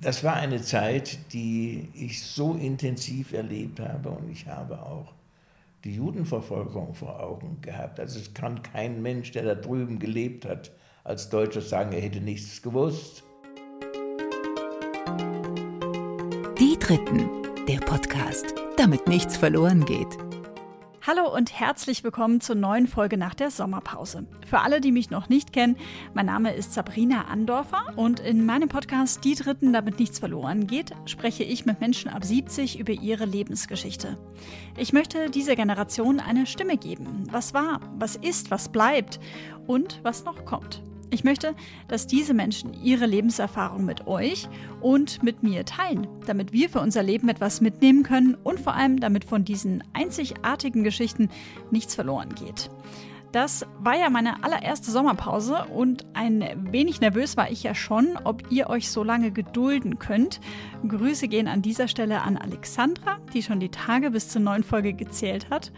das war eine Zeit, die ich so intensiv erlebt habe und ich habe auch die Judenverfolgung vor Augen gehabt. Also es kann kein Mensch, der da drüben gelebt hat, als Deutscher sagen, er hätte nichts gewusst. Die Dritten, der Podcast, damit nichts verloren geht. Hallo und herzlich willkommen zur neuen Folge nach der Sommerpause. Für alle, die mich noch nicht kennen, mein Name ist Sabrina Andorfer und in meinem Podcast Die Dritten, damit nichts verloren geht, spreche ich mit Menschen ab 70 über ihre Lebensgeschichte. Ich möchte dieser Generation eine Stimme geben. Was war, was ist, was bleibt und was noch kommt. Ich möchte, dass diese Menschen ihre Lebenserfahrung mit euch und mit mir teilen, damit wir für unser Leben etwas mitnehmen können und vor allem damit von diesen einzigartigen Geschichten nichts verloren geht. Das war ja meine allererste Sommerpause und ein wenig nervös war ich ja schon, ob ihr euch so lange gedulden könnt. Grüße gehen an dieser Stelle an Alexandra, die schon die Tage bis zur neuen Folge gezählt hat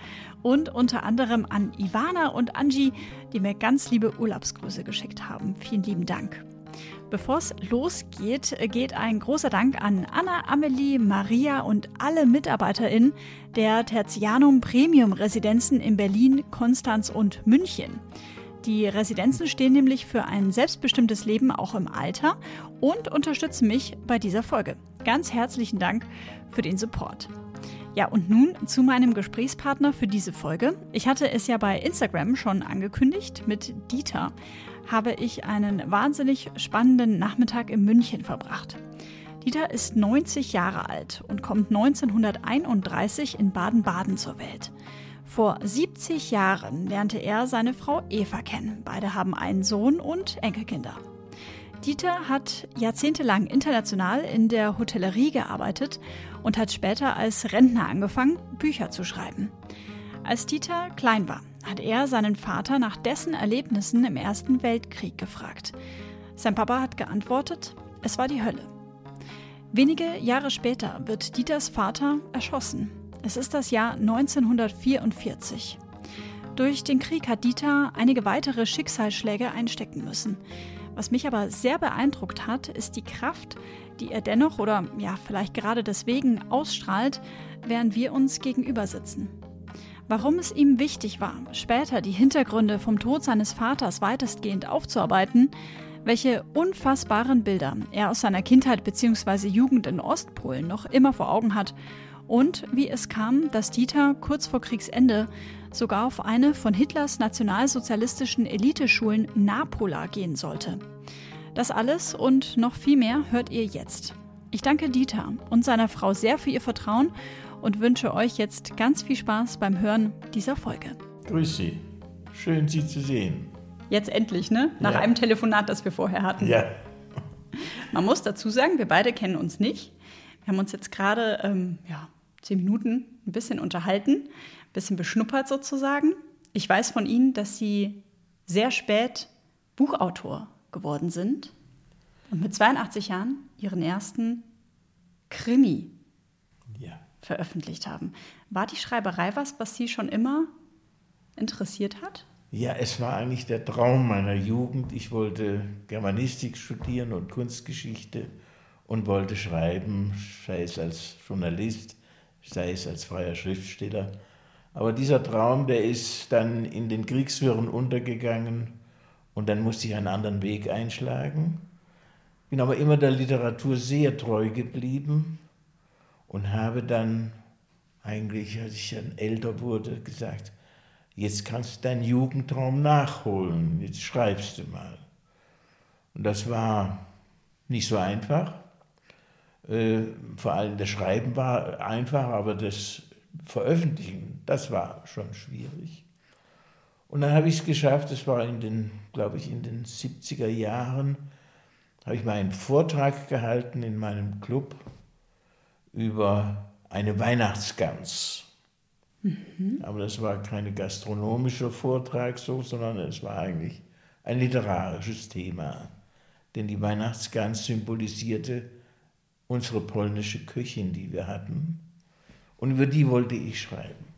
und unter anderem an Ivana und Angie, die mir ganz liebe Urlaubsgrüße geschickt haben. Vielen lieben Dank. Bevor es losgeht, geht ein großer Dank an Anna, Amelie, Maria und alle MitarbeiterInnen der Tertianum Premium Residenzen in Berlin, Konstanz und München. Die Residenzen stehen nämlich für ein selbstbestimmtes Leben auch im Alter und unterstützen mich bei dieser Folge. Ganz herzlichen Dank für den Support. Ja, und nun zu meinem Gesprächspartner für diese Folge. Ich hatte es ja bei Instagram schon angekündigt. Mit Dieter habe ich einen wahnsinnig spannenden Nachmittag in München verbracht. Dieter ist 90 Jahre alt und kommt 1931 in Baden-Baden zur Welt. Vor 70 Jahren lernte er seine Frau Eva kennen. Beide haben einen Sohn und Enkelkinder. Dieter hat jahrzehntelang international in der Hotellerie gearbeitet und hat später als Rentner angefangen, Bücher zu schreiben. Als Dieter klein war, hat er seinen Vater nach dessen Erlebnissen im Ersten Weltkrieg gefragt. Sein Papa hat geantwortet, es war die Hölle. Wenige Jahre später wird Dieters Vater erschossen. Es ist das Jahr 1944. Durch den Krieg hat Dieter einige weitere Schicksalsschläge einstecken müssen. Was mich aber sehr beeindruckt hat, ist die Kraft, die er dennoch oder ja, vielleicht gerade deswegen ausstrahlt, während wir uns gegenüber sitzen. Warum es ihm wichtig war, später die Hintergründe vom Tod seines Vaters weitestgehend aufzuarbeiten, welche unfassbaren Bilder er aus seiner Kindheit bzw. Jugend in Ostpolen noch immer vor Augen hat und wie es kam, dass Dieter kurz vor Kriegsende sogar auf eine von Hitlers nationalsozialistischen Eliteschulen Napola gehen sollte. Das alles und noch viel mehr hört ihr jetzt. Ich danke Dieter und seiner Frau sehr für ihr Vertrauen und wünsche euch jetzt ganz viel Spaß beim Hören dieser Folge. Grüß Sie. Schön, Sie zu sehen. Jetzt endlich, ne? Nach ja. einem Telefonat, das wir vorher hatten. Ja. Man muss dazu sagen, wir beide kennen uns nicht. Wir haben uns jetzt gerade ähm, ja, zehn Minuten ein bisschen unterhalten, ein bisschen beschnuppert sozusagen. Ich weiß von Ihnen, dass Sie sehr spät Buchautor geworden sind und mit 82 Jahren Ihren ersten Krimi ja. veröffentlicht haben. War die Schreiberei was, was Sie schon immer interessiert hat? Ja, es war eigentlich der Traum meiner Jugend. Ich wollte Germanistik studieren und Kunstgeschichte und wollte schreiben, sei es als Journalist, sei es als freier Schriftsteller. Aber dieser Traum, der ist dann in den Kriegswirren untergegangen und dann musste ich einen anderen Weg einschlagen. Bin aber immer der Literatur sehr treu geblieben und habe dann eigentlich, als ich dann älter wurde, gesagt, jetzt kannst du deinen Jugendtraum nachholen, jetzt schreibst du mal. Und das war nicht so einfach. Äh, vor allem das Schreiben war einfach, aber das Veröffentlichen, das war schon schwierig. Und dann habe ich es geschafft, das war in den, glaube ich, in den 70er Jahren, habe ich mal einen Vortrag gehalten in meinem Club über eine Weihnachtsgans. Mhm. Aber das war kein gastronomischer Vortrag so, sondern es war eigentlich ein literarisches Thema. Denn die Weihnachtsgans symbolisierte unsere polnische Köchin, die wir hatten. Und über die wollte ich schreiben.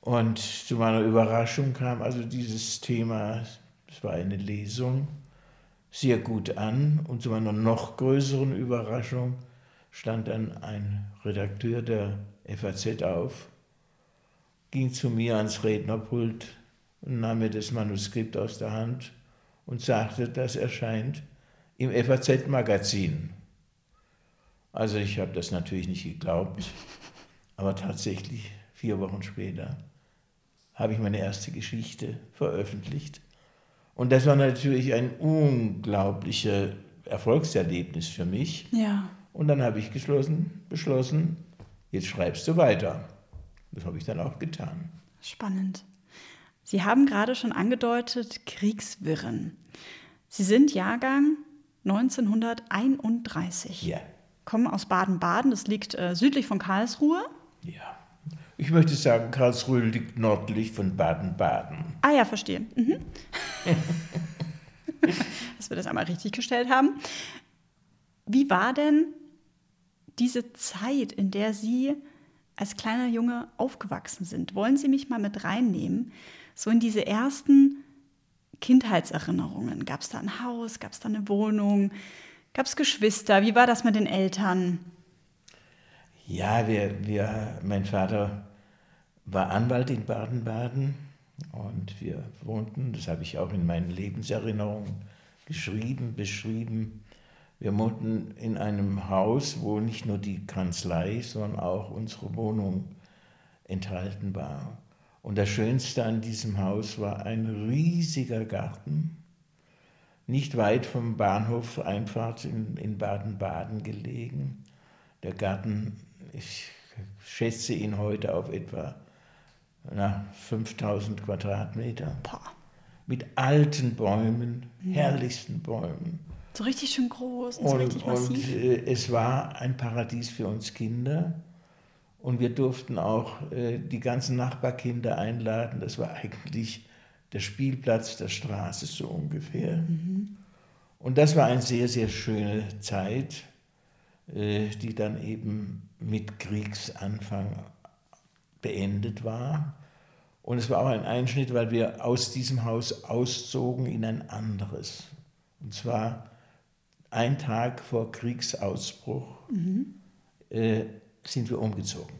Und zu meiner Überraschung kam also dieses Thema, es war eine Lesung, sehr gut an und zu meiner noch größeren Überraschung stand dann ein Redakteur der FAZ auf, ging zu mir ans Rednerpult und nahm mir das Manuskript aus der Hand und sagte, das erscheint im FAZ-Magazin. Also ich habe das natürlich nicht geglaubt, aber tatsächlich vier Wochen später habe ich meine erste Geschichte veröffentlicht. Und das war natürlich ein unglaubliches Erfolgserlebnis für mich. Ja. Und dann habe ich geschlossen, beschlossen, jetzt schreibst du weiter. Das habe ich dann auch getan. Spannend. Sie haben gerade schon angedeutet, Kriegswirren. Sie sind Jahrgang 1931. Ja. Kommen aus Baden-Baden, das liegt äh, südlich von Karlsruhe. Ja. Ich möchte sagen, Karlsruhe liegt nördlich von Baden-Baden. Ah ja, verstehe. Mhm. Dass wir das einmal richtig gestellt haben. Wie war denn diese Zeit, in der Sie als kleiner Junge aufgewachsen sind? Wollen Sie mich mal mit reinnehmen? So in diese ersten Kindheitserinnerungen. Gab es da ein Haus? Gab es da eine Wohnung? Gab es Geschwister? Wie war das mit den Eltern? Ja, wir, wir, mein Vater war Anwalt in Baden-Baden und wir wohnten, das habe ich auch in meinen Lebenserinnerungen geschrieben, beschrieben, wir wohnten in einem Haus, wo nicht nur die Kanzlei, sondern auch unsere Wohnung enthalten war. Und das Schönste an diesem Haus war ein riesiger Garten, nicht weit vom Bahnhof Einfahrt in Baden-Baden gelegen. Der Garten, ich schätze ihn heute auf etwa na, 5000 Quadratmeter. Boah. Mit alten Bäumen, herrlichsten Bäumen. So richtig schön groß und so richtig massiv. Und äh, es war ein Paradies für uns Kinder. Und wir durften auch äh, die ganzen Nachbarkinder einladen. Das war eigentlich der Spielplatz der Straße so ungefähr. Mhm. Und das war eine sehr, sehr schöne Zeit, äh, die dann eben mit Kriegsanfang beendet war. Und es war auch ein Einschnitt, weil wir aus diesem Haus auszogen in ein anderes. Und zwar ein Tag vor Kriegsausbruch mhm. äh, sind wir umgezogen.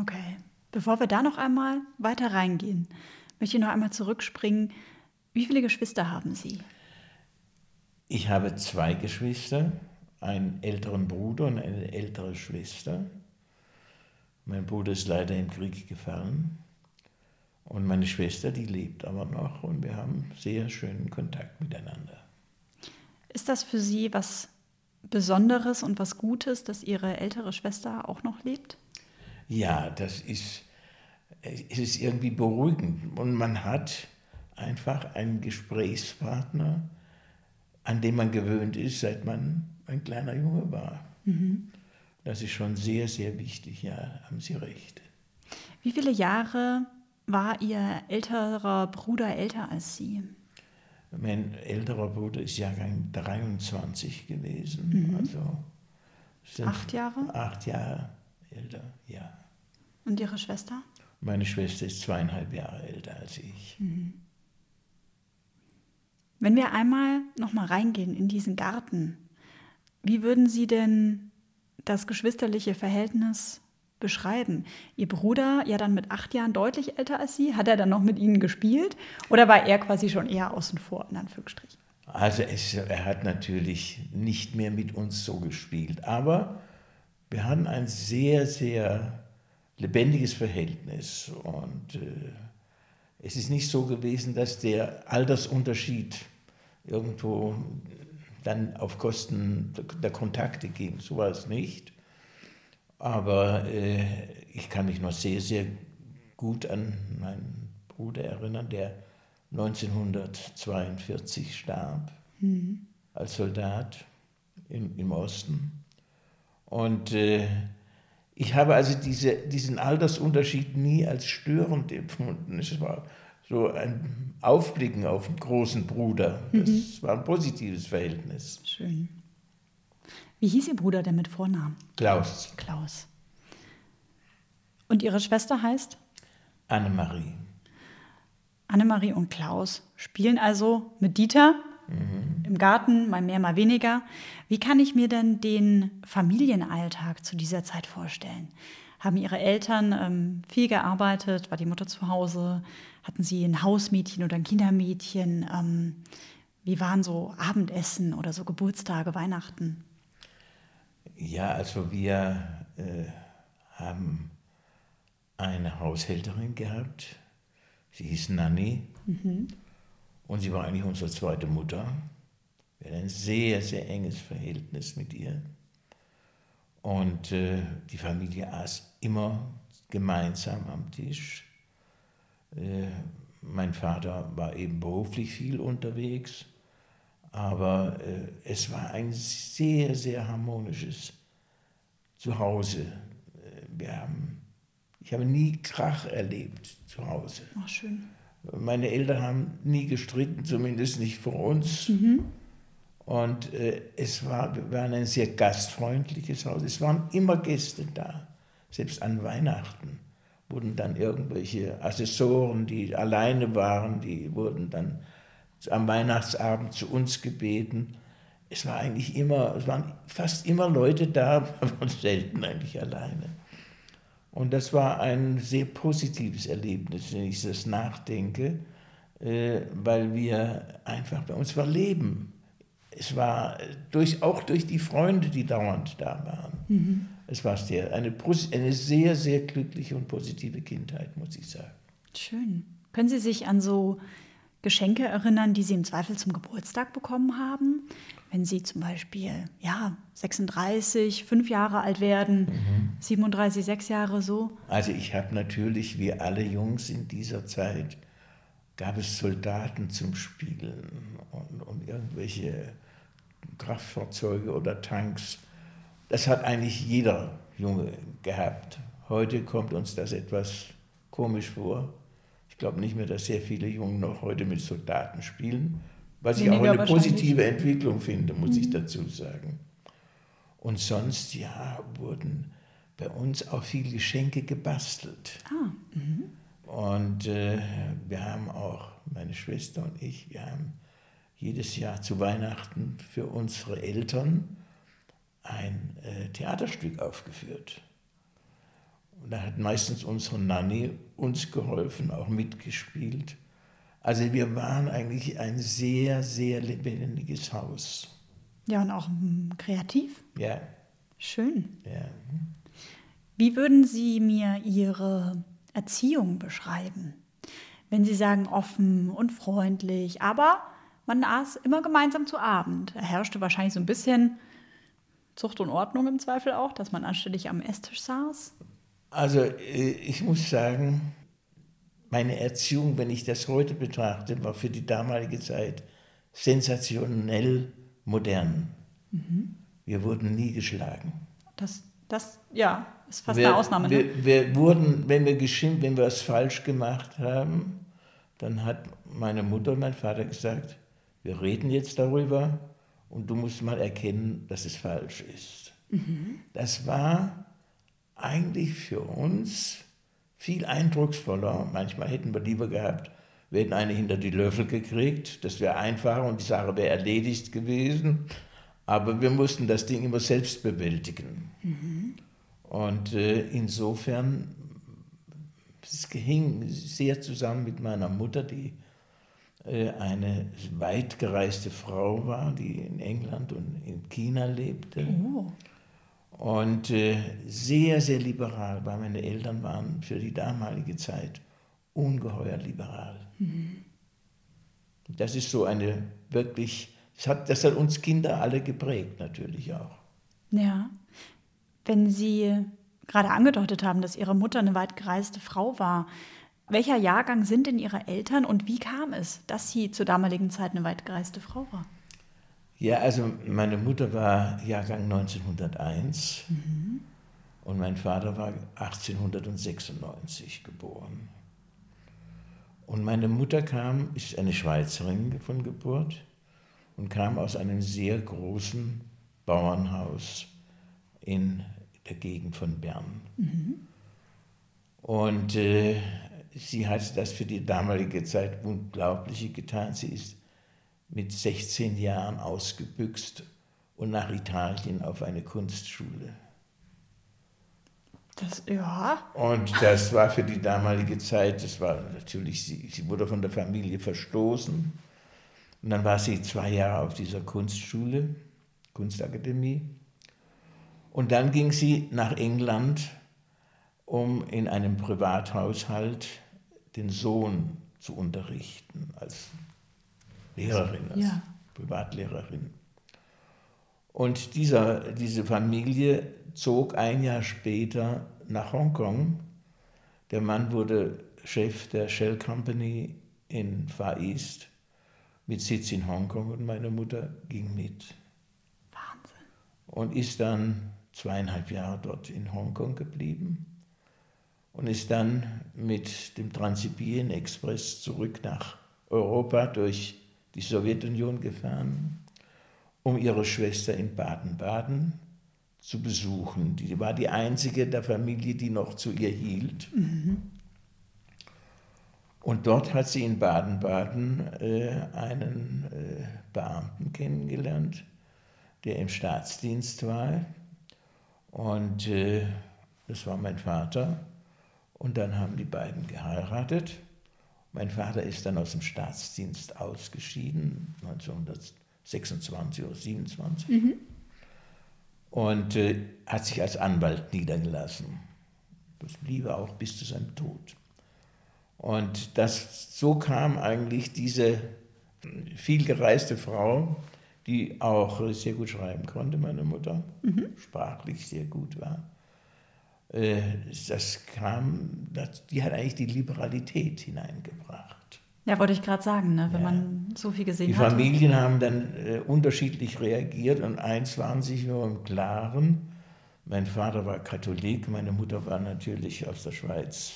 Okay. Bevor wir da noch einmal weiter reingehen, möchte ich noch einmal zurückspringen. Wie viele Geschwister haben Sie? Ich habe zwei Geschwister, einen älteren Bruder und eine ältere Schwester. Mein Bruder ist leider im Krieg gefallen. Und meine Schwester, die lebt aber noch und wir haben sehr schönen Kontakt miteinander. Ist das für Sie was Besonderes und was Gutes, dass Ihre ältere Schwester auch noch lebt? Ja, das ist, es ist irgendwie beruhigend. Und man hat einfach einen Gesprächspartner, an dem man gewöhnt ist, seit man ein kleiner Junge war. Mhm. Das ist schon sehr, sehr wichtig, ja, haben Sie recht. Wie viele Jahre war Ihr älterer Bruder älter als Sie? Mein älterer Bruder ist Jahrgang 23 gewesen. Mhm. Also acht Jahre? Acht Jahre älter, ja. Und Ihre Schwester? Meine Schwester ist zweieinhalb Jahre älter als ich. Mhm. Wenn wir einmal noch mal reingehen in diesen Garten, wie würden Sie denn das geschwisterliche Verhältnis beschreiben? Ihr Bruder, ja dann mit acht Jahren deutlich älter als Sie, hat er dann noch mit Ihnen gespielt oder war er quasi schon eher außen vor, in Anführungsstrichen? Also es, er hat natürlich nicht mehr mit uns so gespielt, aber wir hatten ein sehr, sehr lebendiges Verhältnis und äh, es ist nicht so gewesen, dass der Altersunterschied irgendwo dann auf Kosten der Kontakte ging. So war es nicht. Aber äh, ich kann mich noch sehr, sehr gut an meinen Bruder erinnern, der 1942 starb mhm. als Soldat im, im Osten. Und äh, ich habe also diese, diesen Altersunterschied nie als störend empfunden. Es war so ein Aufblicken auf einen großen Bruder. Das mhm. war ein positives Verhältnis. Schön. Wie hieß Ihr Bruder denn mit Vornamen? Klaus. Klaus. Und Ihre Schwester heißt? Annemarie. Annemarie und Klaus spielen also mit Dieter mhm. im Garten, mal mehr, mal weniger. Wie kann ich mir denn den Familienalltag zu dieser Zeit vorstellen? Haben Ihre Eltern ähm, viel gearbeitet? War die Mutter zu Hause? Hatten Sie ein Hausmädchen oder ein Kindermädchen? Ähm, wie waren so Abendessen oder so Geburtstage, Weihnachten? Ja, also wir äh, haben eine Haushälterin gehabt, sie hieß Nanny mhm. und sie war eigentlich unsere zweite Mutter. Wir hatten ein sehr, sehr enges Verhältnis mit ihr. Und äh, die Familie aß immer gemeinsam am Tisch. Äh, mein Vater war eben beruflich viel unterwegs, aber äh, es war ein sehr, sehr harmonisches Zuhause. Äh, wir haben, ich habe nie Krach erlebt zu Hause. Ach, schön. Meine Eltern haben nie gestritten, zumindest nicht vor uns. Mhm. Und äh, es war, wir waren ein sehr gastfreundliches Haus. Es waren immer Gäste da, selbst an Weihnachten wurden dann irgendwelche Assessoren, die alleine waren, die wurden dann am Weihnachtsabend zu uns gebeten. Es war eigentlich immer, es waren fast immer Leute da, aber selten eigentlich alleine. Und das war ein sehr positives Erlebnis, wenn ich das nachdenke, äh, weil wir einfach bei uns war Leben es war durch, auch durch die Freunde, die dauernd da waren. Mhm. Es war sehr, eine, eine sehr, sehr glückliche und positive Kindheit, muss ich sagen. Schön. Können Sie sich an so Geschenke erinnern, die Sie im Zweifel zum Geburtstag bekommen haben? Wenn Sie zum Beispiel, ja, 36, fünf Jahre alt werden, mhm. 37, sechs Jahre so? Also ich habe natürlich, wie alle Jungs in dieser Zeit, gab es Soldaten zum Spielen und, und irgendwelche Kraftfahrzeuge oder Tanks. Das hat eigentlich jeder Junge gehabt. Heute kommt uns das etwas komisch vor. Ich glaube nicht mehr, dass sehr viele Jungen noch heute mit Soldaten spielen, was ich auch eine positive Entwicklung finde, muss mhm. ich dazu sagen. Und sonst, ja, wurden bei uns auch viele Geschenke gebastelt. Ah. Mhm. Und äh, wir haben auch, meine Schwester und ich, wir haben jedes Jahr zu Weihnachten für unsere Eltern ein äh, Theaterstück aufgeführt. Und da hat meistens unsere Nanny uns geholfen, auch mitgespielt. Also wir waren eigentlich ein sehr, sehr lebendiges Haus. Ja, und auch hm, kreativ. Ja. Schön. Ja. Wie würden Sie mir Ihre Erziehung beschreiben? Wenn Sie sagen offen und freundlich, aber man aß immer gemeinsam zu Abend. Da herrschte wahrscheinlich so ein bisschen Zucht und Ordnung im Zweifel auch, dass man anständig am Esstisch saß. Also äh, ich muss sagen, meine Erziehung, wenn ich das heute betrachte, war für die damalige Zeit sensationell modern. Mhm. Wir wurden nie geschlagen. Das, das ja, ist fast wir, eine Ausnahme. Ne? Wir, wir, wurden, wenn wir geschimpft, wenn wir was falsch gemacht haben, dann hat meine Mutter und mein Vater gesagt, wir reden jetzt darüber und du musst mal erkennen, dass es falsch ist. Mhm. Das war eigentlich für uns viel eindrucksvoller. Manchmal hätten wir lieber gehabt, wir hätten eine hinter die Löffel gekriegt, das wäre einfacher und die Sache wäre erledigt gewesen. Aber wir mussten das Ding immer selbst bewältigen. Mhm. Und äh, insofern, es hing sehr zusammen mit meiner Mutter, die eine weit gereiste Frau war, die in England und in China lebte. Oh. Und äh, sehr, sehr liberal, weil meine Eltern waren für die damalige Zeit ungeheuer liberal. Mhm. Das ist so eine wirklich, das hat, das hat uns Kinder alle geprägt natürlich auch. Ja, wenn Sie gerade angedeutet haben, dass Ihre Mutter eine weit gereiste Frau war, welcher Jahrgang sind denn Ihre Eltern und wie kam es, dass sie zur damaligen Zeit eine weitgereiste Frau war? Ja, also meine Mutter war Jahrgang 1901 mhm. und mein Vater war 1896 geboren. Und meine Mutter kam, ist eine Schweizerin von Geburt und kam aus einem sehr großen Bauernhaus in der Gegend von Bern. Mhm. Und äh, sie hat das für die damalige Zeit Unglaubliche getan. Sie ist mit 16 Jahren ausgebüxt und nach Italien auf eine Kunstschule. Das, ja. Und das war für die damalige Zeit, das war natürlich, sie, sie wurde von der Familie verstoßen. Und dann war sie zwei Jahre auf dieser Kunstschule, Kunstakademie. Und dann ging sie nach England, um in einem Privathaushalt den Sohn zu unterrichten als Lehrerin, als Ja. Privatlehrerin. Und dieser, diese Familie zog ein Jahr später nach Hongkong. Der Mann wurde Chef der Shell Company in Far East mit Sitz in Hongkong und meine Mutter ging mit Wahnsinn. und ist dann zweieinhalb Jahre dort in Hongkong geblieben und ist dann mit dem Transsibirien Express zurück nach Europa durch die Sowjetunion gefahren, um ihre Schwester in Baden-Baden zu besuchen. Die war die einzige der Familie, die noch zu ihr hielt. Und dort hat sie in Baden-Baden äh, einen äh, Beamten kennengelernt, der im Staatsdienst war. Und äh, das war mein Vater. Und dann haben die beiden geheiratet. Mein Vater ist dann aus dem Staatsdienst ausgeschieden, 1926 oder 27. Und äh, hat sich als Anwalt niedergelassen. Das blieb er auch bis zu seinem Tod. Und das, so kam eigentlich diese vielgereiste Frau, die auch sehr gut schreiben konnte, meine Mutter, sprachlich sehr gut war. Äh, Das kam, das, die hat eigentlich die Liberalität hineingebracht. Ja, wollte ich gerade sagen, ne? wenn Ja. man so viel gesehen Die hat. Familien haben dann äh, unterschiedlich reagiert und eins waren sich nur im Klaren. Mein Vater war Katholik, meine Mutter war natürlich aus der Schweiz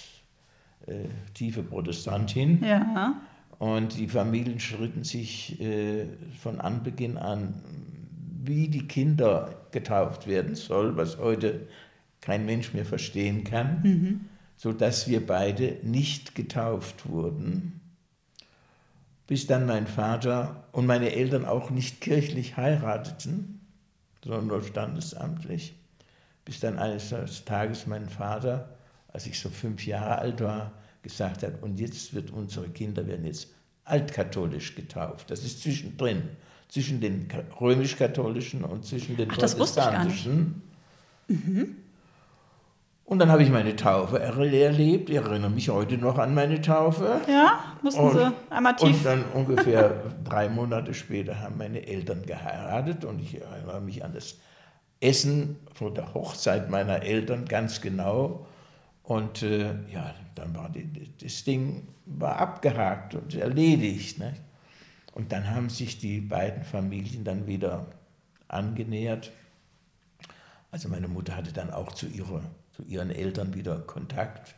äh, tiefe Protestantin. Ja. Und die Familien schritten sich äh, von Anbeginn an, wie die Kinder getauft werden soll, was heute kein Mensch mehr verstehen kann, sodass wir beide nicht getauft wurden, bis dann mein Vater und meine Eltern auch nicht kirchlich heirateten, sondern nur standesamtlich, bis dann eines Tages mein Vater, als ich so fünf Jahre alt war, gesagt hat, und jetzt wird unsere Kinder werden jetzt altkatholisch getauft. Das ist zwischendrin, zwischen den ka- römisch-katholischen und zwischen den Ach, das wusste ich gar nicht. protestantischen. Und dann habe ich meine Taufe er- erlebt. Ich erinnere mich heute noch an meine Taufe. Ja, mussten Und, sie einmal tief. und dann ungefähr drei Monate später haben meine Eltern geheiratet und ich erinnere mich an das Essen vor der Hochzeit meiner Eltern ganz genau. Und äh, ja, dann war die, das Ding war abgehakt und erledigt. Ne? Und dann haben sich die beiden Familien dann wieder angenähert. Also meine Mutter hatte dann auch zu, ihrer, zu ihren Eltern wieder Kontakt.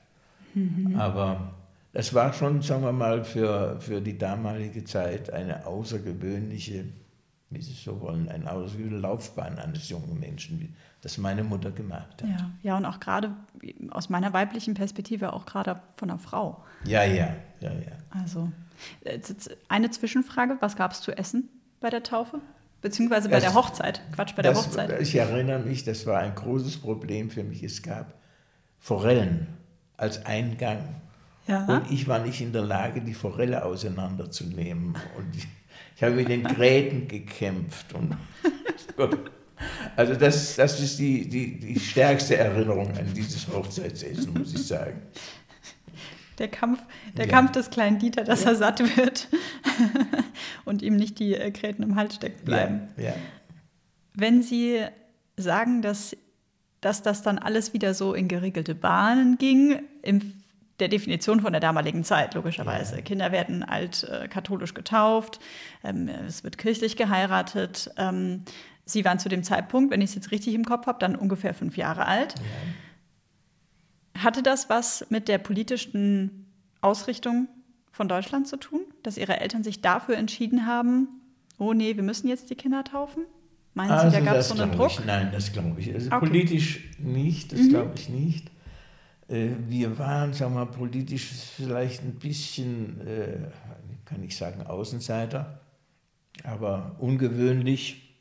Aber das war schon, sagen wir mal, für, für die damalige Zeit eine außergewöhnliche, wie Sie so wollen, eine außergewöhnliche Laufbahn eines jungen Menschen, das meine Mutter gemacht hat. Ja, ja, und auch gerade aus meiner weiblichen Perspektive, auch gerade von einer Frau. Ja, ja, ja, ja. Also, äh, eine Zwischenfrage: Was gab es zu essen bei der Taufe? Beziehungsweise bei Das- der Hochzeit? Quatsch, bei der Das, Hochzeit. ich erinnere mich, das war ein großes Problem für mich. Es gab Forellen als Eingang. Ja. Und ich war nicht in der Lage, die Forelle auseinanderzunehmen. Und ich, ich habe mit den Gräten gekämpft. Und also das, das ist die, die, die stärkste Erinnerung an dieses Hochzeitsessen, muss ich sagen. Der Kampf, der Ja. Kampf des kleinen Dieter, dass er satt wird und ihm nicht die äh, Gräten im Hals stecken bleiben. Ja, ja. Wenn Sie sagen, dass, dass das dann alles wieder so in geregelte Bahnen ging, in der Definition von der damaligen Zeit, logischerweise. Ja. Kinder werden alt äh, katholisch getauft, ähm, es wird kirchlich geheiratet. Ähm, Sie waren zu dem Zeitpunkt, wenn ich es jetzt richtig im Kopf habe, dann ungefähr fünf Jahre alt. Hatte das was mit der politischen Ausrichtung von Deutschland zu tun, dass Ihre Eltern sich dafür entschieden haben, oh nee, wir müssen jetzt die Kinder taufen? Meinen Sie, da gab es Also so einen Druck? Ich, nein, das glaube ich. Also Okay. Mhm. politisch nicht, das glaube ich nicht. Äh, Wir waren, sagen wir mal, politisch vielleicht ein bisschen, äh, kann ich sagen, Außenseiter. aber ungewöhnlich.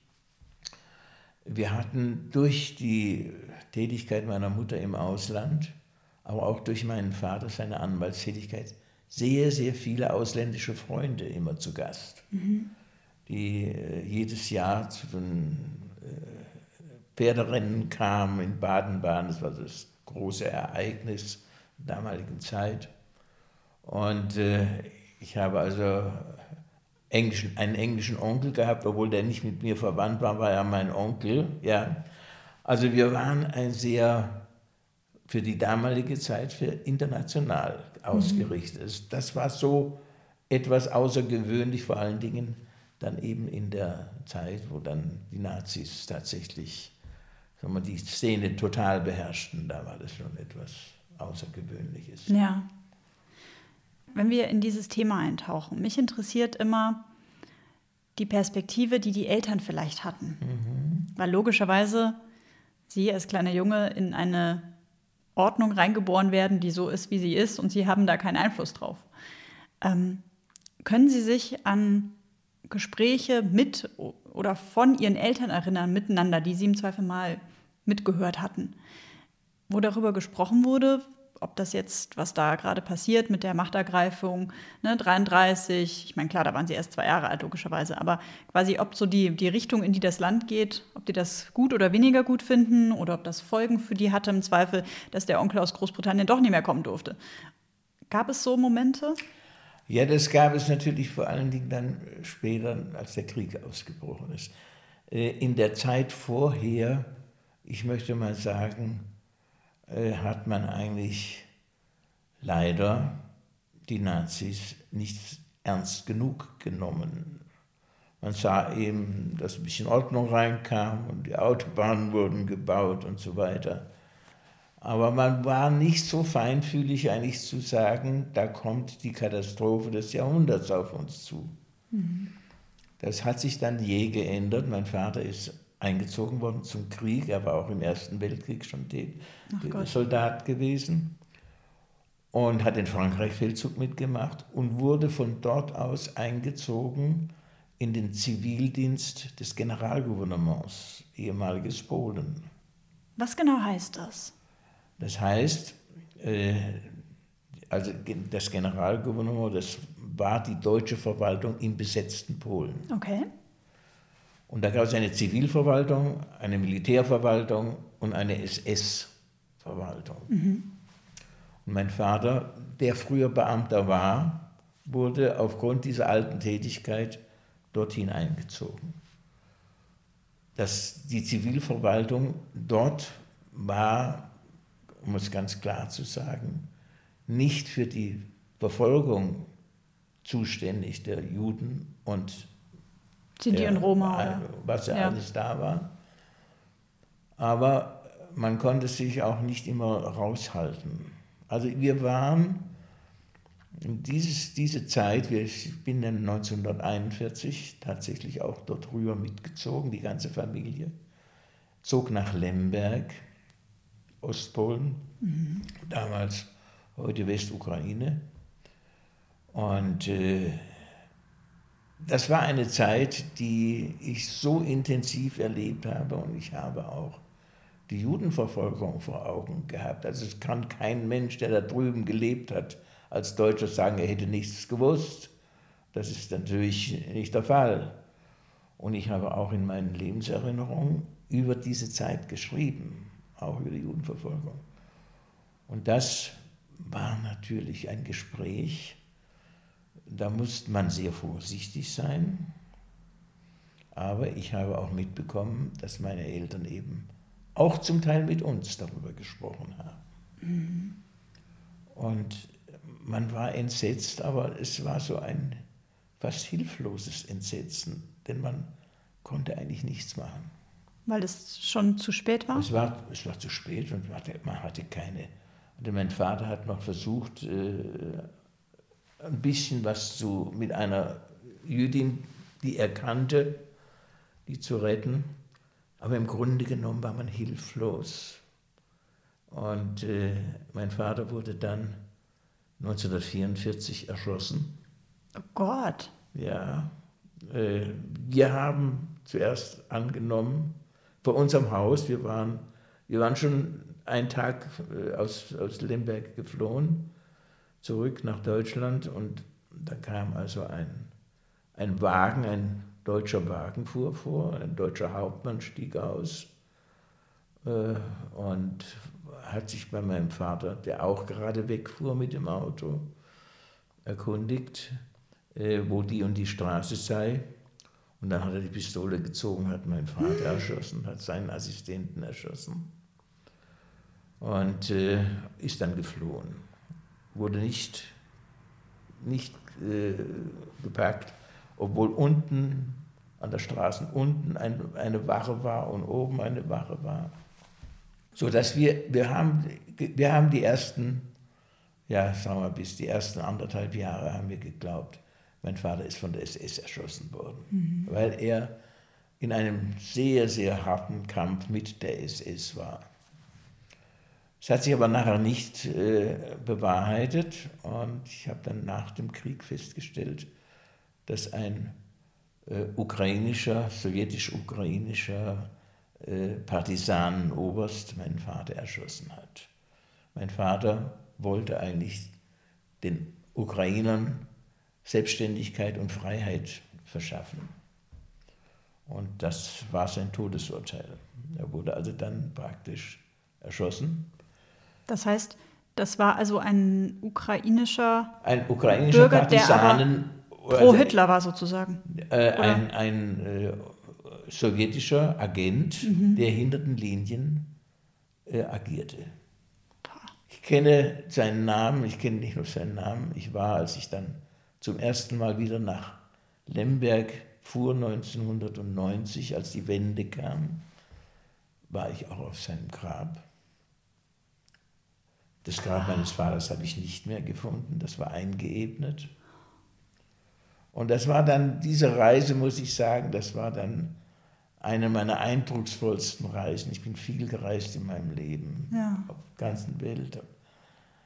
Wir hatten durch die Tätigkeit meiner Mutter im Ausland, aber auch durch meinen Vater, seine Anwaltstätigkeit, sehr, sehr viele ausländische Freunde immer zu Gast, mhm. die äh, jedes Jahr zu den äh, Pferderennen kamen in Baden-Baden. Das war das große Ereignis der damaligen Zeit. Und äh, ich habe also englischen, einen englischen Onkel gehabt, obwohl der nicht mit mir verwandt war, war er mein Onkel. Ja. Also wir waren ein sehr für die damalige Zeit für international ausgerichtet. Mhm. Das war so etwas außergewöhnlich, vor allen Dingen dann eben in der Zeit, wo dann die Nazis tatsächlich sagen wir, die Szene total beherrschten. Da war das schon etwas Außergewöhnliches. Ja. Wenn wir in dieses Thema eintauchen, mich interessiert immer die Perspektive, die die Eltern vielleicht hatten. Mhm. Weil logischerweise Sie als kleiner Junge in eine Ordnung reingeboren werden, die so ist, wie sie ist, und Sie haben da keinen Einfluss drauf. Ähm, können Sie sich an Gespräche mit oder von Ihren Eltern erinnern, miteinander, die Sie im Zweifel mal mitgehört hatten, wo darüber gesprochen wurde, ob das jetzt, was da gerade passiert mit der Machtergreifung, ne, 33, ich meine, klar, da waren sie erst zwei Jahre alt, logischerweise, aber quasi, ob so die, die Richtung, in die das Land geht, ob die das gut oder weniger gut finden oder ob das Folgen für die hatte, im Zweifel, dass der Onkel aus Großbritannien doch nicht mehr kommen durfte. Gab es so Momente? Ja, das gab es natürlich vor allen Dingen dann später, als der Krieg ausgebrochen ist. Äh, in der Zeit vorher, ich möchte mal sagen, äh, hat man eigentlich leider die Nazis nicht ernst genug genommen. Man sah eben, dass ein bisschen Ordnung reinkam und die Autobahnen wurden gebaut und so weiter. Aber man war nicht so feinfühlig eigentlich zu sagen, da kommt die Katastrophe des Jahrhunderts auf uns zu. Mhm. Das hat sich dann je geändert. Mein Vater ist eingezogen worden zum Krieg. Er war auch im Ersten Weltkrieg schon Soldat gewesen und hat den Frankreich-Feldzug mitgemacht und wurde von dort aus eingezogen in den Zivildienst des Generalgouvernements, ehemaliges Polen. Was genau heißt das? Das heißt, äh, also das Generalgouvernement, das war die deutsche Verwaltung im besetzten Polen. Okay. Und da gab es eine Zivilverwaltung, eine Militärverwaltung und eine SS-Verwaltung. Mhm. Und mein Vater, der früher Beamter war, wurde aufgrund dieser alten Tätigkeit dorthin eingezogen. Das, die Zivilverwaltung dort war, um es ganz klar zu sagen, nicht für die Verfolgung zuständig der Juden und Sinti und Roma. Was ja, alles da war. Aber man konnte sich auch nicht immer raushalten. Also wir waren dieses, diese Zeit, ich bin dann 1941 tatsächlich auch dort rüber mitgezogen, die ganze Familie, zog nach Lemberg, Ostpolen, mhm. damals heute Westukraine. Und äh, das war eine Zeit, die ich so intensiv erlebt habe und ich habe auch die Judenverfolgung vor Augen gehabt. Also es kann kein Mensch, der da drüben gelebt hat, als Deutscher sagen, er hätte nichts gewusst. Das ist natürlich nicht der Fall. Und ich habe auch in meinen Lebenserinnerungen über diese Zeit geschrieben, auch über die Judenverfolgung. Und das war natürlich ein Gespräch, da musste man sehr vorsichtig sein. Aber ich habe auch mitbekommen, dass meine Eltern eben auch zum Teil mit uns darüber gesprochen haben. Mhm. Und man war entsetzt, aber es war so ein fast hilfloses Entsetzen, denn man konnte eigentlich nichts machen. Weil es schon zu spät war? Es war, es war zu spät und man hatte, man hatte keine. Und mein Vater hat noch versucht, äh, ein bisschen was zu, mit einer Jüdin, die er kannte, die zu retten. Aber im Grunde genommen war man hilflos. Und äh, mein Vater wurde dann 1944 erschossen. Oh Gott. Ja, Äh, wir haben zuerst angenommen, vor unserem Haus, wir waren, wir waren schon einen Tag äh, aus, aus Lemberg geflohen, zurück nach Deutschland und da kam also ein, ein Wagen, ein deutscher Wagen fuhr vor, ein deutscher Hauptmann stieg aus äh, und hat sich bei meinem Vater, der auch gerade wegfuhr mit dem Auto, erkundigt, äh, wo die und die Straße sei. Und dann hat er die Pistole gezogen, hat meinen Vater erschossen, hat seinen Assistenten erschossen und äh, ist dann geflohen. Wurde nicht, nicht äh, gepackt, obwohl unten an der Straße unten ein, eine Wache war und oben eine Wache war. So dass wir, wir haben, wir haben die ersten, ja, sagen wir bis die ersten anderthalb Jahre haben wir geglaubt, mein Vater ist von der SS erschossen worden, mhm. weil er in einem sehr, sehr harten Kampf mit der SS war. Es hat sich aber nachher nicht äh, bewahrheitet und ich habe dann nach dem Krieg festgestellt, dass ein äh, ukrainischer, sowjetisch-ukrainischer äh, Partisanenoberst meinen Vater erschossen hat. Mein Vater wollte eigentlich den Ukrainern Selbstständigkeit und Freiheit verschaffen. Und das war sein Todesurteil. Er wurde also dann praktisch erschossen. Das heißt, das war also ein ukrainischer, ein ukrainischer Bürger, Partisanen, der pro Hitler war sozusagen. Äh, ein, ein äh, sowjetischer Agent, mhm. der hinter den Linien äh, agierte. Ich kenne seinen Namen, ich kenne nicht nur seinen Namen. Ich war, als ich dann zum ersten Mal wieder nach Lemberg fuhr, 1990, als die Wende kam, war ich auch auf seinem Grab. Das Grab meines Vaters habe ich nicht mehr gefunden, das war eingeebnet. Und das war dann, diese Reise, muss ich sagen, das war dann eine meiner eindrucksvollsten Reisen. Ich bin viel gereist in meinem Leben, ja. auf der ganzen Welt.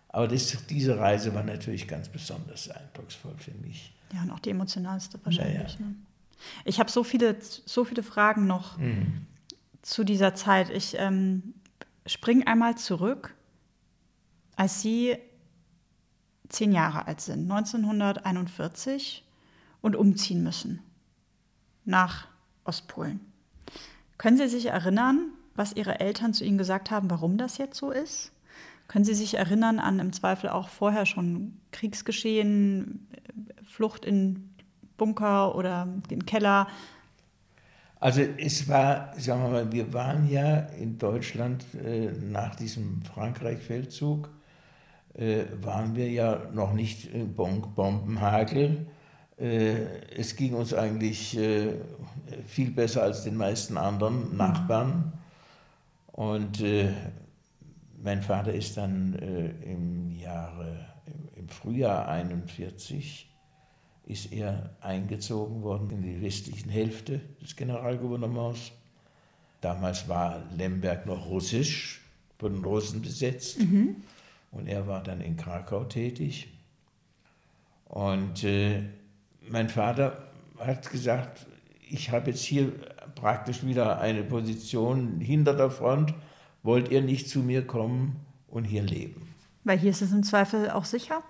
Aber das, diese Reise war natürlich ganz besonders eindrucksvoll für mich. Ja, und auch die emotionalste wahrscheinlich. Ja, ja. Ne? Ich habe so viele, so viele Fragen noch mhm. zu dieser Zeit. Ich ähm, springe einmal zurück, als Sie zehn Jahre alt sind, 1941, und umziehen müssen nach Ostpolen. Können Sie sich erinnern, was Ihre Eltern zu Ihnen gesagt haben, warum das jetzt so ist? Können Sie sich erinnern an im Zweifel auch vorher schon Kriegsgeschehen, Flucht in Bunker oder den Keller? Also es war, sagen wir mal, wir waren ja in Deutschland äh, nach diesem Frankreich-Feldzug, waren wir ja noch nicht im Bombenhagel äh, es ging uns eigentlich äh, viel besser als den meisten anderen Nachbarn. Und äh, mein Vater ist dann im Jahre, im Frühjahr 41, ist er eingezogen worden in die westlichen Hälfte des Generalgouvernements. Damals war Lemberg noch russisch, von den Russen besetzt. Mhm. Und er war dann in Krakau tätig. Und äh, mein Vater hat gesagt, ich habe jetzt hier praktisch wieder eine Position hinter der Front, wollt ihr nicht zu mir kommen und hier leben? Weil hier ist es im Zweifel auch sicher?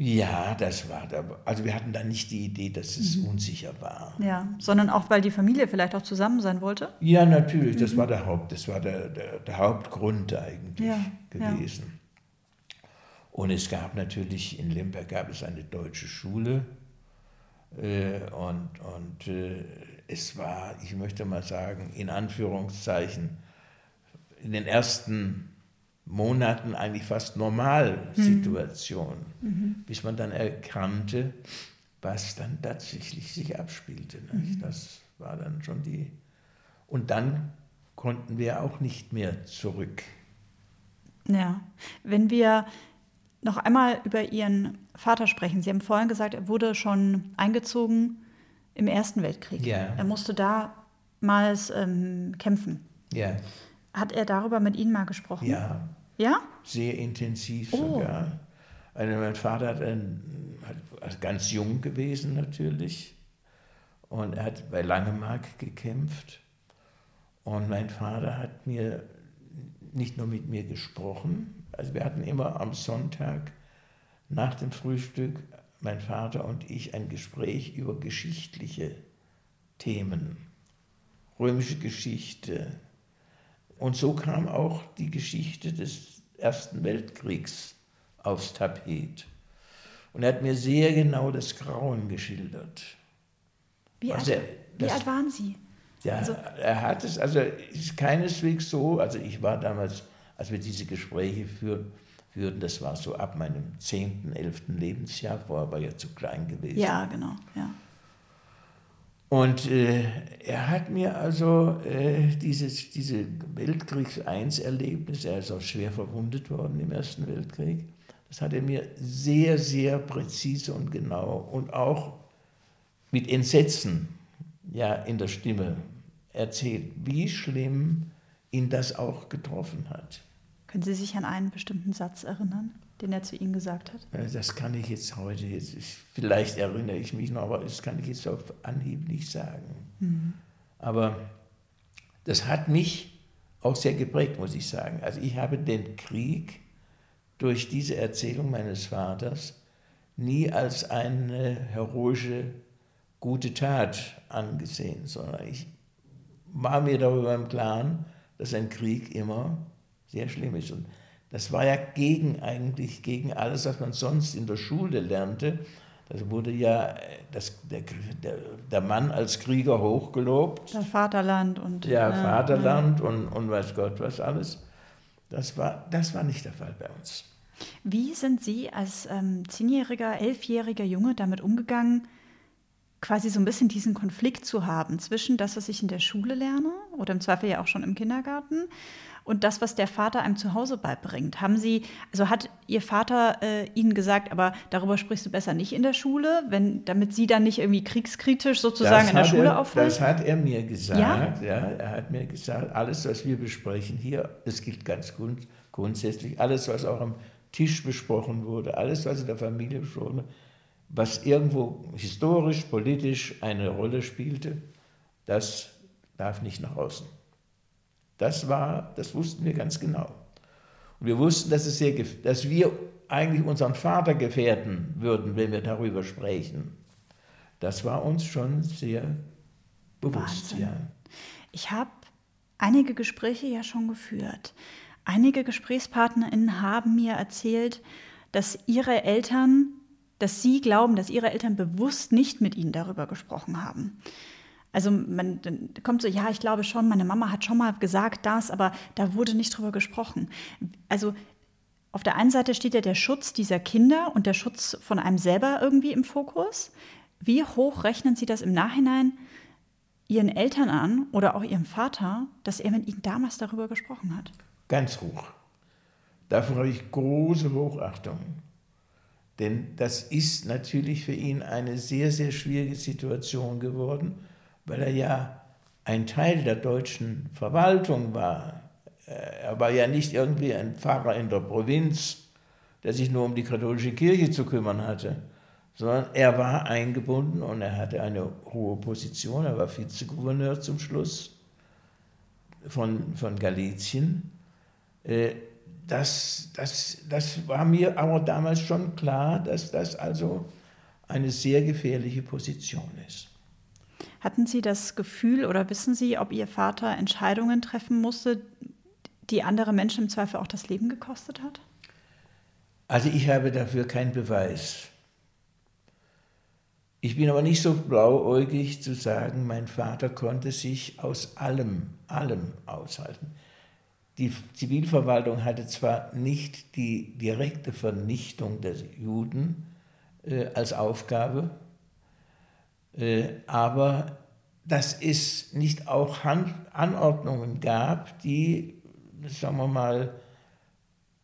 Ja, das war da. Also wir hatten da nicht die Idee, dass es mhm. unsicher war. Ja, sondern auch, weil die Familie vielleicht auch zusammen sein wollte? Ja, natürlich. Das mhm. war der Haupt, das war der, der, der Hauptgrund eigentlich ja, gewesen. Ja. Und es gab natürlich, in Lemberg gab es eine deutsche Schule. Äh, und und äh, es war, ich möchte mal sagen, in Anführungszeichen, in den ersten Monaten eigentlich fast Normalsituation, mhm. mhm. bis man dann erkannte, was dann tatsächlich sich abspielte. Mhm. Das war dann schon die. Und dann konnten wir auch nicht mehr zurück. Ja, wenn wir noch einmal über Ihren Vater sprechen. Sie haben vorhin gesagt, er wurde schon eingezogen im Ersten Weltkrieg. Ja. Er musste damals ähm, kämpfen. Ja. Hat er darüber mit Ihnen mal gesprochen? Ja. Ja? Sehr intensiv oh. sogar. Also mein Vater hat, ein, hat ganz jung gewesen natürlich Und er hat bei Langemark gekämpft. Und mein Vater hat mir nicht nur mit mir gesprochen, also wir hatten immer am Sonntag nach dem Frühstück, mein Vater und ich, ein Gespräch über geschichtliche Themen, römische Geschichte. Und so kam auch die Geschichte des Ersten Weltkriegs aufs Tapet. Und er hat mir sehr genau das Grauen geschildert. Wie, alt, er, das, wie alt waren Sie? Ja, also, er hat es, also ist keineswegs so, also ich war damals, als wir diese Gespräche führten, führten das war so ab meinem 10., 11. Lebensjahr, vorher war ja zu klein gewesen. Ja, genau, ja. Und äh, er hat mir also äh, dieses, diese Weltkriegs-1-Erlebnis, er ist auch schwer verwundet worden im Ersten Weltkrieg, das hat er mir sehr, sehr präzise und genau und auch mit Entsetzen ja, in der Stimme erzählt, wie schlimm ihn das auch getroffen hat. Können Sie sich an einen bestimmten Satz erinnern, den er zu Ihnen gesagt hat? Das kann ich jetzt heute, jetzt, vielleicht erinnere ich mich noch, aber das kann ich jetzt auf Anhieb nicht sagen. Mhm. Aber das hat mich auch sehr geprägt, muss ich sagen. Also ich habe den Krieg durch diese Erzählung meines Vaters nie als eine heroische gute Tat angesehen, sondern ich war mir darüber im Klaren, dass ein Krieg immer sehr schlimm ist. Und das war ja gegen eigentlich gegen alles, was man sonst in der Schule lernte. Das wurde ja das, der, der, Mann als Krieger hochgelobt. Das Vaterland und. Ja, äh, Vaterland äh. Und, und weiß Gott was alles. Das war, das war nicht der Fall bei uns. Wie sind Sie als ähm, zehnjähriger, elfjähriger Junge damit umgegangen, quasi so ein bisschen diesen Konflikt zu haben zwischen das, was ich in der Schule lerne oder im Zweifel ja auch schon im Kindergarten und das, was der Vater einem zu Hause beibringt. Haben Sie, also hat Ihr Vater äh, Ihnen gesagt, aber darüber sprichst du besser nicht in der Schule, wenn, damit Sie dann nicht irgendwie kriegskritisch sozusagen das in der Schule er, auffallen? Das hat er mir gesagt. Ja? ja? er hat mir gesagt, alles, was wir besprechen hier, das gilt ganz grund, grundsätzlich, alles, was auch am Tisch besprochen wurde, alles, was in der Familie besprochen wurde, was irgendwo historisch, politisch eine Rolle spielte, das darf nicht nach außen. Das war, das wussten wir ganz genau. Und wir wussten, dass, es sehr, dass wir eigentlich unseren Vater gefährden würden, wenn wir darüber sprechen. Das war uns schon sehr bewusst. Ja. Ich habe einige Gespräche ja schon geführt. Einige GesprächspartnerInnen haben mir erzählt, dass ihre Eltern dass sie glauben, dass ihre Eltern bewusst nicht mit ihnen darüber gesprochen haben. Also man kommt so, ja, ich glaube schon, meine Mama hat schon mal gesagt das, aber da wurde nicht drüber gesprochen. Also auf der einen Seite steht ja der Schutz dieser Kinder und der Schutz von einem selber irgendwie im Fokus. Wie hoch rechnen Sie das im Nachhinein Ihren Eltern an oder auch Ihrem Vater, dass er mit Ihnen damals darüber gesprochen hat? Ganz hoch. Dafür habe ich große Hochachtung. Denn das ist natürlich für ihn eine sehr, sehr schwierige Situation geworden, weil er ja ein Teil der deutschen Verwaltung war. Äh, er war ja nicht irgendwie ein Pfarrer in der Provinz, der sich nur um die katholische Kirche zu kümmern hatte, sondern er war eingebunden und er hatte eine hohe Position. Er war Vizegouverneur zum Schluss von, von Galizien. Äh, das, das, das war mir aber damals schon klar, dass das also eine sehr gefährliche Position ist. Hatten Sie das Gefühl oder wissen Sie, ob Ihr Vater Entscheidungen treffen musste, die andere Menschen im Zweifel auch das Leben gekostet hat? Also ich habe dafür keinen Beweis. Ich bin aber nicht so blauäugig zu sagen, mein Vater konnte sich aus allem, allem aushalten. Die Zivilverwaltung hatte zwar nicht die direkte Vernichtung der Juden äh, als Aufgabe, aber dass es nicht auch Anordnungen gab, die, sagen wir mal,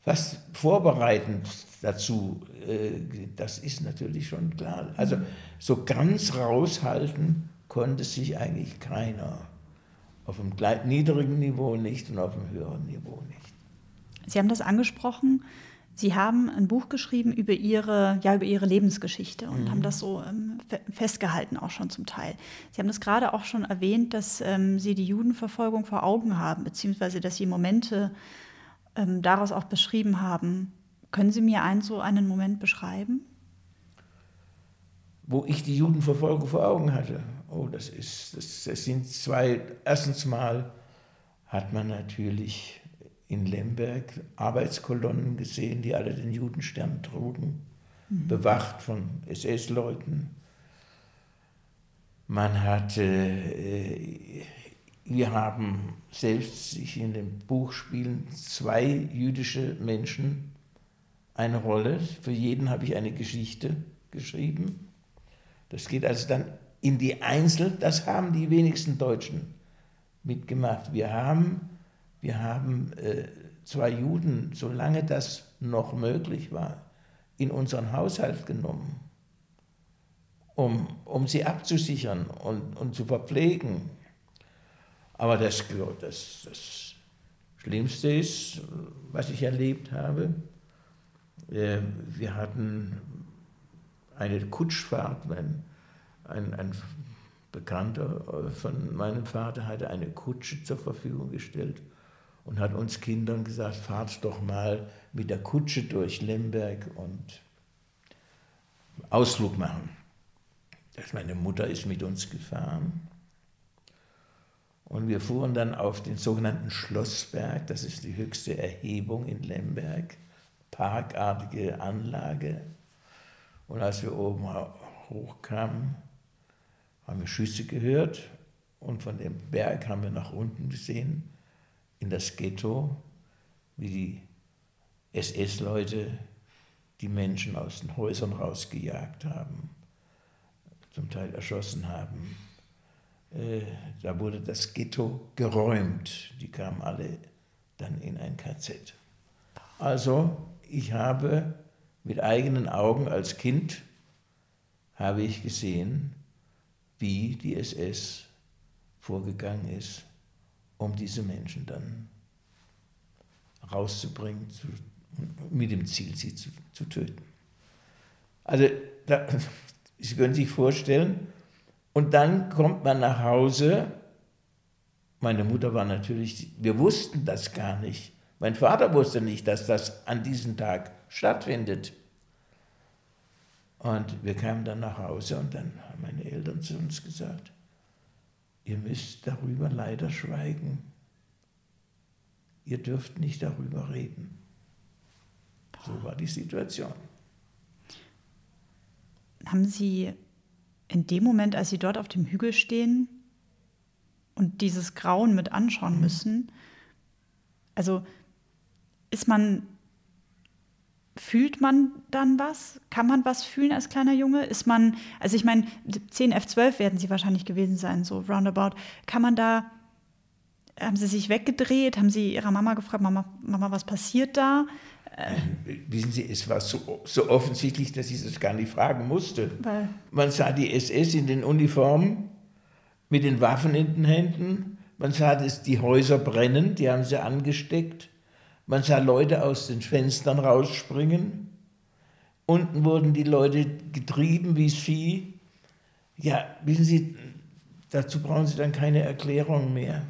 fast vorbereitend dazu, äh, das ist natürlich schon klar. Also so ganz raushalten konnte sich eigentlich keiner. Auf dem niedrigen Niveau nicht und auf dem höheren Niveau nicht. Sie haben das angesprochen. Sie haben ein Buch geschrieben über Ihre, ja, über Ihre Lebensgeschichte und mhm. haben das so ähm, festgehalten, auch schon zum Teil. Sie haben das gerade auch schon erwähnt, dass ähm, Sie die Judenverfolgung vor Augen haben, beziehungsweise dass Sie Momente ähm, daraus auch beschrieben haben. Können Sie mir einen so einen Moment beschreiben? Wo ich die Judenverfolgung vor Augen hatte. Oh, das ist, das, das sind zwei. Erstens mal hat man natürlich in Lemberg Arbeitskolonnen gesehen, die alle den Judenstern trugen, mhm. bewacht von SS-Leuten. Man hatte, äh, wir haben selbst sich in dem Buch spielen zwei jüdische Menschen eine Rolle. Für jeden habe ich eine Geschichte geschrieben. Das geht also dann in die Einzel, das haben die wenigsten Deutschen mitgemacht. Wir haben wir haben äh, zwei Juden, solange das noch möglich war, in unseren Haushalt genommen, um, um sie abzusichern und, und zu verpflegen. Aber das, das, das Schlimmste ist, was ich erlebt habe, äh, wir hatten eine Kutschfahrt, ein, ein, ein Bekannter von meinem Vater hatte eine Kutsche zur Verfügung gestellt und hat uns Kindern gesagt, fahrt doch mal mit der Kutsche durch Lemberg und Ausflug machen. Meine Mutter ist mit uns gefahren. Und wir fuhren dann auf den sogenannten Schlossberg, das ist die höchste Erhebung in Lemberg, parkartige Anlage. Und als wir oben hochkamen, haben wir Schüsse gehört und von dem Berg haben wir nach unten gesehen in das Ghetto, wie die SS-Leute die Menschen aus den Häusern rausgejagt haben, zum Teil erschossen haben. Äh, da wurde das Ghetto geräumt. Die kamen alle dann in ein KZ. Also ich habe mit eigenen Augen als Kind habe ich gesehen, wie die SS vorgegangen ist um diese Menschen dann rauszubringen, zu, mit dem Ziel, sie zu, zu töten. Also, da, Sie können sich vorstellen, und dann kommt man nach Hause. Meine Mutter war natürlich, wir wussten das gar nicht. Mein Vater wusste nicht, dass das an diesem Tag stattfindet. Und wir kamen dann nach Hause und dann haben meine Eltern zu uns gesagt, ihr müsst darüber leider schweigen. Ihr dürft nicht darüber reden. So war die Situation. Haben Sie in dem Moment, als Sie dort auf dem Hügel stehen und dieses Grauen mit anschauen mhm. müssen, also ist man fühlt man dann was? Kann man was fühlen als kleiner Junge? Ist man, also ich meine, 10 F12 werden sie wahrscheinlich gewesen sein, so roundabout. Kann man da, haben sie sich weggedreht? Haben sie ihrer Mama gefragt, Mama, Mama was passiert da? Äh, wissen Sie, es war so, so, offensichtlich, dass ich das gar nicht fragen musste. Weil man sah die SS in den Uniformen mit den Waffen in den Händen. Man sah das, die Häuser brennen, die haben sie angesteckt. Man sah Leute aus den Fenstern rausspringen. Unten wurden die Leute getrieben wie Vieh. Ja, wissen Sie, dazu brauchen Sie dann keine Erklärung mehr.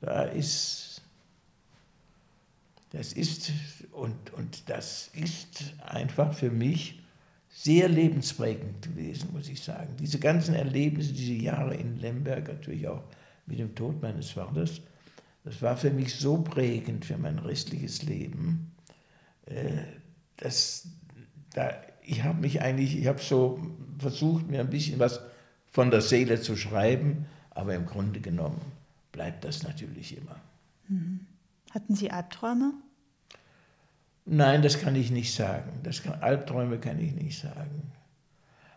Da ist, das ist, und, und das ist einfach für mich sehr lebensprägend gewesen, muss ich sagen. Diese ganzen Erlebnisse, diese Jahre in Lemberg, natürlich auch mit dem Tod meines Vaters, das war für mich so prägend für mein restliches Leben, äh, dass da, ich habe mich eigentlich, ich habe so versucht, mir ein bisschen was von der Seele zu schreiben, aber im Grunde genommen bleibt das natürlich immer. Mhm. Hatten Sie Albträume? Nein, das kann ich nicht sagen. Das kann, Albträume kann ich nicht sagen.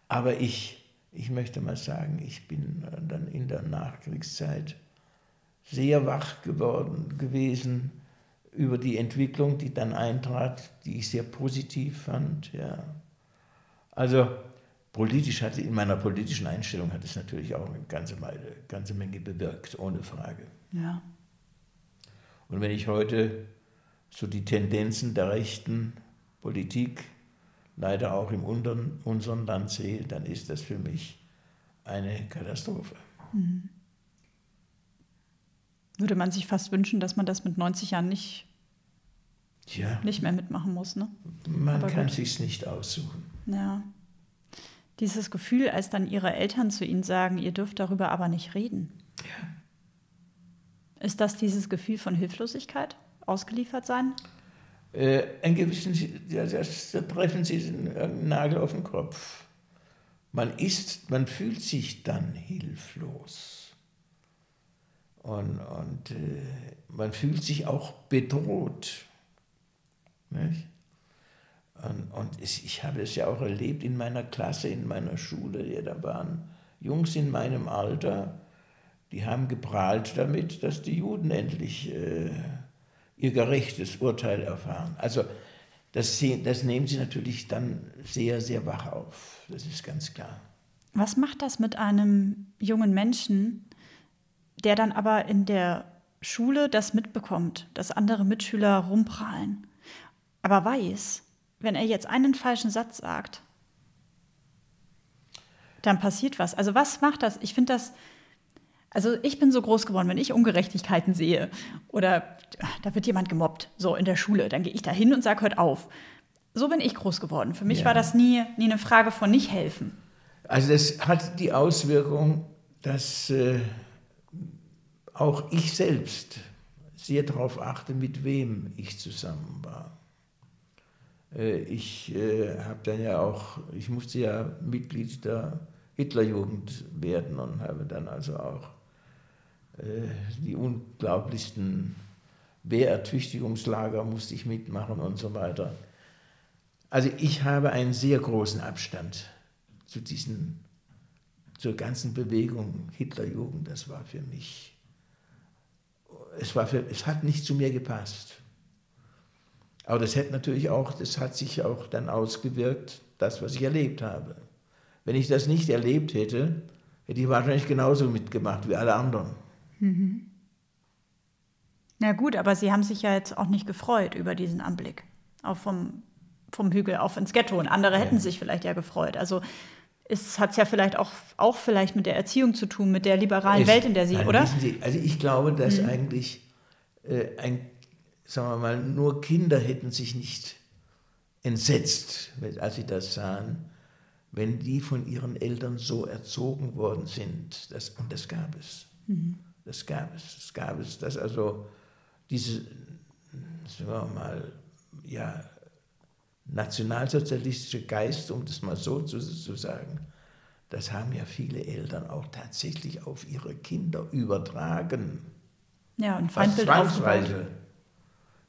Aber ich, ich möchte mal sagen, ich bin dann in der Nachkriegszeit sehr wach geworden gewesen über die Entwicklung, die dann eintrat, die ich sehr positiv fand. Ja. Also politisch hatte, in meiner politischen Einstellung hat es natürlich auch eine ganze, eine ganze Menge bewirkt, ohne Frage. Ja. Und wenn ich heute so die Tendenzen der rechten Politik leider auch in unserem Land sehe, dann ist das für mich eine Katastrophe. Mhm. Würde man sich fast wünschen, dass man das mit 90 Jahren nicht, ja. nicht mehr mitmachen muss. Ne? Man Aber kann sich nicht aussuchen. Ja. Dieses Gefühl, als dann ihre Eltern zu ihnen sagen, ihr dürft darüber aber nicht reden. Ja. Ist das dieses Gefühl von Hilflosigkeit, ausgeliefert sein? Äh, ein gewissen, ja, das, da treffen Sie einen Nagel auf den Kopf. Man ist, man fühlt sich dann hilflos. Und, und äh, man fühlt sich auch bedroht. Nicht? Und, und ich habe es ja auch erlebt in meiner Klasse, in meiner Schule. Ja, da waren Jungs in meinem Alter, die haben geprahlt damit, dass die Juden endlich äh, ihr gerechtes Urteil erfahren. Also das, das nehmen sie natürlich dann sehr, sehr wach auf. Das ist ganz klar. Was macht das mit einem jungen Menschen, der dann aber in der Schule das mitbekommt, dass andere Mitschüler rumprahlen, aber weiß, wenn er jetzt einen falschen Satz sagt, dann passiert was. Also was macht das? Ich finde das, also ich bin so groß geworden, wenn ich Ungerechtigkeiten sehe oder da wird jemand gemobbt, so in der Schule, dann gehe ich da hin und sage, hört auf. So bin ich groß geworden. Für mich ja. war das nie, nie eine Frage von nicht helfen. Also das hat die Auswirkung, dass äh, auch ich selbst sehr darauf achte, mit wem ich zusammen war. Äh, ich äh, habe dann ja auch, ich musste ja Mitglied der Hitlerjugend werden und habe dann also auch äh, die unglaublichsten Wehrertüchtigungslager musste ich mitmachen und so weiter. Also ich habe einen sehr großen Abstand zu diesen, zur ganzen Bewegung Hitlerjugend. Das war für mich, es, war für, es hat nicht zu mir gepasst. Aber das hat natürlich auch, das hat sich auch dann ausgewirkt, das, was ich erlebt habe. Wenn ich das nicht erlebt hätte, hätte ich wahrscheinlich genauso mitgemacht wie alle anderen. Mhm. Na gut, aber Sie haben sich ja jetzt auch nicht gefreut über diesen Anblick. Auch vom, vom Hügel auf ins Ghetto. Und andere ja. hätten sich vielleicht ja gefreut. Also hat es ja vielleicht auch, auch vielleicht mit der Erziehung zu tun, mit der liberalen es, Welt, in der Sie, nein, oder? Sie, also ich glaube, dass mhm. eigentlich äh, ein sagen wir mal, nur Kinder hätten sich nicht entsetzt, als sie das sahen, wenn die von ihren Eltern so erzogen worden sind. Das, und das gab es. Mhm. Das gab es. Das gab es, dass also diese, sagen wir mal, ja, nationalsozialistische Geist, um das mal so zu, zu sagen, das haben ja viele Eltern auch tatsächlich auf ihre Kinder übertragen. Ja, und Feindbild zwangsweise.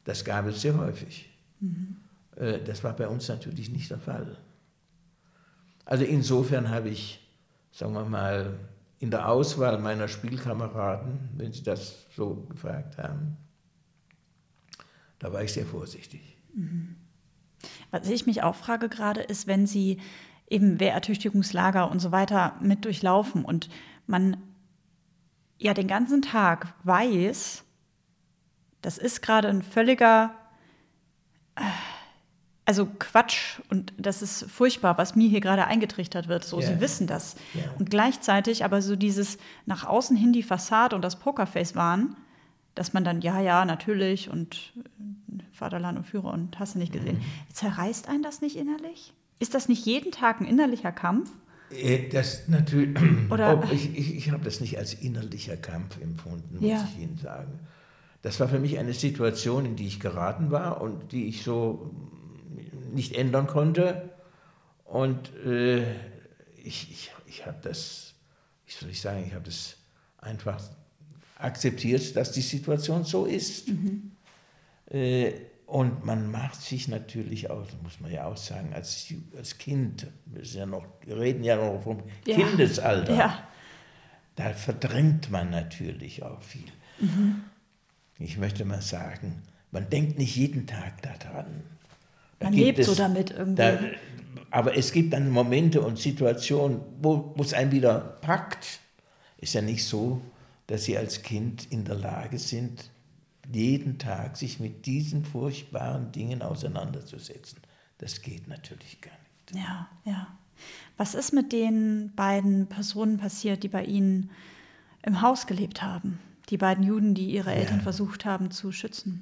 Das gab es sehr häufig. Mhm. Das war bei uns natürlich nicht der Fall. Also insofern habe ich, sagen wir mal, in der Auswahl meiner Spielkameraden, wenn Sie das so gefragt haben, da war ich sehr vorsichtig. Mhm. Was ich mich auch frage gerade, ist, wenn Sie eben Wehrertüchtigungslager und so weiter mit durchlaufen und man ja den ganzen Tag weiß, das ist gerade ein völliger, äh, also Quatsch und das ist furchtbar, was mir hier gerade eingetrichtert wird. So, yeah. sie wissen das. Yeah. Und gleichzeitig aber so dieses nach außen hin die Fassade und das Pokerface waren, dass man dann, ja, ja, natürlich und äh, Vaterland und Führer und hast du nicht gesehen. Mhm. Zerreißt einen das nicht innerlich? Ist das nicht jeden Tag ein innerlicher Kampf? Äh, das natürlich, Oder? ich, ich, ich habe das nicht als innerlicher Kampf empfunden, muss ja. ich Ihnen sagen. Das war für mich eine Situation, in die ich geraten war und die ich so nicht ändern konnte. Und äh, ich, ich, ich habe das, wie soll ich sagen, ich habe das einfach akzeptiert, dass die Situation so ist. Mhm. Äh, und man macht sich natürlich auch, muss man ja auch sagen, als, als Kind, wir, ja noch, wir reden ja noch vom ja. Kindesalter, ja. da verdrängt man natürlich auch viel. Mhm ich möchte mal sagen, man denkt nicht jeden Tag daran. Da man lebt es, so damit irgendwie. Da, aber es gibt dann Momente und Situationen, wo, wo es einen wieder packt. Ist ja nicht so, dass sie als Kind in der Lage sind, jeden Tag sich mit diesen furchtbaren Dingen auseinanderzusetzen. Das geht natürlich gar nicht. Ja, ja. Was ist mit den beiden Personen passiert, die bei Ihnen im Haus gelebt haben? Die beiden Juden, die ihre Eltern ja. versucht haben zu schützen?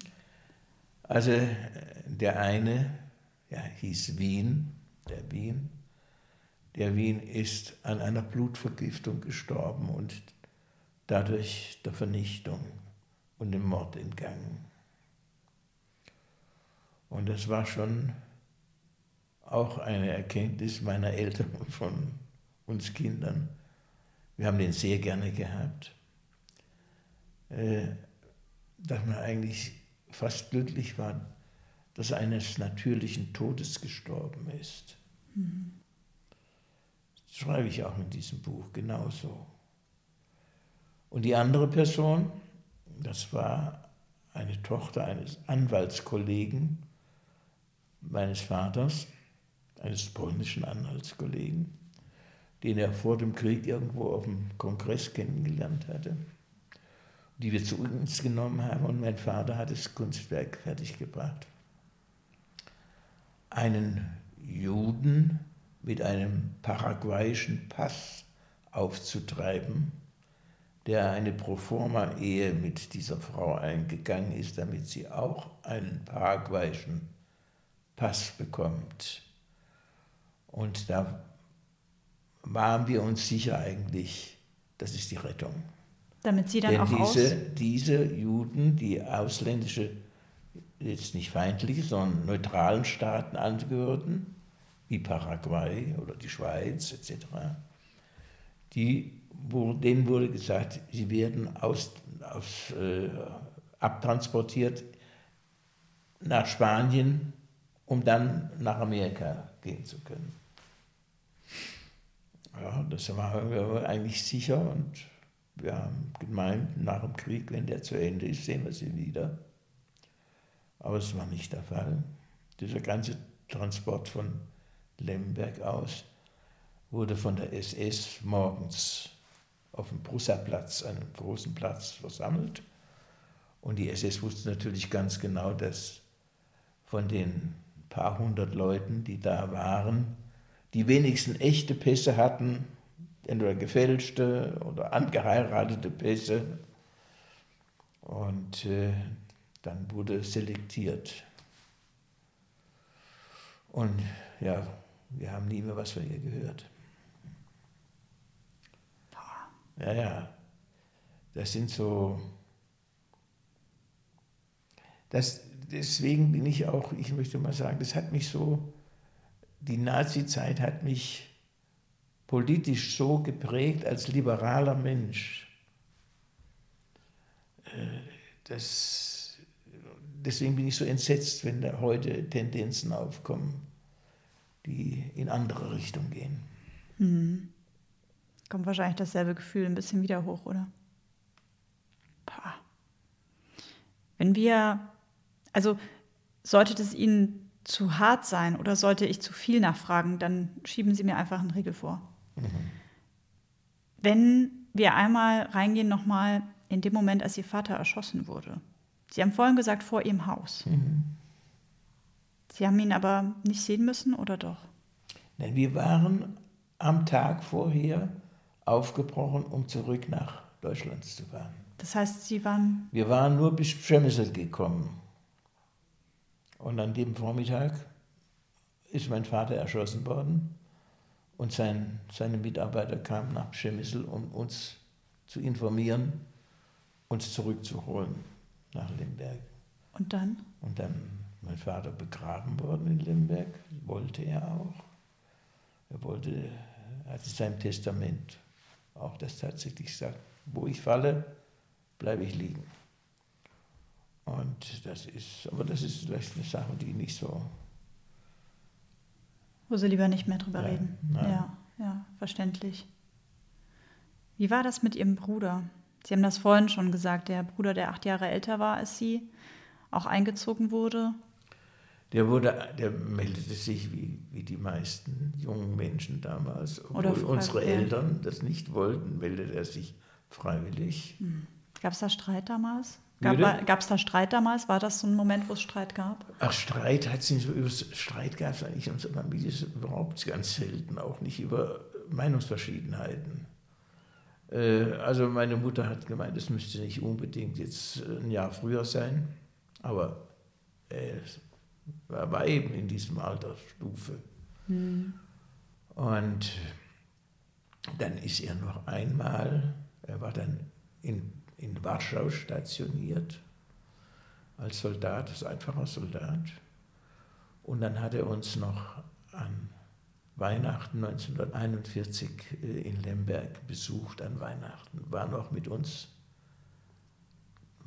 Also der eine ja, hieß Wien, der Wien. Der Wien ist an einer Blutvergiftung gestorben und dadurch der Vernichtung und dem Mord entgangen. Und das war schon auch eine Erkenntnis meiner Eltern von uns Kindern. Wir haben den sehr gerne gehabt, äh, dass man eigentlich fast glücklich war, dass er eines natürlichen Todes gestorben ist. Mhm. Das schreibe ich auch in diesem Buch genauso. Und die andere Person, das war eine Tochter eines Anwaltskollegen meines Vaters, eines polnischen Anwaltskollegen, den er vor dem Krieg irgendwo auf dem Kongress kennengelernt hatte, die wir zu uns genommen haben und mein Vater hat das Kunstwerk fertiggebracht. Einen Juden mit einem paraguayischen Pass aufzutreiben, der eine Proforma-Ehe mit dieser Frau eingegangen ist, damit sie auch einen paraguayischen Pass bekommt. Und da waren wir uns sicher eigentlich, das ist die Rettung. Damit sie dann Denn auch diese, diese Juden, die ausländische, jetzt nicht feindliche, sondern neutralen Staaten angehörten, wie Paraguay oder die Schweiz etc., die denen wurde gesagt, sie werden aus, aus, äh, abtransportiert nach Spanien, um dann nach Amerika gehen zu können. Ja, das wir eigentlich sicher und wir haben gemeint, nach dem Krieg, wenn der zu Ende ist, sehen wir sie wieder. Aber es war nicht der Fall. Dieser ganze Transport von Lemberg aus wurde von der SS morgens auf dem Brussaplatz, einem großen Platz, versammelt. Und die SS wusste natürlich ganz genau, dass von den paar hundert Leuten, die da waren, die wenigsten echte Pässe hatten, entweder gefälschte oder angeheiratete Pässe. Und äh, dann wurde selektiert. Und ja, wir haben nie mehr was von ihr gehört. Ja, ja. Das sind so. Das, deswegen bin ich auch, ich möchte mal sagen, das hat mich so, die Nazi-Zeit hat mich politisch so geprägt als liberaler Mensch. Äh, das, deswegen bin ich so entsetzt, wenn da heute Tendenzen aufkommen, die in andere Richtung gehen. Mhm. Kommt wahrscheinlich dasselbe Gefühl ein bisschen wieder hoch, oder? Pah. Wenn wir, also sollte es Ihnen zu hart sein oder sollte ich zu viel nachfragen, dann schieben Sie mir einfach einen Riegel vor. Mhm. Wenn wir einmal reingehen nochmal in dem Moment, als Ihr Vater erschossen wurde. Sie haben vorhin gesagt, vor Ihrem Haus. Mhm. Sie haben ihn aber nicht sehen müssen oder doch? Nein, wir waren am Tag vorher aufgebrochen, um zurück nach Deutschland zu fahren. Das heißt, Sie waren. Wir waren nur bis Przemysl gekommen. Und an dem Vormittag ist mein Vater erschossen worden und sein, seine Mitarbeiter kamen nach Przemysl, um uns zu informieren, uns zurückzuholen nach Lemberg. Und dann? Und dann mein Vater begraben worden in Lemberg, wollte er auch. Er wollte, er hatte sein Testament auch das tatsächlich sagt, wo ich falle, bleibe ich liegen. Und das ist, aber das ist vielleicht eine Sache, die nicht so. Wo Sie lieber nicht mehr drüber ja, reden. Nein. Ja, ja, verständlich. Wie war das mit Ihrem Bruder? Sie haben das vorhin schon gesagt, der Bruder, der acht Jahre älter war als Sie, auch eingezogen wurde. Der, wurde, der meldete sich wie, wie die meisten jungen Menschen damals. Obwohl unsere Eltern das nicht wollten, meldete er sich freiwillig. Hm. Gab es da Streit damals? Gab es da Streit damals? War das so ein Moment, wo es Streit gab? Ach, Streit hat nicht über Streit gab es eigentlich in unserer Familie überhaupt ganz selten, auch nicht über Meinungsverschiedenheiten. Äh, also meine Mutter hat gemeint, es müsste nicht unbedingt jetzt ein Jahr früher sein, aber es war eben in diesem Altersstufe. Hm. Und dann ist er noch einmal, er war dann in in Warschau stationiert als Soldat, als einfacher Soldat. Und dann hat er uns noch an Weihnachten 1941 äh, in Lemberg besucht, an Weihnachten, war noch mit uns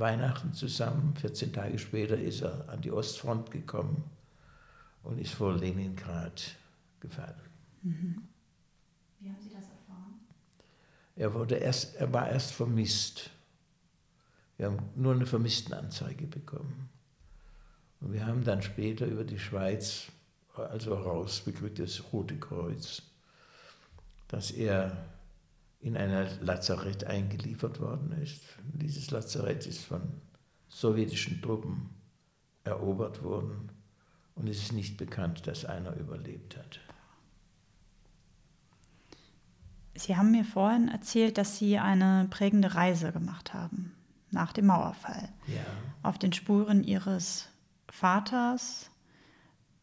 Weihnachten zusammen. 14 Tage später ist er an die Ostfront gekommen und ist vor Leningrad gefallen. Mhm. Wie haben Sie das erfahren? Er, wurde erst, er war erst vermisst. Wir haben nur eine Vermisstenanzeige bekommen. Und wir haben dann später über die Schweiz, also rausbekriegt das Rote Kreuz, dass er in ein Lazarett eingeliefert worden ist. Dieses Lazarett ist von sowjetischen Truppen erobert worden und es ist nicht bekannt, dass einer überlebt hat. Sie haben mir vorhin erzählt, dass Sie eine prägende Reise gemacht haben nach dem Mauerfall. Ja. Auf den Spuren ihres Vaters,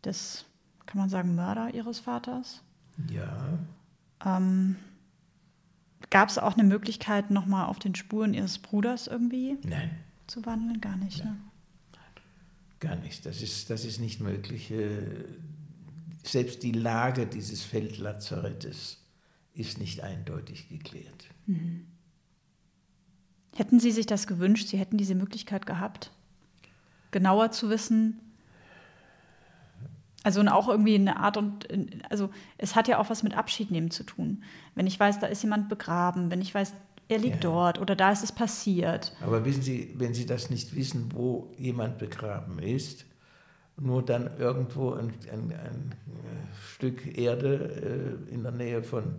des, kann man sagen, Mörder ihres Vaters. Ja. Ähm, Gab es auch eine Möglichkeit, nochmal auf den Spuren ihres Bruders irgendwie Nein. zu wandeln? Gar nicht, ne? Gar nicht. Das ist, das ist nicht möglich. Äh, selbst die Lage dieses Feldlazarettes ist nicht eindeutig geklärt. Mhm. Hätten Sie sich das gewünscht? Sie hätten diese Möglichkeit gehabt, genauer zu wissen? Also und auch irgendwie eine Art und also es hat ja auch was mit Abschied nehmen zu tun. Wenn ich weiß, da ist jemand begraben, wenn ich weiß, er liegt ja. dort oder da ist es passiert. Aber wissen Sie, wenn Sie das nicht wissen, wo jemand begraben ist, nur dann irgendwo ein, ein, ein Stück Erde äh, in der Nähe von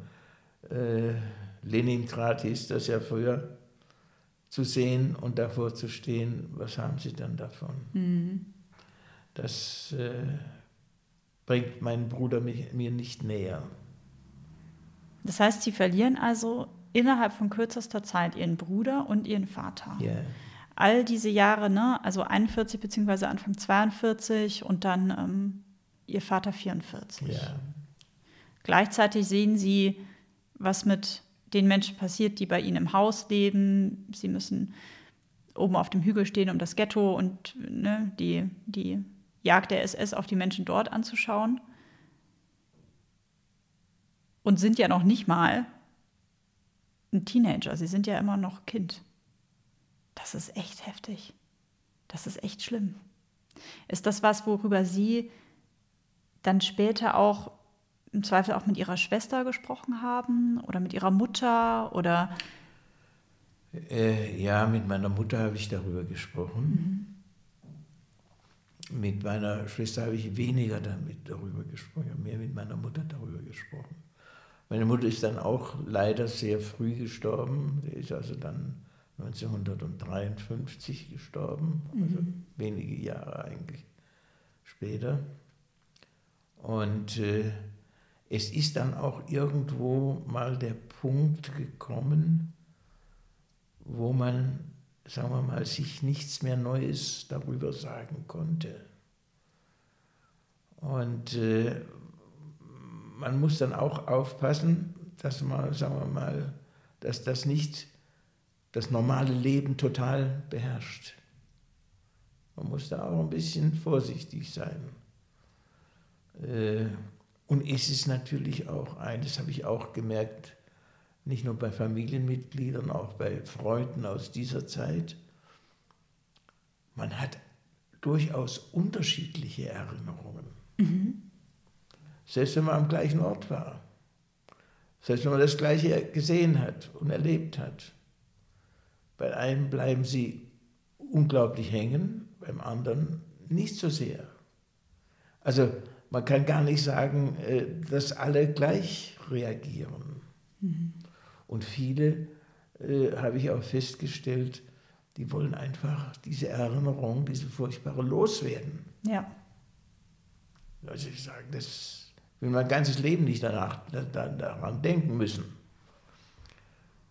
äh, Leningrad hieß das ja früher, zu sehen und davor zu stehen, was haben sie dann davon? Mhm. Das äh, bringt meinen Bruder mich, mir nicht näher. Das heißt, sie verlieren also innerhalb von kürzester Zeit ihren Bruder und ihren Vater. Yeah. All diese Jahre, ne, also 41 bzw. Anfang 42 und dann ähm, ihr Vater 44. Yeah. Gleichzeitig sehen sie, was mit den Menschen passiert, die bei ihnen im Haus leben. Sie müssen oben auf dem Hügel stehen, um das Ghetto und ne, die, die Jagd der SS auf die Menschen dort anzuschauen. Und sind ja noch nicht mal ein Teenager. Sie sind ja immer noch Kind. Das ist echt heftig. Das ist echt schlimm. Ist das was, worüber Sie dann später auch im Zweifel auch mit ihrer Schwester gesprochen haben oder mit ihrer Mutter oder? Äh, ja, mit meiner Mutter habe ich darüber gesprochen. Mhm. Mit meiner Schwester habe ich weniger damit darüber gesprochen, mehr mit meiner Mutter darüber gesprochen. Meine Mutter ist dann auch leider sehr früh gestorben. Sie ist also dann 1953 gestorben, also mhm. wenige Jahre eigentlich später. Und äh, es ist dann auch irgendwo mal der Punkt gekommen, wo man, sagen wir mal, sich nichts mehr Neues darüber sagen konnte. Und äh, man muss dann auch aufpassen, dass man, sagen wir mal, dass das nicht das normale Leben total beherrscht. Man muss da auch ein bisschen vorsichtig sein. Äh, und es ist natürlich auch ein, das habe ich auch gemerkt, nicht nur bei Familienmitgliedern, auch bei Freunden aus dieser Zeit, man hat durchaus unterschiedliche Erinnerungen. Mhm. Selbst wenn man am gleichen Ort war. Selbst wenn man das Gleiche gesehen hat und erlebt hat. Bei einem bleiben sie unglaublich hängen, beim anderen nicht so sehr. Also man kann gar nicht sagen, äh, dass alle gleich reagieren. Mhm. Und viele, äh, habe ich auch festgestellt, die wollen einfach diese Erinnerung, diese furchtbare loswerden. Ja. Also ich sage, das will mein ganzes Leben nicht danach, daran denken müssen.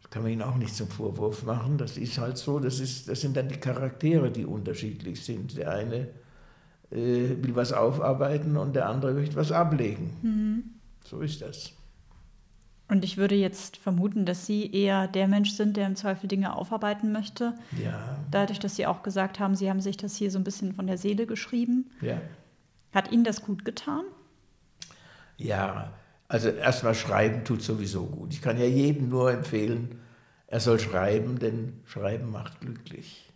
Das kann man ihnen auch nicht zum Vorwurf machen. Das ist halt so, das, ist, das sind dann die Charaktere, die unterschiedlich sind. Der eine äh, will was aufarbeiten und der andere möchte was ablegen. Mhm. So ist das. Und ich würde jetzt vermuten, dass Sie eher der Mensch sind, der im Zweifel Dinge aufarbeiten möchte. Ja. Dadurch, dass Sie auch gesagt haben, Sie haben sich das hier so ein bisschen von der Seele geschrieben. Ja. Hat Ihnen das gut getan? Ja, also erstmal schreiben tut sowieso gut. Ich kann ja jedem nur empfehlen, er soll schreiben, denn Schreiben macht glücklich.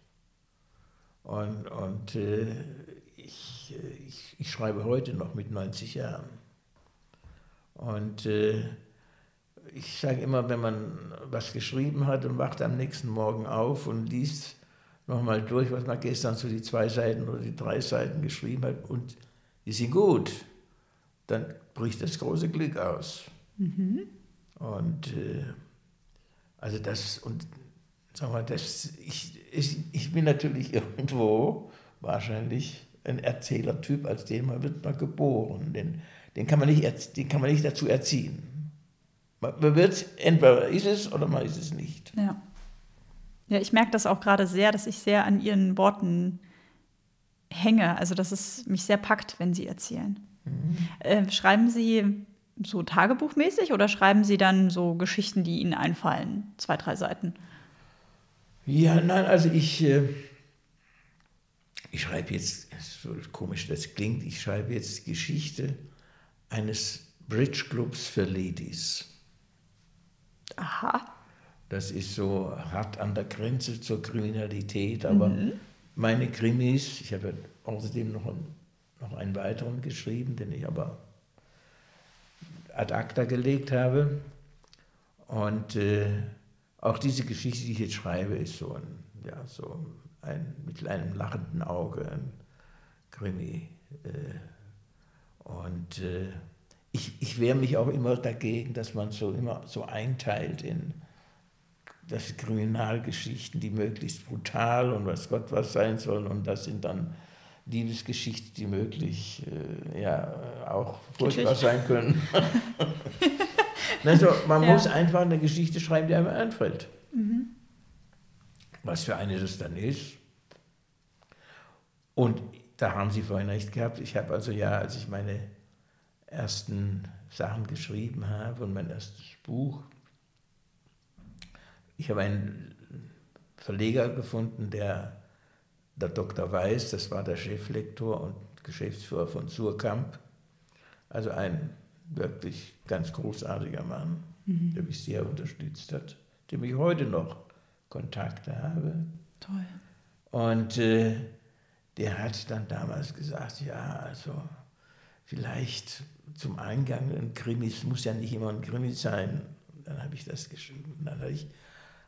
Und, und äh, ich, äh, ich, ich, schreibe heute noch mit 90 Jahren. Und äh, ich sage immer, wenn man was geschrieben hat und wacht am nächsten Morgen auf und liest nochmal durch, was man gestern so die zwei Seiten oder die drei Seiten geschrieben hat und die sind gut, dann bricht das große Glück aus. Mhm. Und äh, also das, und sag mal, das, ich, ich, ich bin natürlich irgendwo wahrscheinlich ein Erzählertyp, als den man wird man geboren. Den, den, kann man nicht, den kann man nicht dazu erziehen. Man wird, entweder ist es oder man ist es nicht. Ja. Ja, ich merke das auch gerade sehr, dass ich sehr an Ihren Worten hänge. Also, dass es mich sehr packt, wenn Sie erzählen. Mhm. Äh, schreiben Sie so tagebuchmäßig oder schreiben Sie dann so Geschichten, die Ihnen einfallen? Zwei, drei Seiten? Ja, nein, also ich, äh, ich schreibe jetzt, so komisch das klingt, ich schreibe jetzt Geschichte eines Bridge Clubs für Ladies. Aha. Das ist so hart an der Grenze zur Kriminalität, aber mhm. meine Krimis, ich habe außerdem noch, einen, noch einen weiteren geschrieben, den ich aber ad acta gelegt habe. Und äh, auch diese Geschichte, die ich jetzt schreibe, ist so ein, ja, so ein mit einem lachenden Auge, ein Krimi. Äh, und äh, ich, ich wehre mich auch immer dagegen, dass man so immer so einteilt in das Kriminalgeschichten, die möglichst brutal und was Gott was sein sollen. Und das sind dann Liebesgeschichten, die möglich äh, ja, auch furchtbar sein können. also, man ja. muss einfach eine Geschichte schreiben, die einem einfällt. Mhm. Was für eine das dann ist. Und da haben Sie vorhin recht gehabt. Ich habe also ja, als ich meine ersten Sachen geschrieben habe und mein erstes Buch. Ich habe einen Verleger gefunden, der, der Dr. Weiß, das war der Cheflektor und Geschäftsführer von Surkamp, also ein wirklich ganz großartiger Mann, mhm. der mich sehr unterstützt hat, dem ich heute noch Kontakte habe. Toll. Und äh, der hat dann damals gesagt, ja, also vielleicht zum Eingang ein Krimi, es muss ja nicht immer ein Krimi sein. Dann habe ich das geschrieben. Dann ich,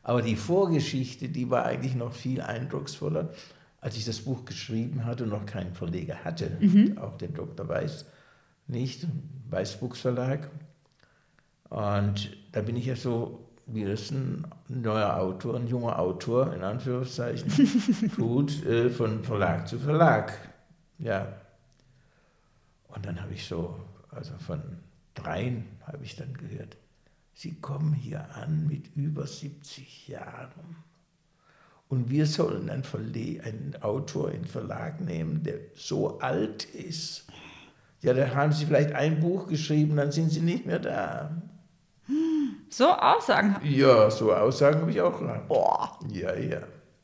aber die Vorgeschichte, die war eigentlich noch viel eindrucksvoller, als ich das Buch geschrieben hatte und noch keinen Verleger hatte, mhm. auch den Dr. Weiß nicht, Weiß Books Verlag. Und da bin ich ja so, wie es ein neuer Autor, ein junger Autor in Anführungszeichen tut, äh, von Verlag zu Verlag. Ja. Und dann habe ich so also von dreien habe ich dann gehört, Sie kommen hier an mit über 70 Jahren. Und wir sollen einen, Verle einen Autor in Verlag nehmen, der so alt ist. Ja, da haben Sie vielleicht ein Buch geschrieben, dann sind Sie nicht mehr da. So Aussagen? Ja, so Aussagen habe ich auch gehabt. Boah. Ja, ja.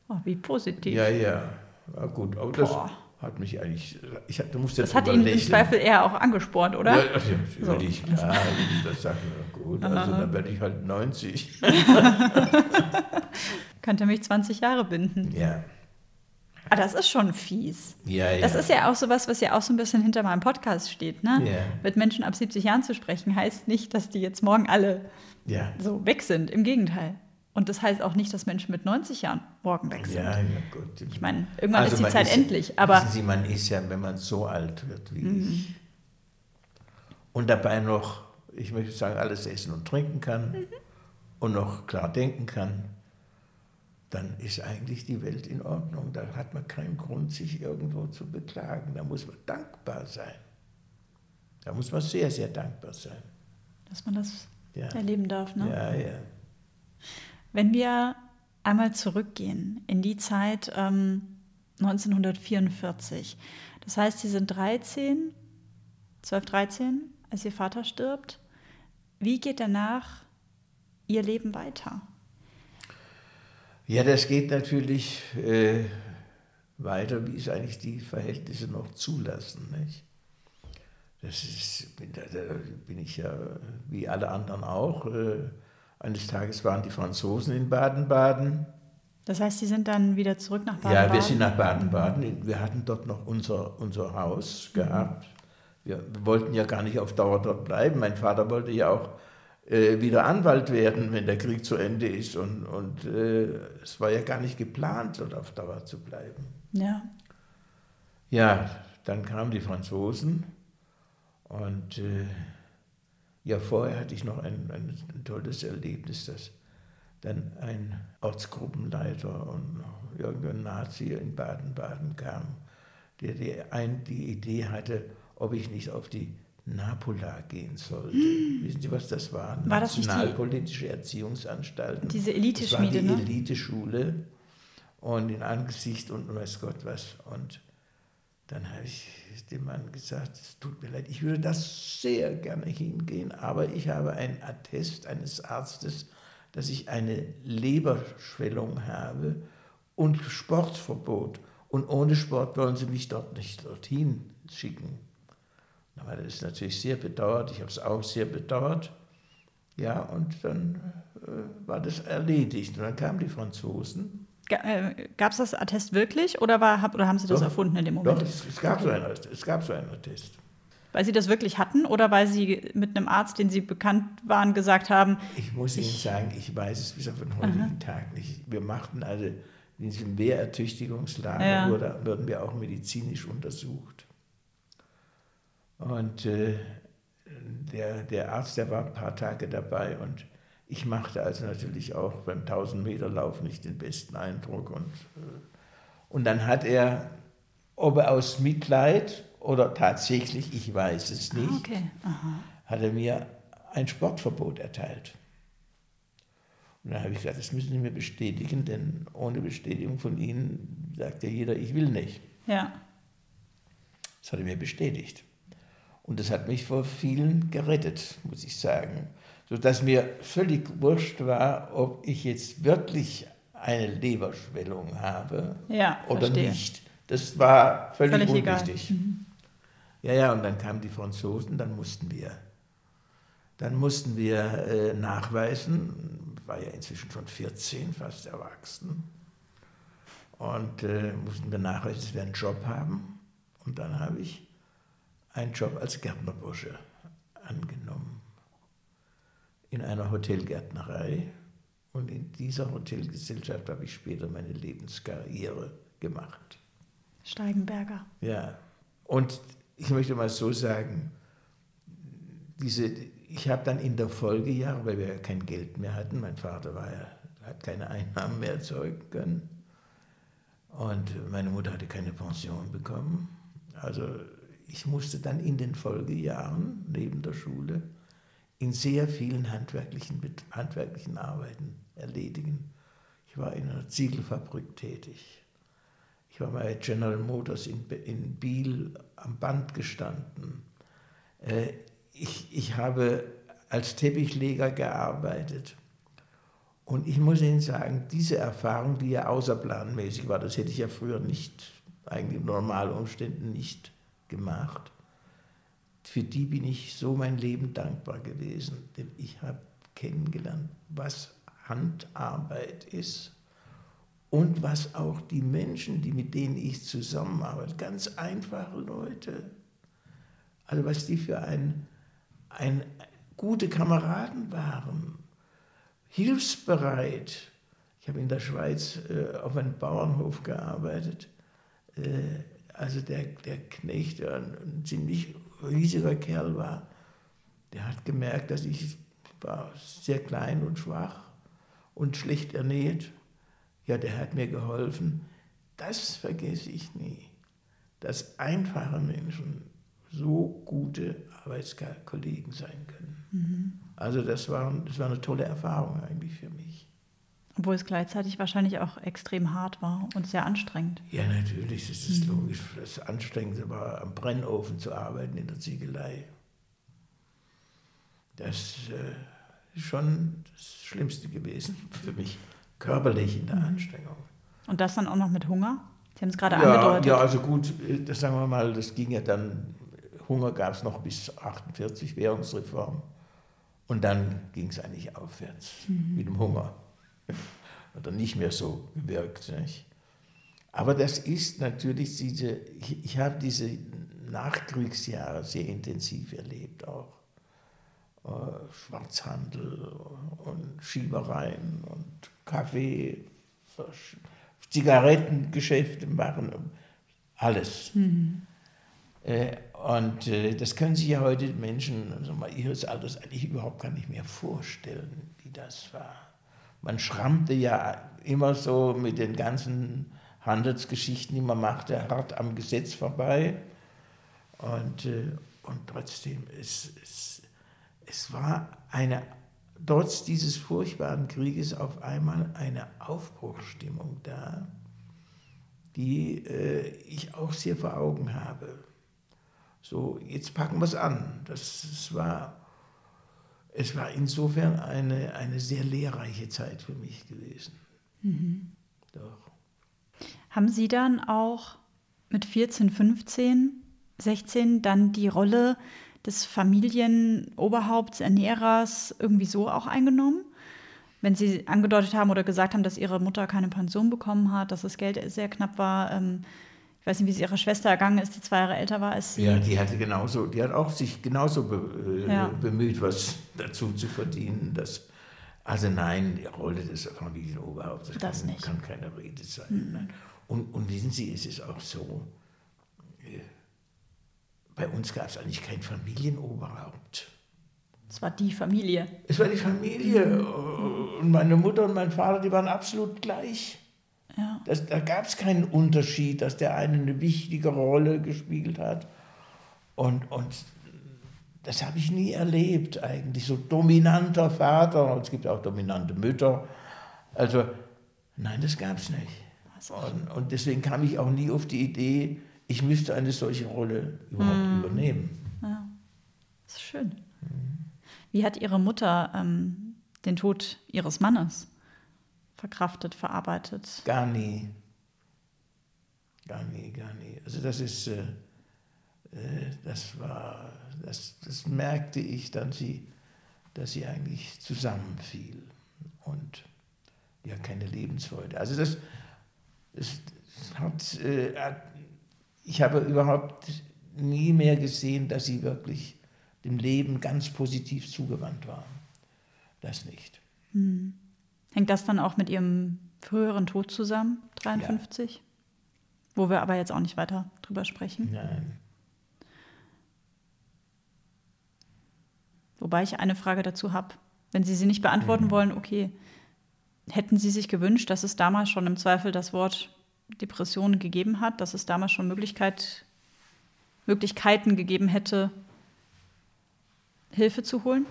Oh, wie positiv. Ja, ja. War gut, aber das, Boah hat mich eigentlich, ich, du musst jetzt Das hat ihn im Zweifel eher auch angespornt, oder? Ja, also, so. klar, ich das sagen, gut, also dann werde ich halt 90. Könnte mich 20 Jahre binden. Ja. Aber ah, das ist schon fies. Ja, ja. Das ist ja auch sowas, was ja auch so ein bisschen hinter meinem Podcast steht. Ne? Ja. Mit Menschen ab 70 Jahren zu sprechen, heißt nicht, dass die jetzt morgen alle ja. so weg sind. Im Gegenteil. Und das heißt auch nicht, dass Menschen mit 90 Jahren morgen weg sind. Ja, ja, gut. Ich meine, irgendwann also ist die Zeit ist, endlich. Aber wissen Sie, man ist ja, wenn man so alt wird wie mhm. ich und dabei noch, ich möchte sagen, alles essen und trinken kann mhm. und noch klar denken kann, dann ist eigentlich die Welt in Ordnung. Da hat man keinen Grund, sich irgendwo zu beklagen. Da muss man dankbar sein. Da muss man sehr, sehr dankbar sein. Dass man das ja. erleben darf. Ne? Ja, ja. Wenn wir einmal zurückgehen in die Zeit ähm, 1944, das heißt, Sie sind 13, 12, 13, als Ihr Vater stirbt. Wie geht danach Ihr Leben weiter? Ja, das geht natürlich äh, weiter, wie es eigentlich die Verhältnisse noch zulassen. Nicht? Das ist, da, da bin ich ja wie alle anderen auch. Äh, eines Tages waren die Franzosen in Baden-Baden. Das heißt, Sie sind dann wieder zurück nach Baden-Baden? Ja, wir sind nach Baden-Baden. Wir hatten dort noch unser, unser Haus gehabt. Wir wollten ja gar nicht auf Dauer dort bleiben. Mein Vater wollte ja auch äh, wieder Anwalt werden, wenn der Krieg zu Ende ist. Und, und äh, es war ja gar nicht geplant, dort auf Dauer zu bleiben. Ja. Ja, dann kamen die Franzosen und äh, ja, vorher hatte ich noch ein, ein, ein, tolles Erlebnis, dass dann ein Ortsgruppenleiter und irgendein Nazi in Baden-Baden kam, der die, ein, die Idee hatte, ob ich nicht auf die Napola gehen sollte. Hm. Wissen Sie, was das war? war das Nationalpolitische Erziehungsanstalten. Diese Eliteschmiede, Das war die ne? Eliteschule und in Angesicht und weiß Gott was. Und dann habe ich dem Mann gesagt, es tut mir leid, ich würde das sehr gerne hingehen, aber ich habe ein Attest eines Arztes, dass ich eine Leberschwellung habe und Sportverbot. Und ohne Sport wollen sie mich dort nicht dorthin schicken. Aber das ist natürlich sehr bedauert, ich habe es auch sehr bedauert. Ja, und dann äh, war das erledigt. Und dann kamen die Franzosen. Äh, gab es das Attest wirklich oder, war, oder haben Sie das doch, erfunden in dem Moment? Doch, es, es, gab so ein, es gab so ein Attest. Weil Sie das wirklich hatten oder weil Sie mit einem Arzt, den Sie bekannt waren, gesagt haben? Ich muss Ihnen sagen, ich weiß es bis auf den heutigen aha. Tag nicht. Wir machten also in diesem Wehrertüchtigungslager, ja. wurde, wurden wir auch medizinisch untersucht. Und äh, der, der Arzt, der war ein paar Tage dabei und ich machte also natürlich auch beim 1000 Meter Lauf nicht den besten Eindruck. Und, äh, und dann hat er, ob er aus Mitleid oder tatsächlich, ich weiß es ah, nicht, okay. hat er mir ein Sportverbot erteilt. Und dann habe ich gesagt, das müssen Sie mir bestätigen, denn ohne Bestätigung von Ihnen sagt ja jeder, ich will nicht. Ja. Das hat er mir bestätigt. Und das hat mich vor vielen gerettet, muss ich sagen. Sodass mir völlig wurscht war, ob ich jetzt wirklich eine Leberschwellung habe ja, oder verstehe. nicht. Das war völlig, völlig unwichtig. Mhm. Ja, ja, und dann kamen die Franzosen, dann mussten wir, dann mussten wir äh, nachweisen, war ja inzwischen schon 14, fast erwachsen, und äh, mussten wir nachweisen, dass wir einen Job haben. Und dann habe ich einen Job als Gärtnerbursche angenommen in einer Hotelgärtnerei. Und in dieser Hotelgesellschaft habe ich später meine Lebenskarriere gemacht. Steigenberger. Ja. Und ich möchte mal so sagen, diese, ich habe dann in der Folgejahre, weil wir ja kein Geld mehr hatten, mein Vater war ja, hat keine Einnahmen mehr erzeugen können und meine Mutter hatte keine Pension bekommen. Also ich musste dann in den Folgejahren neben der Schule in sehr vielen handwerklichen, handwerklichen Arbeiten erledigen. Ich war in einer Ziegelfabrik tätig. Ich war bei General Motors in, in Biel am Band gestanden. Äh, ich, ich habe als Teppichleger gearbeitet. Und ich muss Ihnen sagen, diese Erfahrung, die ja außerplanmäßig war, das hätte ich ja früher nicht, eigentlich in normalen Umständen nicht gemacht. Für die bin ich so mein Leben dankbar gewesen, denn ich habe kennengelernt, was Handarbeit ist und was auch die Menschen, die mit denen ich zusammenarbeite, ganz einfache Leute, also was die für ein, ein gute Kameraden waren, hilfsbereit. Ich habe in der Schweiz äh, auf einem Bauernhof gearbeitet. Äh, also der, der Knecht, der ein ziemlich riesiger Kerl war, der hat gemerkt, dass ich war sehr klein und schwach und schlecht ernährt. ja, der hat mir geholfen. Das vergesse ich nie, dass einfache Menschen so gute Arbeitskollegen sein können. Mhm. Also das war, das war eine tolle Erfahrung eigentlich für mich. Obwohl es gleichzeitig wahrscheinlich auch extrem hart war und sehr anstrengend. Ja, natürlich, das ist mhm. logisch. Das Anstrengende war, am Brennofen zu arbeiten in der Ziegelei. Das äh, ist schon das Schlimmste gewesen für mich, körperlich in der mhm. Anstrengung. Und das dann auch noch mit Hunger? Sie haben es gerade ja, angedeutet. Ja, also gut, das sagen wir mal, das ging ja dann, Hunger gab es noch bis 48, Währungsreform. Und dann ging es eigentlich aufwärts mhm. mit dem Hunger. Oder nicht mehr so gewirkt. Nicht? Aber das ist natürlich diese, ich, ich habe diese Nachkriegsjahre sehr intensiv erlebt auch. Äh, Schwarzhandel und Schiebereien und Kaffee, Zigarettengeschäfte machen, alles. Mhm. Äh, und äh, das können sich ja heute Menschen also mal ihres Alters eigentlich überhaupt gar nicht mehr vorstellen, wie das war. Man schrammte ja immer so mit den ganzen Handelsgeschichten, die man machte, hart am Gesetz vorbei. Und, äh, und trotzdem, es, es, es war eine, trotz dieses furchtbaren Krieges auf einmal eine Aufbruchsstimmung da, die äh, ich auch sehr vor Augen habe. So, jetzt packen wir es an. Das, das war, es war insofern eine, eine sehr lehrreiche Zeit für mich gewesen. Mhm. Doch. Haben Sie dann auch mit 14, 15, 16 dann die Rolle des Familienoberhaupts, Ernährers irgendwie so auch eingenommen? Wenn Sie angedeutet haben oder gesagt haben, dass Ihre Mutter keine Pension bekommen hat, dass das Geld sehr knapp war, ähm, ich weiß nicht, wie es ihrer Schwester ergangen ist, die zwei Jahre älter war als sie. Ja, die hatte genauso, die hat auch sich genauso be, äh, ja. bemüht, was dazu zu verdienen. Dass, also nein, die Rolle des Familienoberhaupts, das, das kann, kann, keine Rede sein. Mhm. Und, und wissen Sie, es ist auch so, äh, bei uns gab es eigentlich kein Familienoberhaupt. Es war die Familie. Es war die Familie. Mhm. Und meine Mutter und mein Vater, die waren absolut gleich. Ja. Das, da gab es keinen Unterschied, dass der eine eine wichtige Rolle gespielt hat. Und, und das habe ich nie erlebt eigentlich. So dominanter Vater, und es gibt auch dominante Mütter. Also nein, das gab es nicht. Und, und, deswegen kam ich auch nie auf die Idee, ich müsste eine solche Rolle überhaupt hm. übernehmen. Ja, das ist schön. Hm. Wie hat Ihre Mutter ähm, den Tod Ihres Mannes verkraftet, verarbeitet? Gar nie. Gar nie, gar nie. Also das ist, äh, äh, das war, das, das merkte ich dann, sie, dass sie eigentlich zusammenfiel und ja keine Lebensfreude. Also das, das hat, äh, ich habe überhaupt nie mehr gesehen, dass sie wirklich dem Leben ganz positiv zugewandt war. Das nicht. Hm. Hängt das dann auch mit Ihrem früheren Tod zusammen, 53? Ja. Wo wir aber jetzt auch nicht weiter drüber sprechen. Nein. Wobei ich eine Frage dazu habe. Wenn Sie sie nicht beantworten mhm. wollen, okay. Hätten Sie sich gewünscht, dass es damals schon im Zweifel das Wort Depression gegeben hat, dass es damals schon Möglichkeit, Möglichkeiten gegeben hätte, Hilfe zu holen?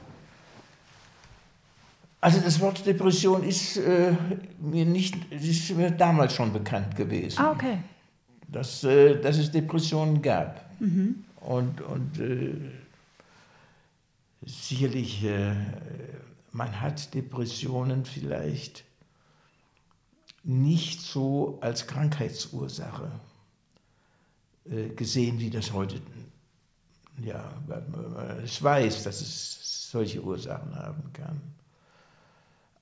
Also das Wort Depression ist äh, mir nicht, ist mir damals schon bekannt gewesen. Ah, okay. Dass, äh, dass es Depressionen gab. Mhm. Und, und äh, sicherlich, äh, man hat Depressionen vielleicht nicht so als Krankheitsursache äh, gesehen, wie das heute, ja, es weiß, dass es solche Ursachen haben kann.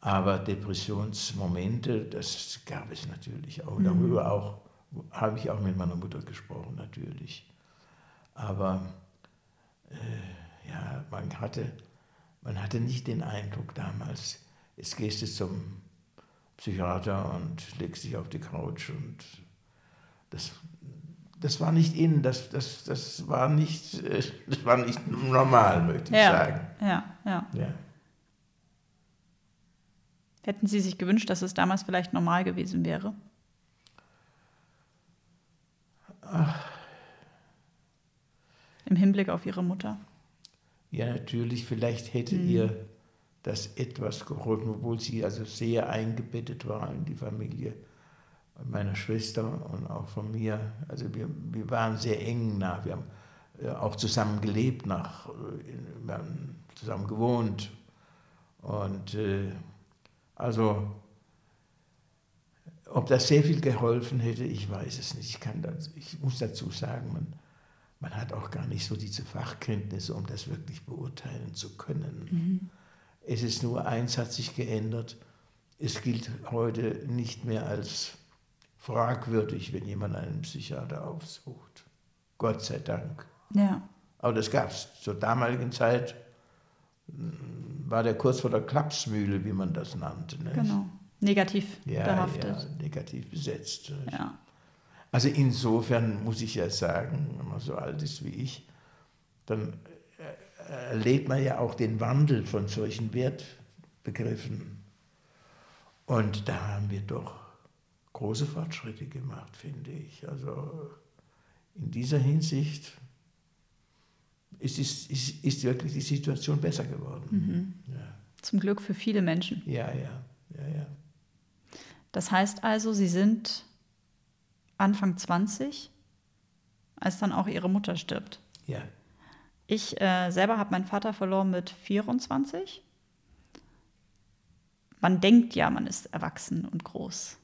Aber Depressionsmomente, das gab es natürlich auch. Mhm. Darüber auch habe ich auch mit meiner Mutter gesprochen, natürlich. Aber äh, ja, man hatte, man hatte nicht den Eindruck damals, jetzt gehst du zum Psychiater und legst dich auf die Couch und das, das war nicht in, das, das, das, war nicht, das war nicht normal, möchte ich ja, sagen. Ja, ja. ja. Hätten Sie sich gewünscht, dass es damals vielleicht normal gewesen wäre? Ach. Im Hinblick auf Ihre Mutter? Ja, natürlich. Vielleicht hätte mhm. ihr das etwas geholfen, obwohl sie also sehr eingebettet war in die Familie meiner Schwester und auch von mir. Also wir, wir waren sehr eng nach. Wir haben äh, auch zusammen gelebt, nach, äh, wir haben zusammen gewohnt. Und äh, also, ob das sehr viel geholfen hätte, ich weiß es nicht. Ich, kann das, ich muss dazu sagen, man, man hat auch gar nicht so diese Fachkenntnisse, um das wirklich beurteilen zu können. Mhm. Es ist nur eins hat sich geändert. Es gilt heute nicht mehr als fragwürdig, wenn jemand einen Psychiater aufsucht. Gott sei Dank. Ja. Aber das gab es zur damaligen Zeit, war der kurz vor der Klapsmühle, wie man das nannte. Nicht? Genau. Negativ ja, behaftet. Ja, negativ besetzt. Ja. Also insofern muss ich ja sagen, wenn man so alt ist wie ich, dann erlebt man ja auch den Wandel von solchen Wertbegriffen. Und da haben wir doch große Fortschritte gemacht, finde ich. Also in dieser Hinsicht ist, ist, ist, ist wirklich die Situation besser geworden. Mhm. Ja. Zum Glück für viele Menschen. Ja, ja, ja, ja. Das heißt also, Sie sind Anfang 20, als dann auch Ihre Mutter stirbt. Ja. Ich äh, selber habe meinen Vater verloren mit 24. Man denkt ja, man ist erwachsen und groß.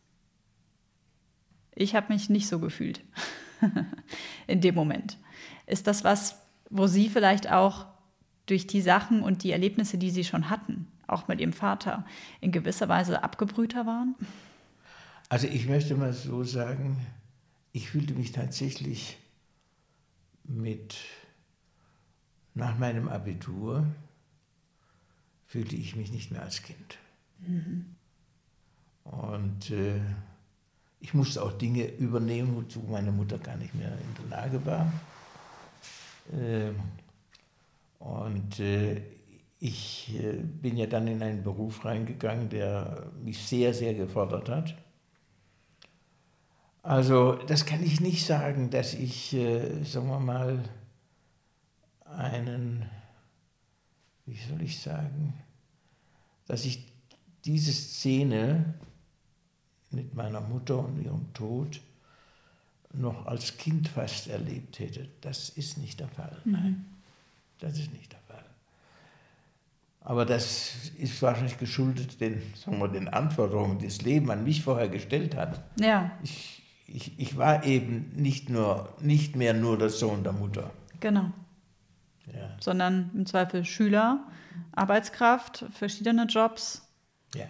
Ich habe mich nicht so gefühlt in dem Moment. Ist das was, wo Sie vielleicht auch durch die Sachen und die Erlebnisse, die Sie schon hatten, auch mit Ihrem Vater, in gewisser Weise abgebrühter waren? Also ich möchte mal so sagen, ich fühlte mich tatsächlich mit nach meinem Abitur fühlte ich mich nicht mehr als Kind. Mhm. Und äh, ich musste auch Dinge übernehmen, wozu meine Mutter gar nicht mehr in der Lage war. Äh, und äh, ich äh, bin ja dann in einen Beruf reingegangen, der mich sehr, sehr gefordert hat. Also das kann ich nicht sagen, dass ich, äh, sagen wir mal, einen, wie soll ich sagen, dass ich diese Szene mit meiner Mutter und ihrem Tod noch als Kind fast erlebt hätte. Das ist nicht der Fall. Nein, das ist nicht der Fall. Aber das ist wahrscheinlich geschuldet den, sagen wir, den Anforderungen, die das Leben an mich vorher gestellt hat. Ja. Ich, ich, ich war eben nicht, nur, nicht mehr nur der Sohn der Mutter. Genau ja. sondern im Zweifel Schüler, Arbeitskraft, verschiedene Jobs. Ja.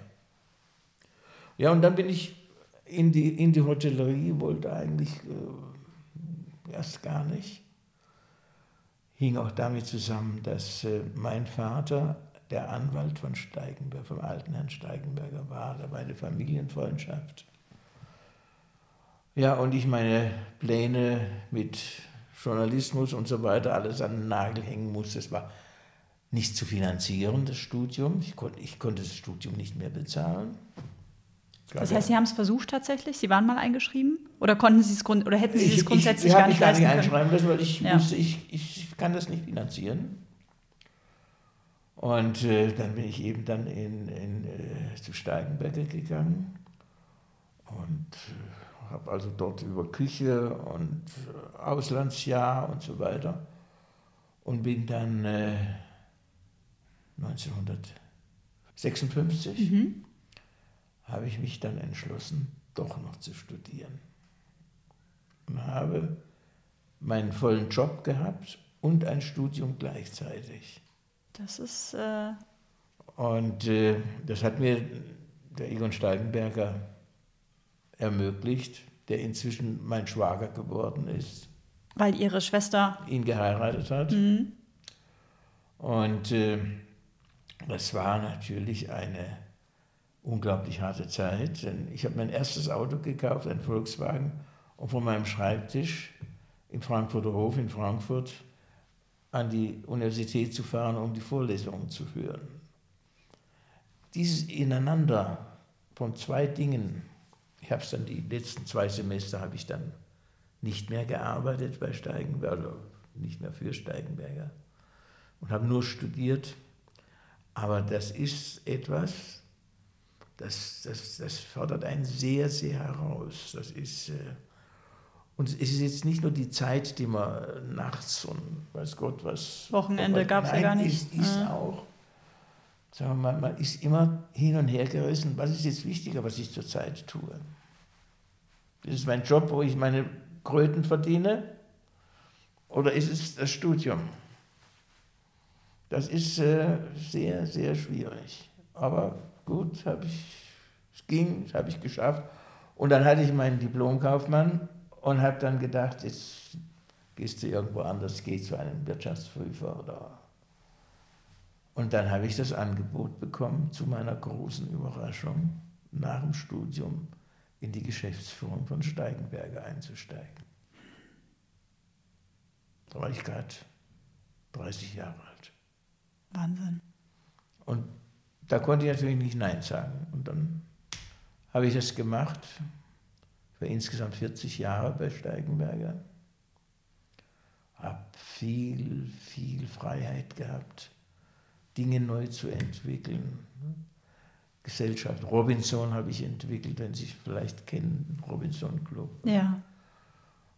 Ja, und dann bin ich in die, in die Hotellerie, wollte eigentlich äh, erst gar nicht. Hing auch damit zusammen, dass äh, mein Vater der Anwalt von Steigenberg, vom alten Herrn Steigenberger war. Da war eine Familienfreundschaft. Ja, und ich meine Pläne mit Journalismus und so weiter alles an den Nagel hängen musste. Es war nicht zu finanzieren, das Studium. Ich, kon, ich konnte das Studium nicht mehr bezahlen. Das heißt, Sie haben es versucht tatsächlich? Sie waren mal eingeschrieben? Oder konnten Sie es grund oder hätten Sie es grundsätzlich ich, ich, gar nicht? Ich gar nicht einschreiben lassen, weil ich ja. wusste, ich, ich kann das nicht finanzieren. Und äh, dann bin ich eben dann in, in, äh, zu Steigenberger gegangen und äh, habe also dort über Küche und Auslandsjahr und so weiter und bin dann äh, 1956 mhm. Habe ich mich dann entschlossen, doch noch zu studieren und habe meinen vollen Job gehabt und ein Studium gleichzeitig. Das ist. Äh und äh, das hat mir der Egon Steigenberger ermöglicht, der inzwischen mein Schwager geworden ist. Weil ihre Schwester ihn geheiratet hat. Mhm. Und äh, das war natürlich eine unglaublich harte Zeit, denn ich habe mein erstes Auto gekauft, ein Volkswagen, um von meinem Schreibtisch im Frankfurter Hof in Frankfurt an die Universität zu fahren, um die Vorlesungen zu hören. Dieses Ineinander von zwei Dingen. Ich habe es dann die letzten zwei Semester habe ich dann nicht mehr gearbeitet bei Steigenberger, also nicht mehr für Steigenberger und habe nur studiert. Aber das ist etwas, das, das, das fordert einen sehr, sehr heraus. Das ist, äh, und es ist jetzt nicht nur die Zeit, die man nachts und weiß Gott was. Wochenende gab es ja gar nicht. Es ist auch, sagen wir mal, man ist immer hin und her gerissen. Was ist jetzt wichtiger, was ich zurzeit tue? Ist mein Job, wo ich meine Kröten verdiene? Oder ist es das Studium? Das ist äh, sehr, sehr schwierig. Aber gut, habe ich, es ging, das habe ich geschafft. Und dann hatte ich meinen Diplomkaufmann und habe dann gedacht, jetzt gehst du irgendwo anders, geh zu einem Wirtschaftsprüfer oder. Und dann habe ich das Angebot bekommen, zu meiner großen Überraschung, nach dem Studium in die Geschäftsführung von Steigenberger einzusteigen. Da war ich gerade 30 Jahre alt. Wahnsinn. Und da konnte ich natürlich nicht Nein sagen. Und dann habe ich das gemacht, für insgesamt 40 Jahre bei Steigenberger. Habe viel, viel Freiheit gehabt, Dinge neu zu entwickeln. Gesellschaft Robinson habe ich entwickelt, wenn Sie es vielleicht kennen, Robinson Club. Ja.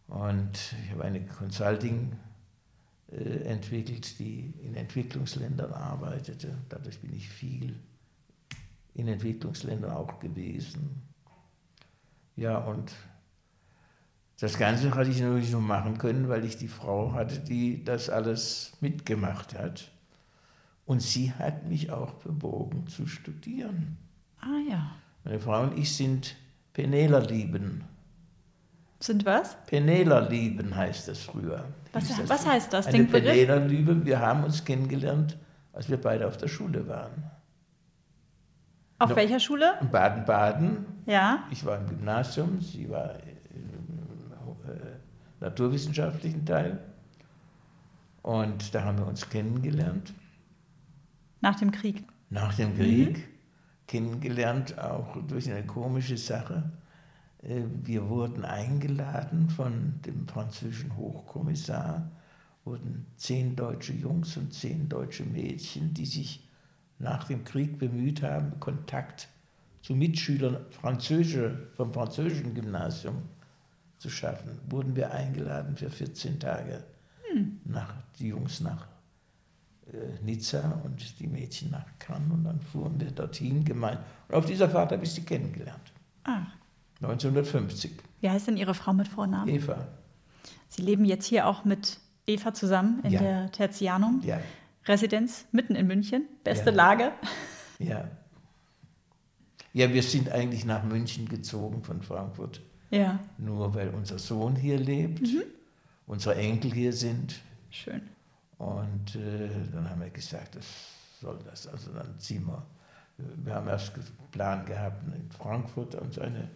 Und ich habe eine Consulting entwickelt, die in Entwicklungsländern arbeitete. Dadurch bin ich viel in Entwicklungsländern auch gewesen. Ja, und das Ganze hatte ich natürlich nur machen können, weil ich die Frau hatte, die das alles mitgemacht hat. Und sie hat mich auch bewogen zu studieren. Ah ja. Meine Frau und ich sind Penela-Lieben. Sind was? Penela-Lieben heißt das früher. Was, das was heißt das? Eine Penela-Liebe, wir haben uns kennengelernt, als wir beide auf der Schule waren. Auf no, welcher Schule? In Baden-Baden. Ja. Ich war im Gymnasium, sie war im äh, naturwissenschaftlichen Teil. Und da haben wir uns kennengelernt. Nach dem Krieg? Nach dem Krieg. Mhm. Kennengelernt, auch durch eine komische Sache. Äh, wir wurden eingeladen von dem französischen Hochkommissar, wurden zehn deutsche Jungs und zehn deutsche Mädchen, die sich nach dem Krieg bemüht haben, Kontakt zu Mitschülern Französische, vom französischen Gymnasium zu schaffen, wurden wir eingeladen für 14 Tage. Hm. Nach, die Jungs nach äh, Nizza und die Mädchen nach Cannes und dann fuhren wir dorthin gemein. Und auf dieser Fahrt habe ich sie kennengelernt. Ach. 1950. Wie heißt denn Ihre Frau mit Vornamen? Eva. Sie leben jetzt hier auch mit Eva zusammen in ja. der Tertianum. Ja. Residenz mitten in München. Beste ja. Lage. Ja. Ja, wir sind eigentlich nach München gezogen von Frankfurt. Ja. Nur weil unser Sohn hier lebt, mhm. unsere Enkel hier sind. Schön. Und äh, dann haben wir gesagt, das soll das. Also dann ziehen wir. Wir haben erst geplant gehabt, in Frankfurt uns eine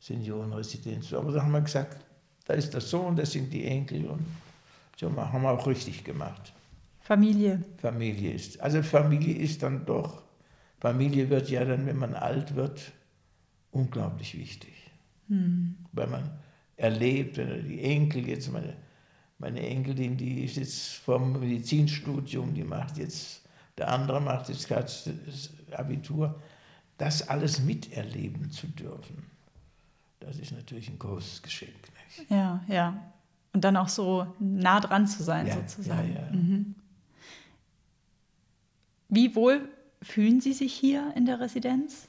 Seniorenresidenz. Aber da haben wir gesagt, da ist der Sohn, das sind die Enkel und so haben wir auch richtig gemacht. Familie. Familie ist. Also Familie ist dann doch, Familie wird ja dann, wenn man alt wird, unglaublich wichtig. Hm. Weil man erlebt, wenn die Enkel jetzt, meine, meine Enkelin, die ist jetzt vom Medizinstudium, die macht jetzt, der andere macht jetzt gerade das Abitur, das alles miterleben zu dürfen. Das ist natürlich ein großes Geschenk. Nicht? Ja, ja. Und dann auch so nah dran zu sein, ja, sozusagen. Ja, ja. Mhm. Wie wohl fühlen Sie sich hier in der Residenz?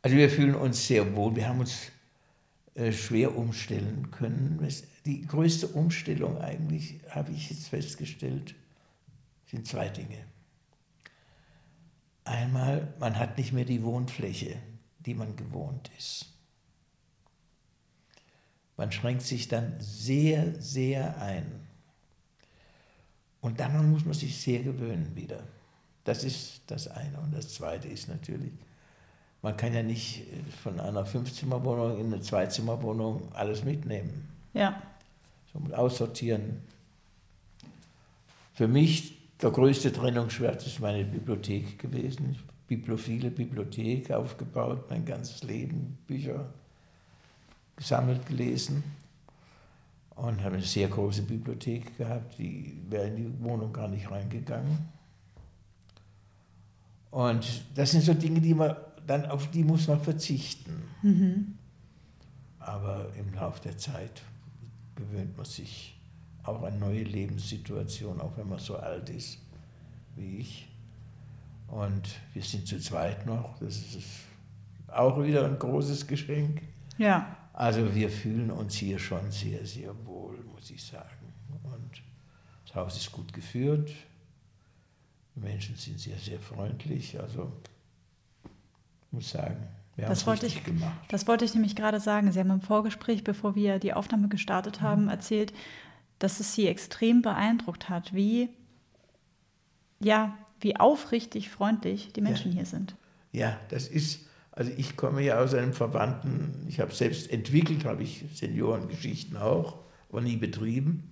Also wir fühlen uns sehr wohl. Wir haben uns äh, schwer umstellen können. Die größte Umstellung eigentlich, habe ich jetzt festgestellt, sind zwei Dinge. Einmal, man hat nicht mehr die Wohnfläche, die man gewohnt ist. Man schränkt sich dann sehr, sehr ein. Und daran muss man sich sehr gewöhnen wieder. Das ist das eine. Und das zweite ist natürlich, man kann ja nicht äh, von einer Fünfzimmerwohnung in eine Zweizimmerwohnung alles mitnehmen. Ja. So mit aussortieren. Für mich der größte Trennungsschmerz ist meine Bibliothek gewesen. Bibliophile Bibliothek aufgebaut, mein ganzes Leben, Bücher gesammelt, gelesen und habe eine sehr große Bibliothek gehabt, die wäre in die Wohnung gar nicht reingegangen. Und das sind so Dinge, die man dann auf die muss man verzichten. Mhm. Aber im Laufe der Zeit gewöhnt man sich auch an neue Lebenssituationen, auch wenn man so alt ist wie ich. Und wir sind zu zweit noch. Das ist auch wieder ein großes Geschenk. Ja. Also wir fühlen uns hier schon sehr, sehr wohl, muss ich sagen. Und das Haus ist gut geführt. Die Menschen sind sehr, sehr freundlich. Also ich muss sagen, wir haben das wollte ich, gemacht. Das wollte ich nämlich gerade sagen. Sie haben im Vorgespräch, bevor wir die Aufnahme gestartet haben, mhm. erzählt, dass es Sie extrem beeindruckt hat, wie, ja, wie aufrichtig freundlich die Menschen ja. hier sind. Ja, das ist, also ich komme ja aus einem Verwandten, ich habe selbst entwickelt, habe ich Seniorengeschichten auch, aber nie betrieben.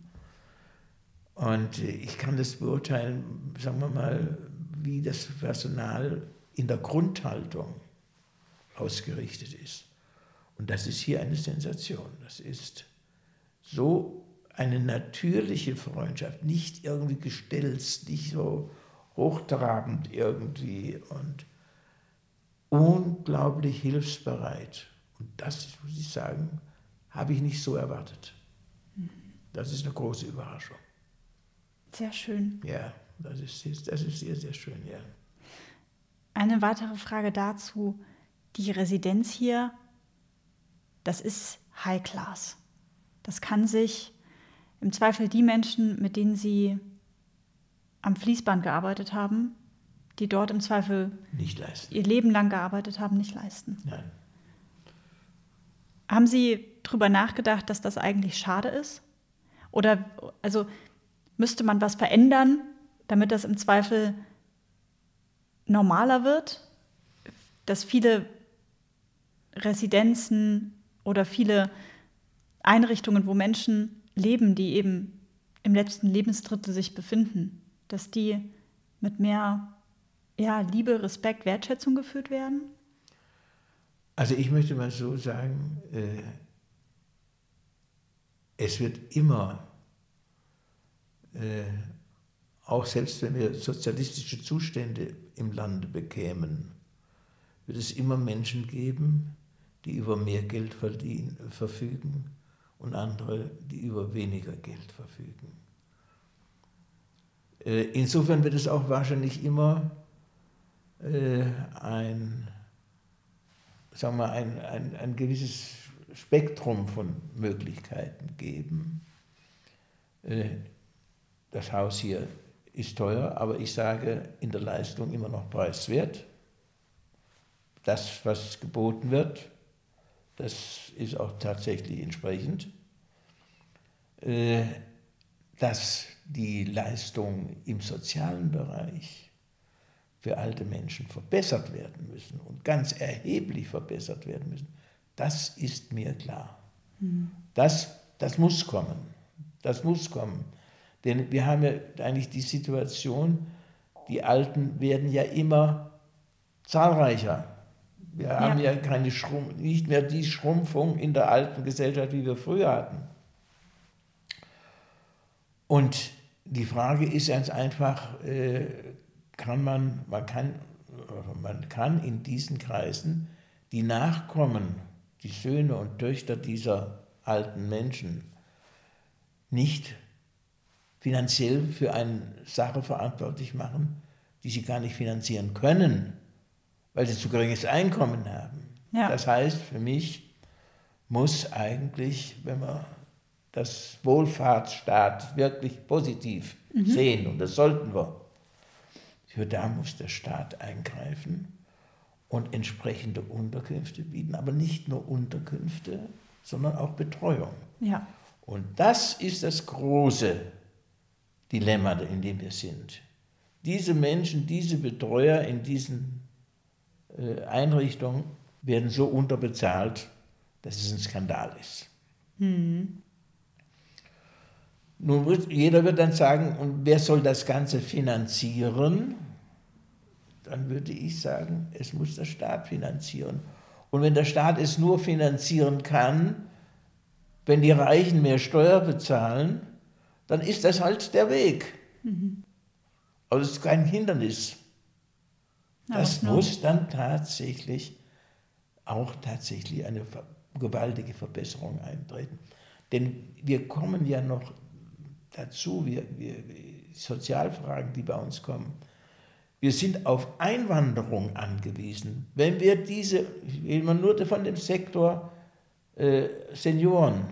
Und ich kann das beurteilen, sagen wir mal, wie das Personal in der Grundhaltung ausgerichtet ist. Und das ist hier eine Sensation. Das ist so eine natürliche Freundschaft, nicht irgendwie gestelzt, nicht so hochtrabend irgendwie und unglaublich hilfsbereit. Und das, muss ich sagen, habe ich nicht so erwartet. Das ist eine große Überraschung. Sehr schön. Ja, das ist, das ist sehr, sehr schön, ja. Eine weitere Frage dazu. Die Residenz hier, das ist High Class. Das kann sich im Zweifel die Menschen, mit denen Sie am Fließband gearbeitet haben, die dort im Zweifel nicht leisten. ihr Leben lang gearbeitet haben, nicht leisten. Nein. Haben Sie darüber nachgedacht, dass das eigentlich schade ist? Oder also müsste man was verändern, damit das im Zweifel normaler wird, dass viele Residenzen oder viele Einrichtungen, wo Menschen leben, die eben im letzten Lebensdrittel sich befinden, dass die mit mehr ja, Liebe, Respekt, Wertschätzung geführt werden? Also ich möchte mal so sagen, äh, es wird immer, äh, auch selbst wenn wir sozialistische Zustände im Lande bekämen, wird es immer Menschen geben, die über mehr Geld verdienen, verfügen und andere, die über weniger Geld verfügen. Äh, insofern wird es auch wahrscheinlich immer äh, ein, sagen wir, ein, ein, ein gewisses Spektrum von Möglichkeiten geben. Äh, das Haus hier ist teuer, aber ich sage in der Leistung immer noch preiswert. Das, was geboten wird, das ist auch tatsächlich entsprechend. Dass die Leistungen im sozialen Bereich für alte Menschen verbessert werden müssen und ganz erheblich verbessert werden müssen, das ist mir klar. Mhm. Das, das muss kommen. Das muss kommen. Denn wir haben ja eigentlich die Situation, die Alten werden ja immer zahlreicher. Wir ja. haben ja keine Schrumpf, nicht mehr die Schrumpfung in der alten Gesellschaft, wie wir früher hatten. Und die Frage ist ganz einfach, äh, kann man, man kann, man kann in diesen Kreisen die Nachkommen, die Söhne und Töchter dieser alten Menschen nicht finanziell für eine Sache verantwortlich machen, die sie gar nicht finanzieren können, weil sie zu geringes Einkommen haben. Ja. Das heißt, für mich muss eigentlich, wenn man das Wohlfahrtsstaat wirklich positiv mhm. sehen, und das sollten wir, für da muss der Staat eingreifen und entsprechende Unterkünfte bieten, aber nicht nur Unterkünfte, sondern auch Betreuung. Ja. Und das ist das große Dilemma, in dem wir sind. Diese Menschen, diese Betreuer in diesen äh, Einrichtungen werden so unterbezahlt, dass es ein Skandal ist. Mhm. Nun wird, jeder wird dann sagen, und wer soll das Ganze finanzieren? dann würde ich sagen, es muss der Staat finanzieren. Und wenn der Staat es nur finanzieren kann, wenn die Reichen mehr Steuer bezahlen, dann ist das halt der Weg. Mhm. Aber es ist kein Hindernis. Das muss dann tatsächlich auch tatsächlich eine gewaltige Verbesserung eintreten. Denn wir kommen ja noch dazu, wir, wir, Sozialfragen, die bei uns kommen, wir sind auf Einwanderung angewiesen. Wenn wir diese, ich will nur von dem Sektor äh, Senioren,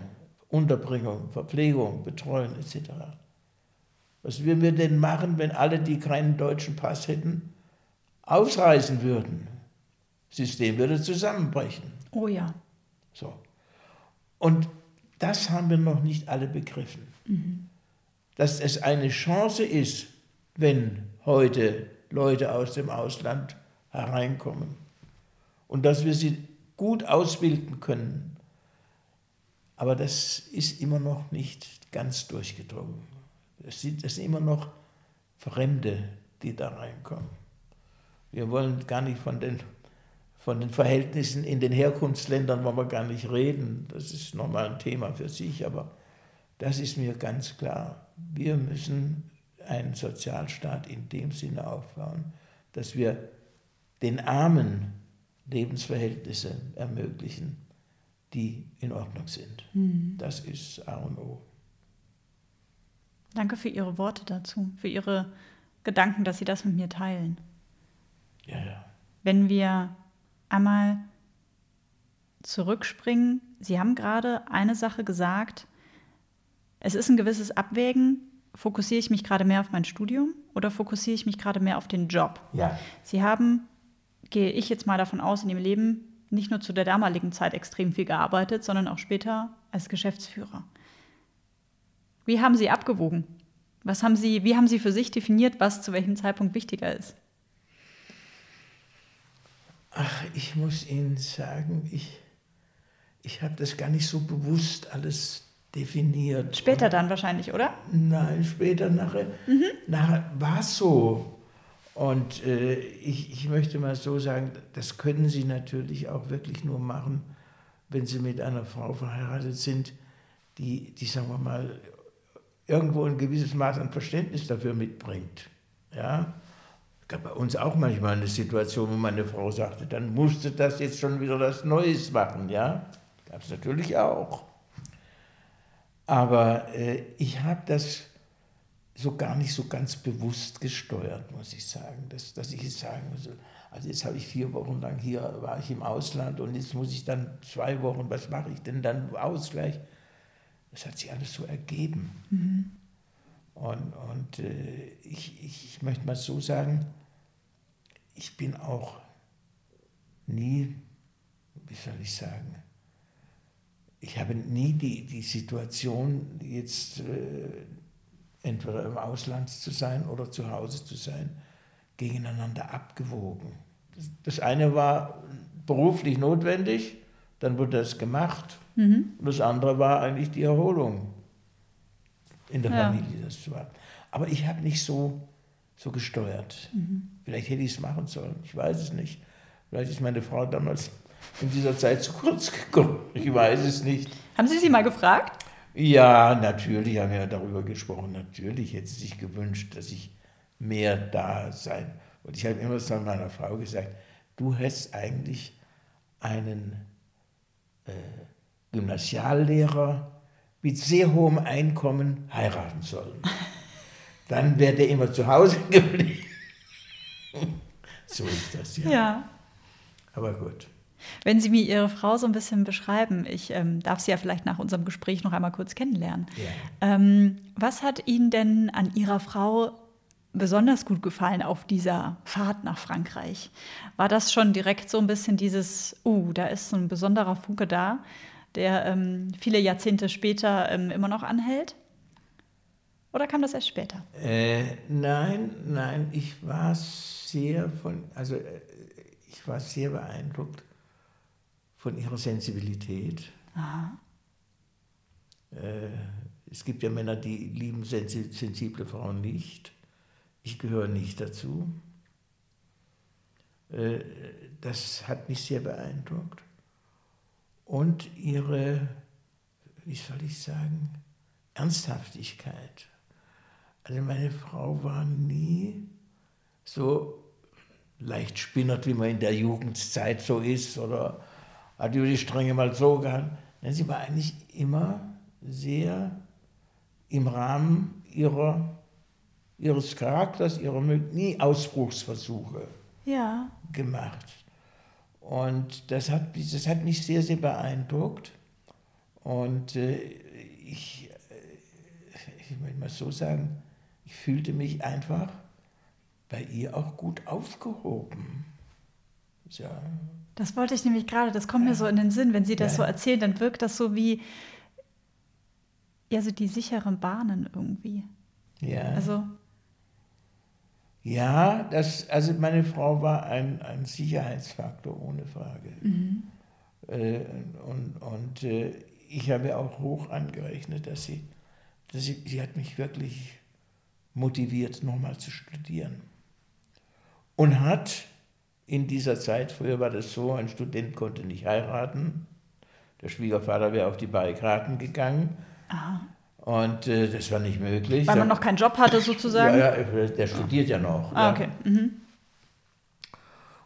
Unterbringung, Verpflegung, Betreuung etc. Was würden wir denn machen, wenn alle, die keinen deutschen Pass hätten, ausreisen würden? Das System würde zusammenbrechen. Oh ja. So. Und das haben wir noch nicht alle begriffen. Mhm. Dass es eine Chance ist, wenn heute Leute aus dem Ausland hereinkommen und dass wir sie gut ausbilden können. Aber das ist immer noch nicht ganz durchgedrungen. Es sind, es sind immer noch Fremde, die da reinkommen. Wir wollen gar nicht von den, von den Verhältnissen in den Herkunftsländern wollen wir gar nicht reden. Das ist nochmal ein Thema für sich, aber das ist mir ganz klar. Wir müssen einen Sozialstaat in dem Sinne aufbauen, dass wir den Armen Lebensverhältnisse ermöglichen, die in Ordnung sind. Mhm. Das ist A und O. Danke für Ihre Worte dazu, für Ihre Gedanken, dass Sie das mit mir teilen. Ja, ja. Wenn wir einmal zurückspringen, Sie haben gerade eine Sache gesagt, es ist ein gewisses Abwägen, fokussiere ich mich gerade mehr auf mein Studium oder fokussiere ich mich gerade mehr auf den Job? Ja. Sie haben, gehe ich jetzt mal davon aus, in Ihrem Leben nicht nur zu der damaligen Zeit extrem viel gearbeitet, sondern auch später als Geschäftsführer. Wie haben Sie abgewogen? Was haben Sie, wie haben Sie für sich definiert, was zu welchem Zeitpunkt wichtiger ist? Ach, ich muss Ihnen sagen, ich, ich habe das gar nicht so bewusst alles definiert. Später dann wahrscheinlich, oder? Nein, später nachher, mhm. nachher war es so. Und äh, ich, ich möchte mal so sagen, das können Sie natürlich auch wirklich nur machen, wenn Sie mit einer Frau verheiratet sind, die, die sagen wir mal, irgendwo ein gewisses Maß an Verständnis dafür mitbringt. Ja? Es gab bei uns auch manchmal eine Situation, wo meine Frau sagte, dann musste das jetzt schon wieder was Neues machen. Ja? Gab es natürlich auch. Aber äh, ich habe das so gar nicht so ganz bewusst gesteuert, muss ich sagen, dass, dass ich jetzt sagen muss, also jetzt habe ich vier Wochen lang hier, war ich im Ausland und jetzt muss ich dann zwei Wochen, was mache ich denn dann Ausgleich? Das hat sich alles so ergeben. Mhm. Und, und äh, ich, ich möchte mal so sagen, ich bin auch nie, wie soll ich sagen, ich habe nie die, die Situation, jetzt äh, entweder im Ausland zu sein oder zu Hause zu sein, gegeneinander abgewogen. Das, das eine war beruflich notwendig, dann wurde das gemacht. Mhm. Und das andere war eigentlich die Erholung in der ja. Familie. Das war. Aber ich habe nicht so, so gesteuert. Mhm. Vielleicht hätte ich es machen sollen, ich weiß es nicht. Vielleicht ist meine Frau damals in dieser Zeit zu kurz gekommen. Ich weiß es nicht. Haben Sie sie mal gefragt? Ja, natürlich haben wir darüber gesprochen. Natürlich hätte sie sich gewünscht, dass ich mehr da sein. Und ich habe immer zu meiner Frau gesagt, du hättest eigentlich einen äh, Gymnasiallehrer mit sehr hohem Einkommen heiraten sollen. Dann wäre der immer zu Hause geblieben. so ist das ja. Ja. Aber gut. Wenn Sie mir Ihre Frau so ein bisschen beschreiben, ich ähm, darf sie ja vielleicht nach unserem Gespräch noch einmal kurz kennenlernen. Yeah. Ähm, was hat Ihnen denn an Ihrer Frau besonders gut gefallen auf dieser Fahrt nach Frankreich? War das schon direkt so ein bisschen dieses, uh, da ist so ein besonderer Funke da, der ähm, viele Jahrzehnte später ähm, immer noch anhält? Oder kam das erst später? Äh, nein, nein, ich war sehr von, also äh, ich war sehr beeindruckt von ihrer Sensibilität. Äh, es gibt ja Männer, die lieben sensible Frauen nicht. Ich gehöre nicht dazu. Äh, das hat mich sehr beeindruckt. Und ihre, wie soll ich sagen, Ernsthaftigkeit. Also meine Frau war nie so leicht spinnert, wie man in der Jugendzeit so ist, oder hat über die Stränge mal so gehalten. Sie war eigentlich immer sehr im Rahmen ihrer, ihres Charakters, ihrer nie Ausbruchsversuche ja. gemacht. Und das hat, das hat mich sehr, sehr beeindruckt. Und äh, ich, äh, ich will mal so sagen, ich fühlte mich einfach bei ihr auch gut aufgehoben. Ja. Das wollte ich nämlich gerade, das kommt mir so in den Sinn, wenn Sie das ja. so erzählen, dann wirkt das so wie, ja, so die sicheren Bahnen irgendwie. Ja. Also. Ja, das, also meine Frau war ein, ein Sicherheitsfaktor, ohne Frage. Mhm. Äh, und und äh, ich habe auch hoch angerechnet, dass sie, dass sie, sie hat mich wirklich motiviert, nochmal zu studieren und hat in dieser Zeit, früher war das so, ein Student konnte nicht heiraten, der Schwiegervater wäre auf die Barrikaden gegangen. Aha. Und äh, das war nicht möglich. Weil man noch keinen Job hatte sozusagen? Ja, ja der studiert ja noch. Ah, okay. Mhm.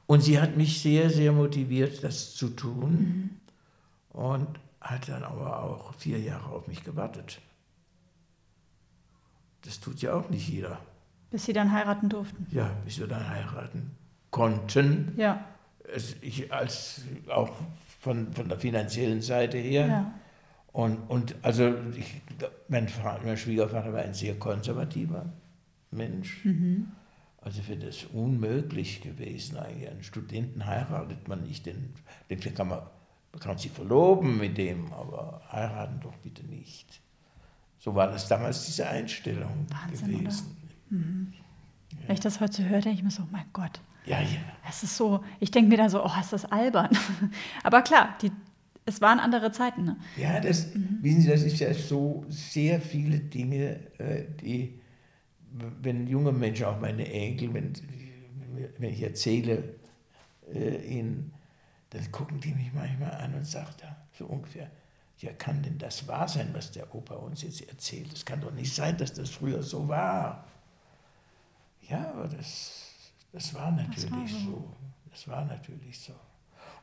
Und sie hat mich sehr, sehr motiviert, das zu tun. Mhm. Und hat dann aber auch vier Jahre auf mich gewartet. Das tut ja auch nicht jeder. Bis Sie dann heiraten durften? Ja, bis wir dann heiraten konnten. Ja. Es, ich als auch von, von der finanziellen Seite her. Ja. Und, und also ich, mein, mein Schwiegervater war ein sehr konservativer Mensch. Mhm. Also für das unmöglich gewesen eigentlich. Einen Studenten heiratet man nicht, den, den kann man, man kann sich verloben mit dem, aber heiraten doch bitte nicht. So war das damals diese Einstellung Wahnsinn, gewesen. Mhm. Ja. Wenn ich das heute höre, denke ich mir so, mein Gott. Ja, ja. Es ist so, ich denke mir da so, oh, ist das albern. Aber klar, die, es waren andere Zeiten. Ne? Ja, das, mhm. wissen Sie, das ist ja so sehr viele Dinge, äh, die, wenn junge Menschen, auch meine Enkel, wenn, wenn ich erzähle äh, ihnen, dann gucken die mich manchmal an und sagen da so ungefähr, ja, kann denn das wahr sein, was der Opa uns jetzt erzählt? Es kann doch nicht sein, dass das früher so war. Ja, aber das, das war natürlich das war so. so. Das war natürlich so.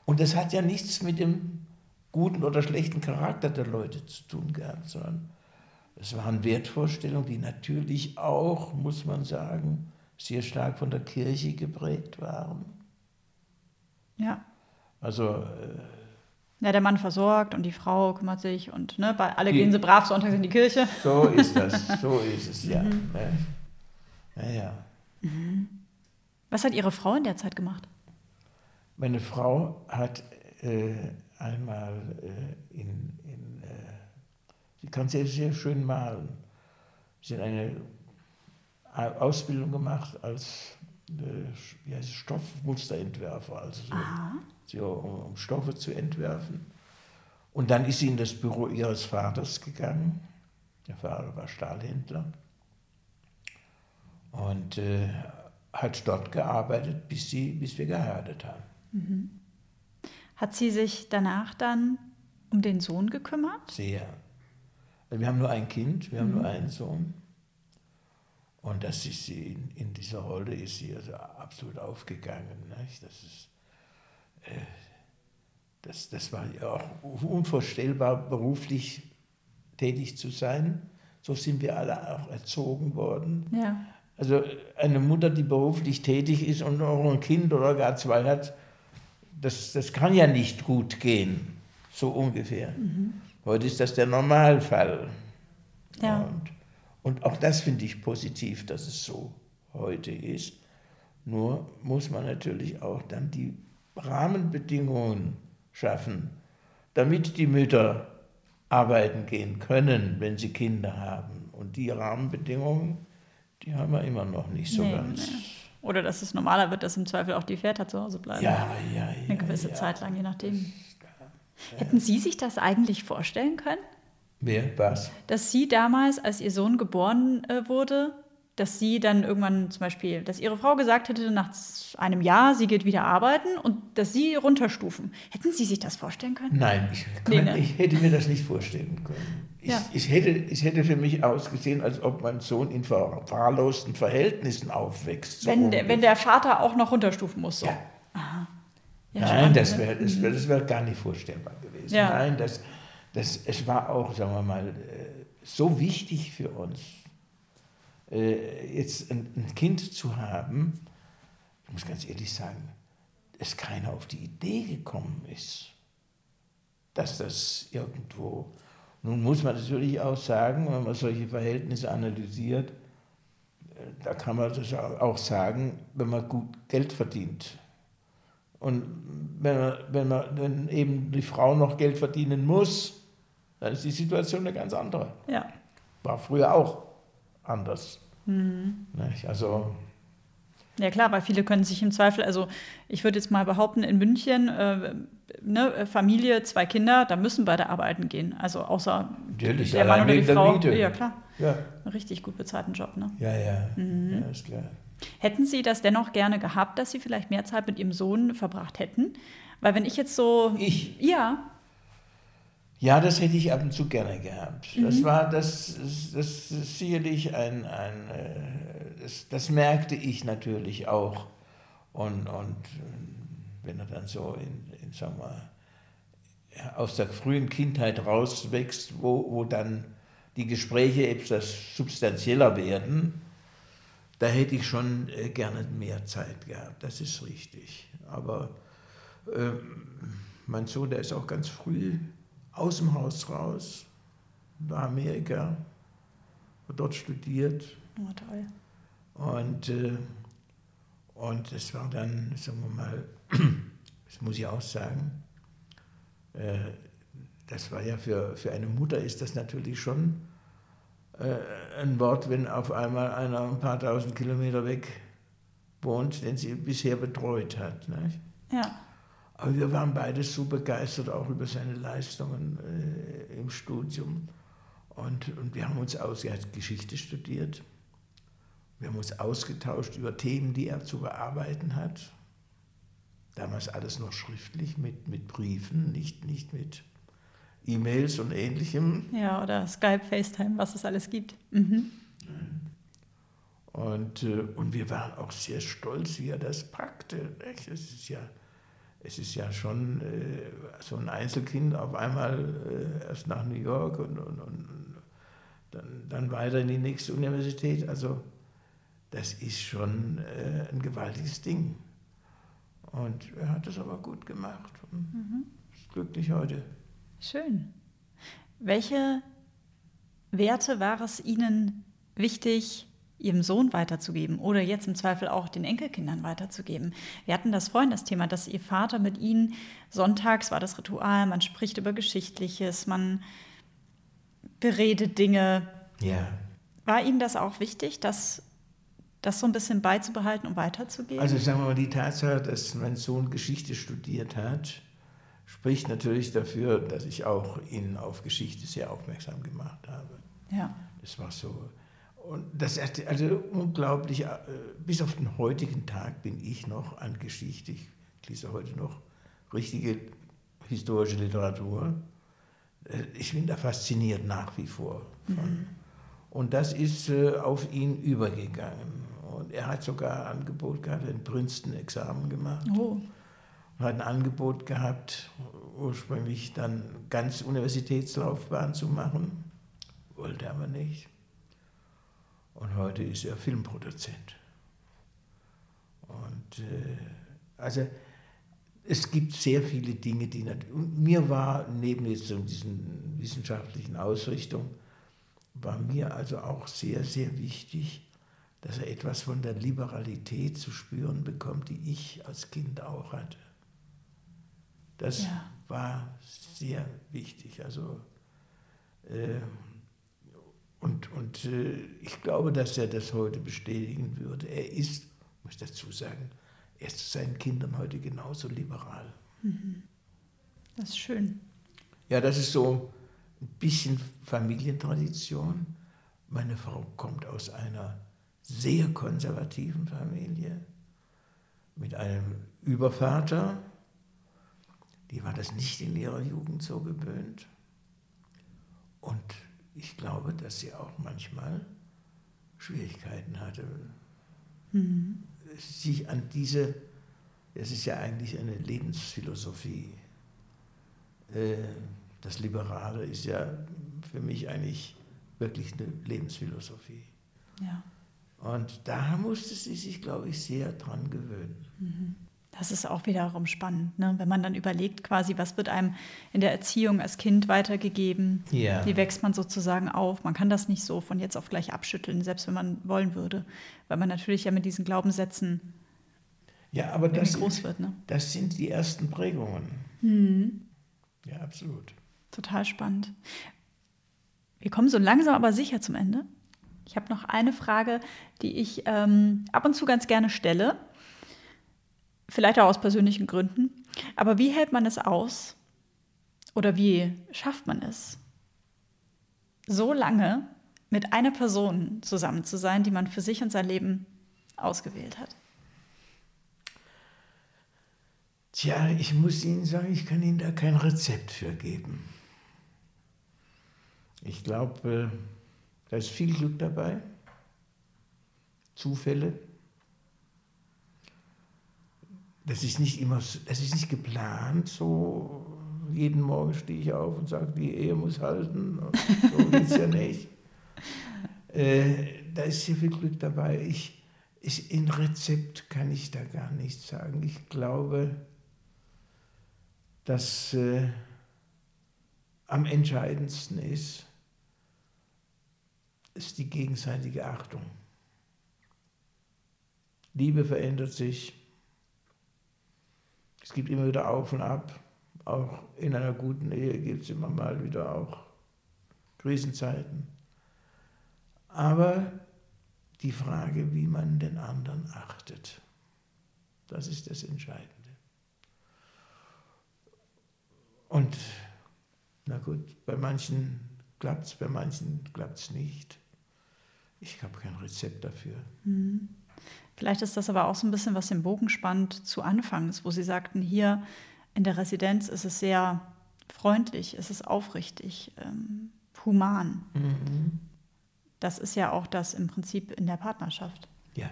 Und das hat ja nichts mit dem guten oder schlechten Charakter der Leute zu tun gehabt, sondern es waren Wertvorstellungen, die natürlich auch, muss man sagen, sehr stark von der Kirche geprägt waren. Ja. Also äh, ja, der Mann versorgt und die Frau kümmert sich und ne, alle die, gehen sie brav sonntags in die Kirche. So ist das, so ist es, ja. Mhm. Ja, ja. Mhm. Was hat Ihre Frau in der Zeit gemacht? Meine Frau hat äh, einmal äh, in, in äh, sie kann sehr, sehr schön malen. Sie hat eine Ausbildung gemacht als äh, wie heißt es, Stoffmusterentwerfer, also so so, um, um Stoffe zu entwerfen. Und dann ist sie in das Büro ihres Vaters gegangen. Der Vater war Stahlhändler. Und äh, hat dort gearbeitet, bis, sie, bis wir geheiratet haben. Mhm. Hat sie sich danach dann um den Sohn gekümmert? Sehr. Wir haben nur ein Kind, wir haben mhm. nur einen Sohn. Und das ist sie, in, in dieser Rolle ist sie also absolut aufgegangen. Nicht? Das ist, äh, das, das war ja auch unvorstellbar, beruflich tätig zu sein. So sind wir alle auch erzogen worden. Ja. Also eine Mutter, die beruflich tätig ist und noch ein Kind oder gar zwei hat, das, das kann ja nicht gut gehen, so ungefähr. Mhm. Heute ist das der Normalfall. Ja. Und, und auch das finde ich positiv, dass es so heute ist. Nur muss man natürlich auch dann die Rahmenbedingungen schaffen, damit die Mütter arbeiten gehen können, wenn sie Kinder haben. Und die Rahmenbedingungen, die haben wir immer noch nicht so nee, ganz. Nee. Oder dass es normaler wird, dass im Zweifel auch die Väter zu Hause bleiben. Ja, ja, ja. Eine gewisse ja. Zeit lang, je nachdem. Hätten Sie sich das eigentlich vorstellen können? Wer? Was? Dass Sie damals, als Ihr Sohn geboren äh, wurde, dass sie dann irgendwann zum Beispiel, dass ihre Frau gesagt hätte, nach einem Jahr, sie geht wieder arbeiten und dass sie runterstufen. Hätten Sie sich das vorstellen können? Nein, ich, kann, nee, ne? ich hätte mir das nicht vorstellen können. Ich, ja. ich, hätte, ich hätte für mich ausgesehen, als ob mein Sohn in verwahrlosten Verhältnissen aufwächst. So wenn, der, wenn der Vater auch noch runterstufen muss. So. Ja. Ja, Nein, das wäre das wär, das wär gar nicht vorstellbar gewesen. Nein, das, das, es war auch, sagen wir mal, äh, so wichtig für uns jetzt ein, ein, Kind zu haben, ich muss ganz ehrlich sagen, dass keiner auf die Idee gekommen ist, dass das irgendwo. Nun muss man natürlich auch sagen, wenn man solche Verhältnisse analysiert, äh, da kann man das auch sagen, wenn man gut Geld verdient. Und wenn, man, wenn, man, wenn eben die Frau noch Geld verdienen muss, dann ist die Situation eine ganz andere. Ja. War früher auch anders. Mhm. Also. Ja klar, weil viele können sich im Zweifel, also ich würde jetzt mal behaupten, in München, äh, ne, Familie, zwei Kinder, da müssen beide arbeiten gehen. Also außer Natürlich, der Mann oder die Frau. Miete. Ja klar. Ja. Einen richtig gut bezahlten Job, ne? Ja, ja. Mhm. ja ist klar. Hätten Sie das dennoch gerne gehabt, dass Sie vielleicht mehr Zeit mit Ihrem Sohn verbracht hätten? Weil wenn ich jetzt so. Ich? Ja. Ja, das hätte ich ab und zu gerne gehabt. Mhm. Das war das, das, ist sicherlich ein, ein äh, das, das, merkte ich natürlich auch. Und, und äh, wenn er dann so in, in sagen wir, aus der frühen Kindheit rauswächst, wo, wo dann die Gespräche etwas substanzieller werden, da hätte ich schon äh, gerne mehr Zeit gehabt, das ist richtig. Aber äh, mein Sohn, der ist auch ganz früh aus dem Haus raus, nach Amerika, hat dort studiert. Oh, toll. Und, äh, und es war dann, sagen wir mal, das muss ich auch sagen, äh, das war ja für, für eine Mutter ist das natürlich schon äh, ein Wort, wenn auf einmal einer ein paar tausend Kilometer weg wohnt, den sie bisher betreut hat. Nicht? Ja. Aber wir waren beide so begeistert auch über seine Leistungen äh, im Studium. Und, und wir haben uns aus, er hat Geschichte studiert. Wir haben uns ausgetauscht über Themen, die er zu bearbeiten hat. Damals alles noch schriftlich mit, mit Briefen, nicht, nicht mit E-Mails und ähnlichem. Ja, oder Skype, FaceTime, was es alles gibt. Mhm. Und, äh, und wir waren auch sehr stolz, wie er das packte. Es ist ja es ist ja schon äh, so ein Einzelkind auf einmal äh, erst nach New York und, und, und dann, dann, weiter in die nächste Universität. Also das ist schon äh, ein gewaltiges Ding. Und er hat das aber gut gemacht mhm. ist glücklich heute. Schön. Welche Werte war es Ihnen wichtig, ihrem Sohn weiterzugeben oder jetzt im Zweifel auch den Enkelkindern weiterzugeben. Wir hatten das vorhin das Thema, dass ihr Vater mit ihnen sonntags war das Ritual, man spricht über Geschichtliches, man beredet Dinge. Ja. War Ihnen das auch wichtig, das, das so ein bisschen beizubehalten und weiterzugeben? Also sagen wir mal, die Tatsache, dass mein Sohn Geschichte studiert hat, spricht natürlich dafür, dass ich auch ihn auf Geschichte sehr aufmerksam gemacht habe. Ja. Das war so und das ist also unglaublich, äh, bis auf den heutigen Tag bin ich noch an Geschichte, ich lese heute noch richtige historische Literatur. Äh, ich bin da fasziniert nach wie vor. Mhm. Und das ist äh, auf ihn übergegangen. Und er hat sogar ein Angebot gehabt, ein Princeton-Examen gemacht. Oh. Und hat ein Angebot gehabt, ursprünglich dann ganz Universitätslaufbahn zu machen. Wollte aber nicht. Und heute ist er Filmproduzent. Und äh, also es gibt sehr viele Dinge, die und mir war neben jetzt so diesen wissenschaftlichen Ausrichtung war mir also auch sehr sehr wichtig, dass er etwas von der Liberalität zu spüren bekommt, die ich als Kind auch hatte. Das ja. war sehr wichtig. Also äh, und, und äh, ich glaube, dass er das heute bestätigen würde. Er ist, muss ich dazu sagen, er ist zu seinen Kindern heute genauso liberal. Mhm. Das ist schön. Ja, das ist so ein bisschen Familientradition. Meine Frau kommt aus einer sehr konservativen Familie mit einem Übervater, die war das nicht in ihrer Jugend so gewöhnt. Und ich glaube, dass sie auch manchmal Schwierigkeiten hatte, mhm. sich an diese, das ist ja eigentlich eine Lebensphilosophie. Äh, das Liberale ist ja für mich eigentlich wirklich eine Lebensphilosophie. Ja. Und da musste sie sich, glaube ich, sehr dran gewöhnen. Mhm. Das ist auch wiederum spannend, ne? wenn man dann überlegt, quasi, was wird einem in der Erziehung als Kind weitergegeben? Ja. Wie wächst man sozusagen auf? Man kann das nicht so von jetzt auf gleich abschütteln, selbst wenn man wollen würde, weil man natürlich ja mit diesen Glaubenssätzen ja, aber das groß wird. Ne? Das sind die ersten Prägungen. Mhm. Ja, absolut. Total spannend. Wir kommen so langsam aber sicher zum Ende. Ich habe noch eine Frage, die ich ähm, ab und zu ganz gerne stelle vielleicht auch aus persönlichen Gründen. Aber wie hält man es aus oder wie schafft man es, so lange mit einer Person zusammen zu sein, die man für sich und sein Leben ausgewählt hat? Tja, ich muss Ihnen sagen, ich kann Ihnen da kein Rezept für geben. Ich glaube, äh, da ist viel Glück dabei, Zufälle, das ist nicht immer, das ist nicht geplant, so jeden Morgen stehe ich auf und sage, die Ehe muss halten. So ist ja nicht. Äh, da ist sehr viel Glück dabei. Ich, ich, in Rezept kann ich da gar nichts sagen. Ich glaube, dass äh, am entscheidendsten ist, ist die gegenseitige Achtung. Liebe verändert sich es gibt immer wieder Auf und Ab. Auch in einer guten Ehe gibt es immer mal wieder auch Krisenzeiten. Aber die Frage, wie man den anderen achtet, das ist das Entscheidende. Und na gut, bei manchen klappt es, bei manchen klappt es nicht. Ich habe kein Rezept dafür. Mhm. Vielleicht ist das aber auch so ein bisschen, was den Bogen spannt zu Anfangs, wo Sie sagten, hier in der Residenz ist es sehr freundlich, ist es aufrichtig, ähm, human. Mhm. Das ist ja auch das im Prinzip in der Partnerschaft. Ja.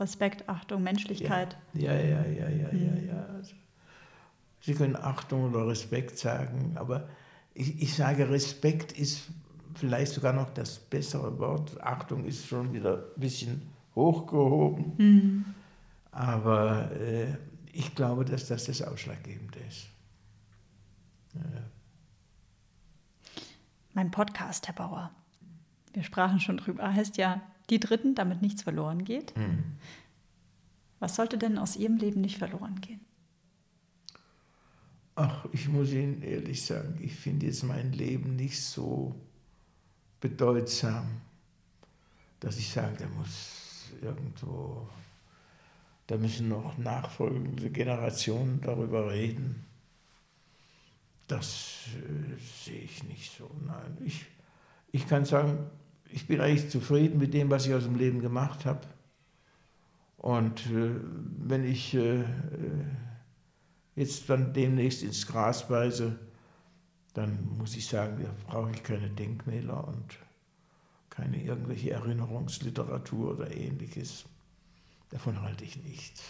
Respekt, Achtung, Menschlichkeit. Ja, ja, ja, ja, ja, mhm. ja. ja. Also, Sie können Achtung oder Respekt sagen, aber ich, ich sage, Respekt ist vielleicht sogar noch das bessere Wort. Achtung ist schon wieder ein bisschen hochgehoben. Mhm. Aber äh, ich glaube, dass das das Ausschlaggebende ist. Ja. Mein Podcast, Herr Bauer, wir sprachen schon drüber, heißt ja Die Dritten, damit nichts verloren geht. Mhm. Was sollte denn aus Ihrem Leben nicht verloren gehen? Ach, ich muss Ihnen ehrlich sagen, ich finde jetzt mein Leben nicht so bedeutsam, dass ich sage, da muss irgendwo, da müssen noch nachfolgende Generationen darüber reden. Das äh, sehe ich nicht so. Nein, ich, ich kann sagen, ich bin eigentlich zufrieden mit dem, was ich aus dem Leben gemacht habe. Und äh, wenn ich äh, äh jetzt dann demnächst ins Gras beiße, dann muss ich sagen, da brauche ich keine Denkmäler und keine irgendwelche Erinnerungsliteratur oder ähnliches. Davon halte ich nichts.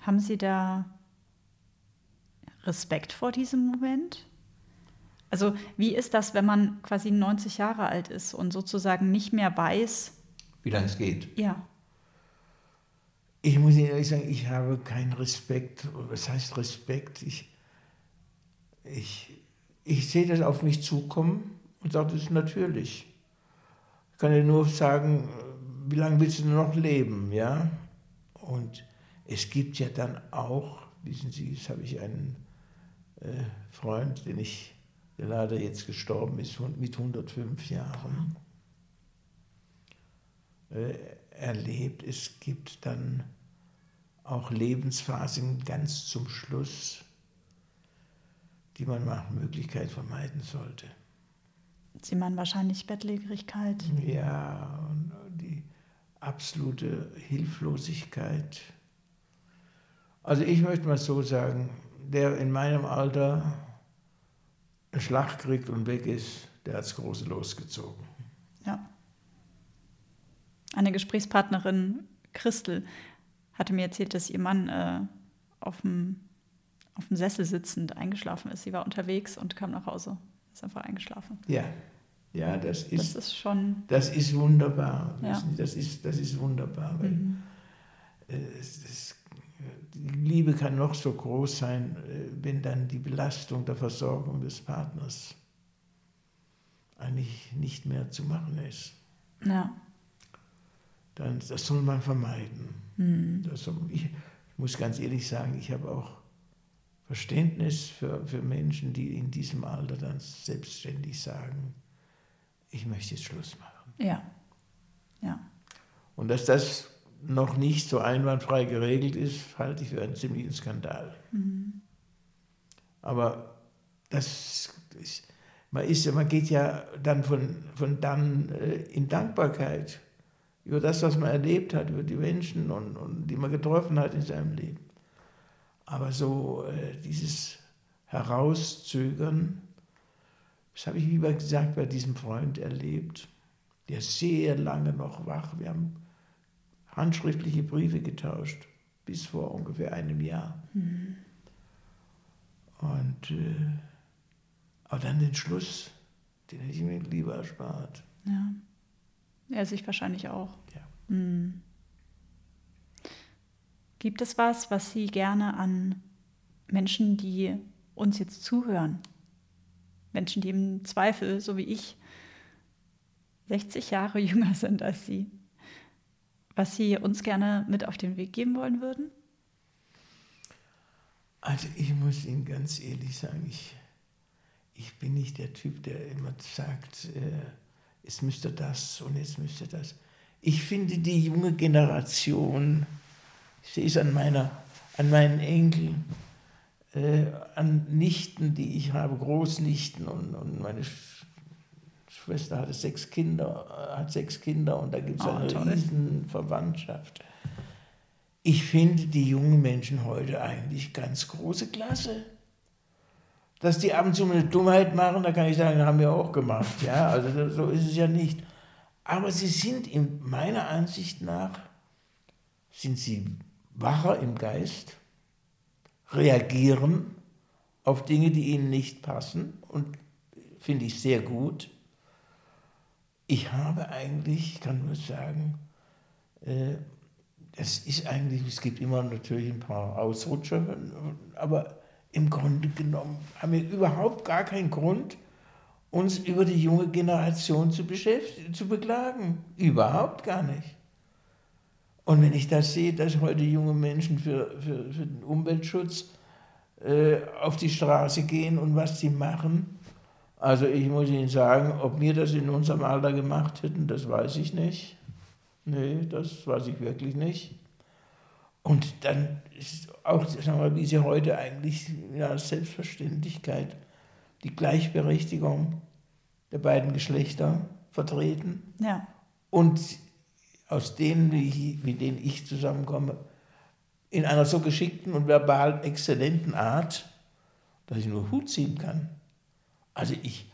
Haben Sie da Respekt vor diesem Moment? Also wie ist das, wenn man quasi 90 Jahre alt ist und sozusagen nicht mehr weiß, wie lange es geht? Ja. Ich muss Ihnen ehrlich sagen, ich habe keinen Respekt. Was heißt Respekt? Ich, ich, ich sehe das auf mich zukommen und sagt, das ist natürlich. Ich kann dir nur sagen, wie lange willst du noch leben, ja? Und es gibt ja dann auch, wissen Sie, jetzt habe ich einen äh, Freund, den ich, der leider jetzt gestorben ist, mit 105 Jahren, äh, erlebt. Es gibt dann auch Lebensphasen ganz zum Schluss, die man nach Möglichkeit vermeiden sollte. Sie meinen wahrscheinlich Bettlägerigkeit. Ja, absolute Hilflosigkeit. Also ich möchte mal so sagen, der in meinem Alter einen Schlag kriegt und weg ist, der hat das Große losgezogen. Ja. Eine Gesprächspartnerin, Christel, hatte mir erzählt, dass ihr Mann äh, auf, dem, auf dem Sessel sitzend eingeschlafen ist. Sie war unterwegs und kam nach Hause. Ist einfach eingeschlafen. Ja, ja, das ist, das ist schon. Das ist wunderbar. Ja. Das, ist, das ist wunderbar. Weil Mhm. äh, es, es, die Liebe kann noch so groß sein, äh, wenn dann die Belastung der Versorgung des Partners eigentlich nicht mehr zu machen ist. Ja. Dann, das soll man vermeiden. Mhm. Das soll, ich, ich muss ganz ehrlich sagen, ich habe auch Verständnis für, für Menschen, die in diesem Alter dann selbstständig sagen, ich möchte jetzt Schluss machen. Ja. Ja. Und dass das noch nicht so einwandfrei geregelt ist, halte ich für einen ziemlichen Skandal. Aber das ist, man, ist, man geht ja dann von, von dann äh, in Dankbarkeit über das, was man erlebt hat, über die Menschen, und, und die man getroffen hat in seinem Leben. Aber so äh, dieses Herauszögern, das habe ich, wie gesagt, bei diesem Freund erlebt, der sehr lange noch wach. Wir haben handschriftliche Briefe getauscht, bis vor ungefähr einem Jahr. Und äh, aber dann den Schluss, den hätte ich mir lieber erspart. Ja. Er sich wahrscheinlich auch. Ja. Mhm. Gibt es was, was Sie gerne an Menschen, die uns jetzt zuhören, Menschen, die im Zweifel, so wie ich, 60 Jahre jünger sind als Sie, was Sie uns gerne mit auf den Weg geben wollen würden? Also ich muss Ihnen ganz ehrlich sagen, ich, ich bin nicht der Typ, der immer sagt, äh, es müsste das und jetzt müsste das. Ich finde die junge Generation, ich sehe es an, meiner, an meinen Enkeln, äh, an Nichten, die ich habe, Großnichten und, und meine Sch Schwester hatte sechs Kinder, äh, hat sechs Kinder und da gibt es Oh, eine toll. riesen Verwandtschaft. Ich finde die jungen Menschen heute eigentlich ganz große Klasse. Dass die ab und zu eine Dummheit machen, da kann ich sagen, haben wir auch gemacht. Ja, also so ist es ja nicht. Aber sie sind in meiner Ansicht nach, sind sie wacher im Geist, reagieren auf Dinge, die ihnen nicht passen und finde ich sehr gut. Ich habe eigentlich, ich kann nur sagen, äh, es ist eigentlich, es gibt immer natürlich ein paar Ausrutscher, aber im Grunde genommen haben wir überhaupt gar keinen Grund, uns über die junge Generation zu beschäftigen, zu beklagen. Überhaupt gar nicht. Und wenn ich das sehe, dass heute junge Menschen für, für, für den Umweltschutz äh, auf die Straße gehen und was sie machen, also ich muss Ihnen sagen, ob wir das in unserem Alter gemacht hätten, das weiß ich nicht. Nee, das weiß ich wirklich nicht. Und dann ist auch, sagen wir mal, wie sie heute eigentlich ja, Selbstverständlichkeit die Gleichberechtigung der beiden Geschlechter vertreten Ja. und aus denen, ich, mit denen ich zusammenkomme, in einer so geschickten und verbal exzellenten Art, dass ich nur Hut ziehen kann. Also ich,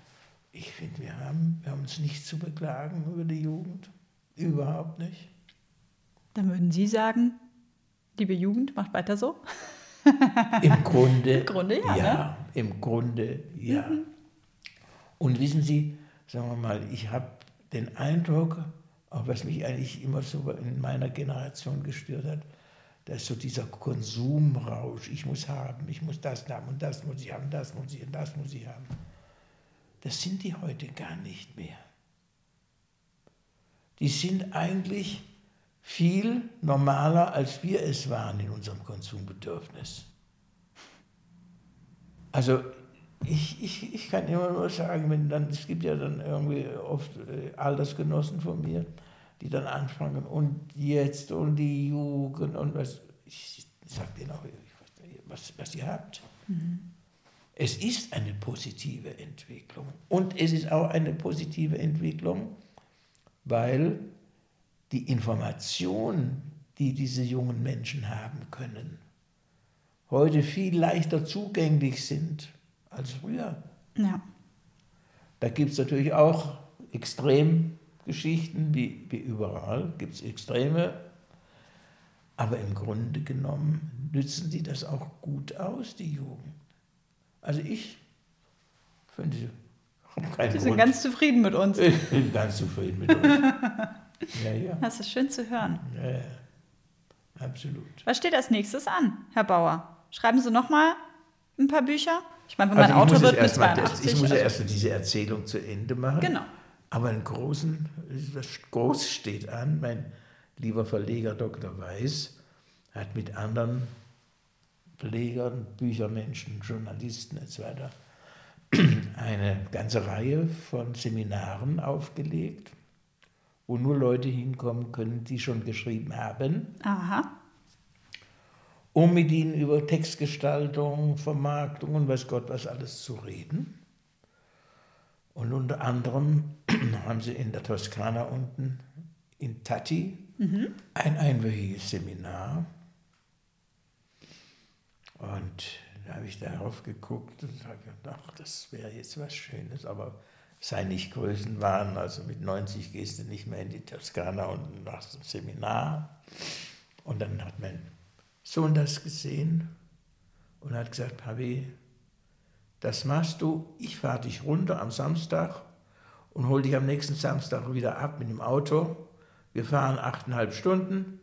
ich finde, wir haben, wir haben uns nicht zu beklagen über die Jugend. Überhaupt nicht. Dann würden Sie sagen, liebe Jugend, macht weiter so. Im Grunde, Im Grunde ja, ja. ne? Im Grunde ja. Und wissen Sie, sagen wir mal, ich habe den Eindruck, auch was mich eigentlich immer so in meiner Generation gestört hat, dass so dieser Konsumrausch, ich muss haben, ich muss das haben und das muss ich haben, das muss ich und das muss ich haben. Das sind die heute gar nicht mehr. Die sind eigentlich viel normaler, als wir es waren in unserem Konsumbedürfnis. Also ich, ich, ich kann immer nur sagen, wenn dann, es gibt ja dann irgendwie oft äh, Altersgenossen von mir, die dann anfangen und jetzt und die Jugend und was, ich sage denen auch, was, was ihr habt. Es ist eine positive Entwicklung und es ist auch eine positive Entwicklung, weil die Information, die diese jungen Menschen haben können, heute viel leichter zugänglich sind als früher. Ja. Da gibt es natürlich auch Extremgeschichten, wie, wie überall gibt es Extreme. Aber im Grunde genommen nützen die das auch gut aus, die Jugend. Also ich finde, keinen Sie sind Grund. ganz zufrieden mit uns. ich bin ganz zufrieden mit uns. ja, ja, Das ist schön zu hören. ja, ja, absolut. Was steht als nächstes an, Herr Bauer? Schreiben Sie noch mal ein paar Bücher? Ich meine, wenn mein Also ich Auto muss wird mal das- 82. Ich muss ja also- erst mal diese Erzählung zu Ende machen. Genau. Aber einen großen, was groß steht an. Mein lieber Verleger Dr. Weiß hat mit anderen Verlegern, Büchermenschen, Journalisten etc. eine ganze Reihe von Seminaren aufgelegt, wo nur Leute hinkommen können, die schon geschrieben haben Aha. Um mit ihnen über Textgestaltung, Vermarktung und weiß Gott was alles zu reden. Und unter anderem haben sie in der Toskana unten in Tatti ein einwöchiges Seminar. Und da habe ich darauf geguckt und habe gedacht, ach, das wäre jetzt was Schönes, aber sei nicht Größenwahn, also mit 90 gehst du nicht mehr in die Toskana und machst ein Seminar. Und dann hat mein Sohn das gesehen und hat gesagt, Papi, das machst du, ich fahre dich runter am Samstag und hol dich am nächsten Samstag wieder ab mit dem Auto. Wir fahren achteinhalb Stunden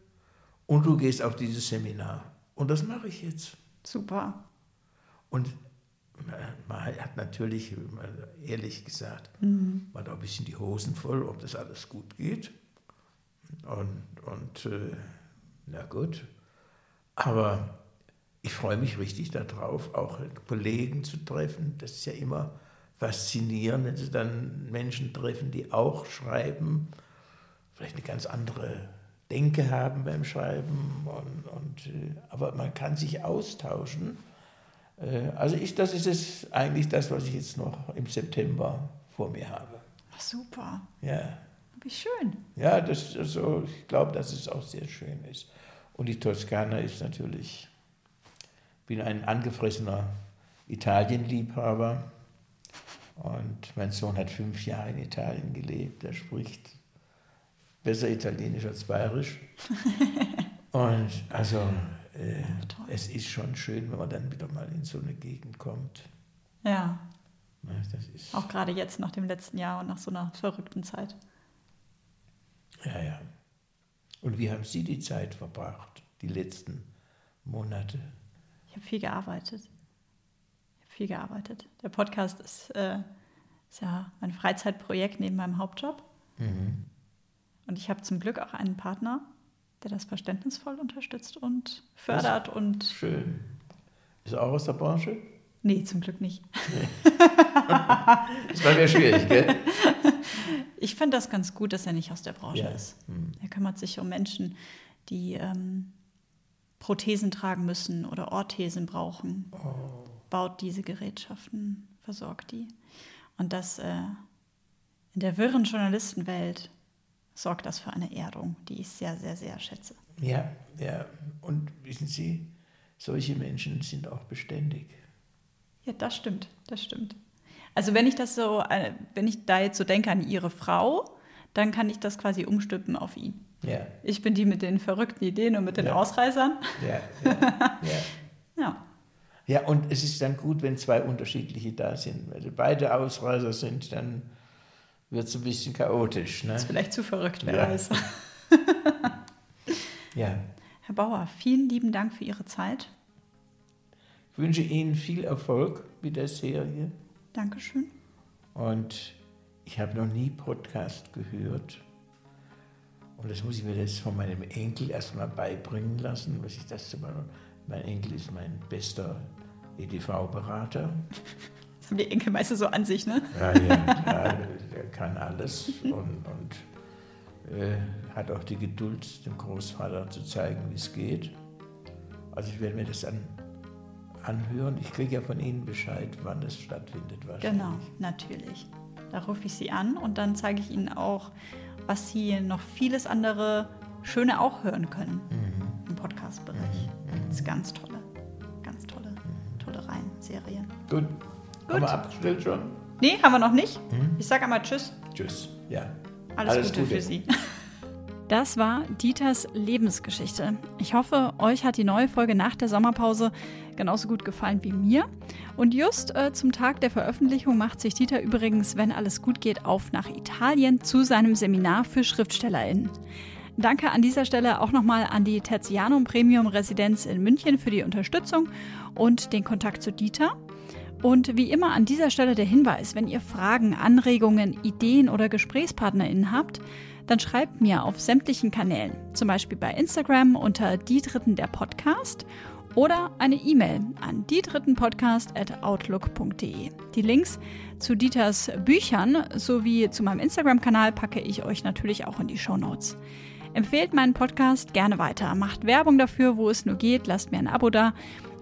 und du gehst auf dieses Seminar. Und das mache ich jetzt. Super. Und man hat natürlich, ehrlich gesagt, man hat auch ein bisschen die Hosen voll, ob das alles gut geht. Und, und äh, na gut. Aber ich freue mich richtig darauf, auch Kollegen zu treffen. Das ist ja immer faszinierend, wenn Sie dann Menschen treffen, die auch schreiben, vielleicht eine ganz andere Denke haben beim Schreiben. Und, und, äh, aber man kann sich austauschen. Äh, Also ich, das ist es eigentlich das, was ich jetzt noch im September vor mir habe. Ach, super. Ja, Wie schön. ja das, also, ich glaube, dass es auch sehr schön ist. Und die Toskana ist natürlich, ich bin ein angefressener Italienliebhaber. Und mein Sohn hat fünf Jahre in Italien gelebt. Er spricht besser Italienisch als Bayerisch. Und also äh, es ist schon schön, wenn man dann wieder mal in so eine Gegend kommt. Ja. Ne, Das ist, Auch gerade jetzt nach dem letzten Jahr und nach so einer verrückten Zeit. ja, ja. Und wie haben Sie die Zeit verbracht, die letzten Monate? Ich habe viel gearbeitet. Ich habe viel gearbeitet. Der Podcast ist, äh, ist ja mein Freizeitprojekt neben meinem Hauptjob. Mhm. Und ich habe zum Glück auch einen Partner, der das verständnisvoll unterstützt und fördert und. Schön. Ist er auch aus der Branche? Nee, zum Glück nicht. Das war mir schwierig, gell? Ich finde das ganz gut, dass er nicht aus der Branche Ja. ist. Hm. Er kümmert sich um Menschen, die ähm, Prothesen tragen müssen oder Orthesen brauchen. Oh. Baut diese Gerätschaften, versorgt die. Und das äh, in der wirren Journalistenwelt sorgt das für eine Erdung, die ich sehr, sehr, sehr schätze. Ja, ja. Und wissen Sie, solche Menschen sind auch beständig. Ja, das stimmt, das stimmt. Also wenn ich das so, äh, wenn ich da jetzt so denke an Ihre Frau, dann kann ich das quasi umstülpen auf ihn. Ja, Ich bin die mit den verrückten Ideen und mit den Ja. Ausreißern. ja, ja, ja. Ja, Ja, und es ist dann gut, wenn zwei unterschiedliche da sind. Wenn sie beide Ausreißer sind, dann wird es ein bisschen chaotisch. Ne? ist vielleicht zu verrückt, wer Ja. weiß. Ja. Herr Bauer, vielen lieben Dank für Ihre Zeit. Ich wünsche Ihnen viel Erfolg mit der Serie. Dankeschön. Und ich habe noch nie Podcast gehört. Und das muss ich mir jetzt von meinem Enkel erstmal beibringen lassen, was ich das zu machen. Mein Enkel ist mein bester EDV-Berater. Das haben die Enkel meistens so an sich, ne? Ja, ja, ja, der kann alles und, und äh, hat auch die Geduld, dem Großvater zu zeigen, wie es geht. Also ich werde mir das an, anhören. Ich kriege ja von Ihnen Bescheid, wann das stattfindet wahrscheinlich. Genau, natürlich. Da rufe ich Sie an und dann zeige ich Ihnen auch, was Sie noch vieles andere Schöne auch hören können Mhm. im Podcast-Bereich. Das ist ganz tolle, ganz tolle, tolle Reihen, Serien. Gut. Haben wir abgestellt schon? Nee, haben wir noch nicht. Ich sage einmal Tschüss. Tschüss. Ja. Alles, Gute, für Sie. Das war Dieters Lebensgeschichte. Ich hoffe, euch hat die neue Folge nach der Sommerpause genauso gut gefallen wie mir. Und just äh, zum Tag der Veröffentlichung macht sich Dieter übrigens, wenn alles gut geht, auf nach Italien zu seinem Seminar für SchriftstellerInnen. Danke an dieser Stelle auch nochmal an die Tertianum Premium Residenz in München für die Unterstützung und den Kontakt zu Dieter. Und wie immer an dieser Stelle der Hinweis, wenn ihr Fragen, Anregungen, Ideen oder GesprächspartnerInnen habt, dann schreibt mir auf sämtlichen Kanälen, zum Beispiel bei Instagram unter die Dritten der Podcast oder eine E-Mail an diedrittenpodcast.outlook.de. Die Links zu Dieters Büchern sowie zu meinem Instagram-Kanal packe ich euch natürlich auch in die Show Notes. Empfehlt meinen Podcast gerne weiter, macht Werbung dafür, wo es nur geht, lasst mir ein Abo da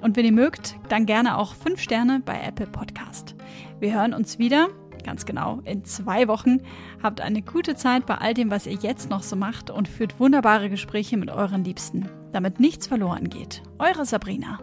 und wenn ihr mögt, dann gerne auch 5 Sterne bei Apple Podcast. Wir hören uns wieder ganz genau, in zwei Wochen. Habt eine gute Zeit bei all dem, was ihr jetzt noch so macht und führt wunderbare Gespräche mit euren Liebsten, damit nichts verloren geht. Eure Sabrina.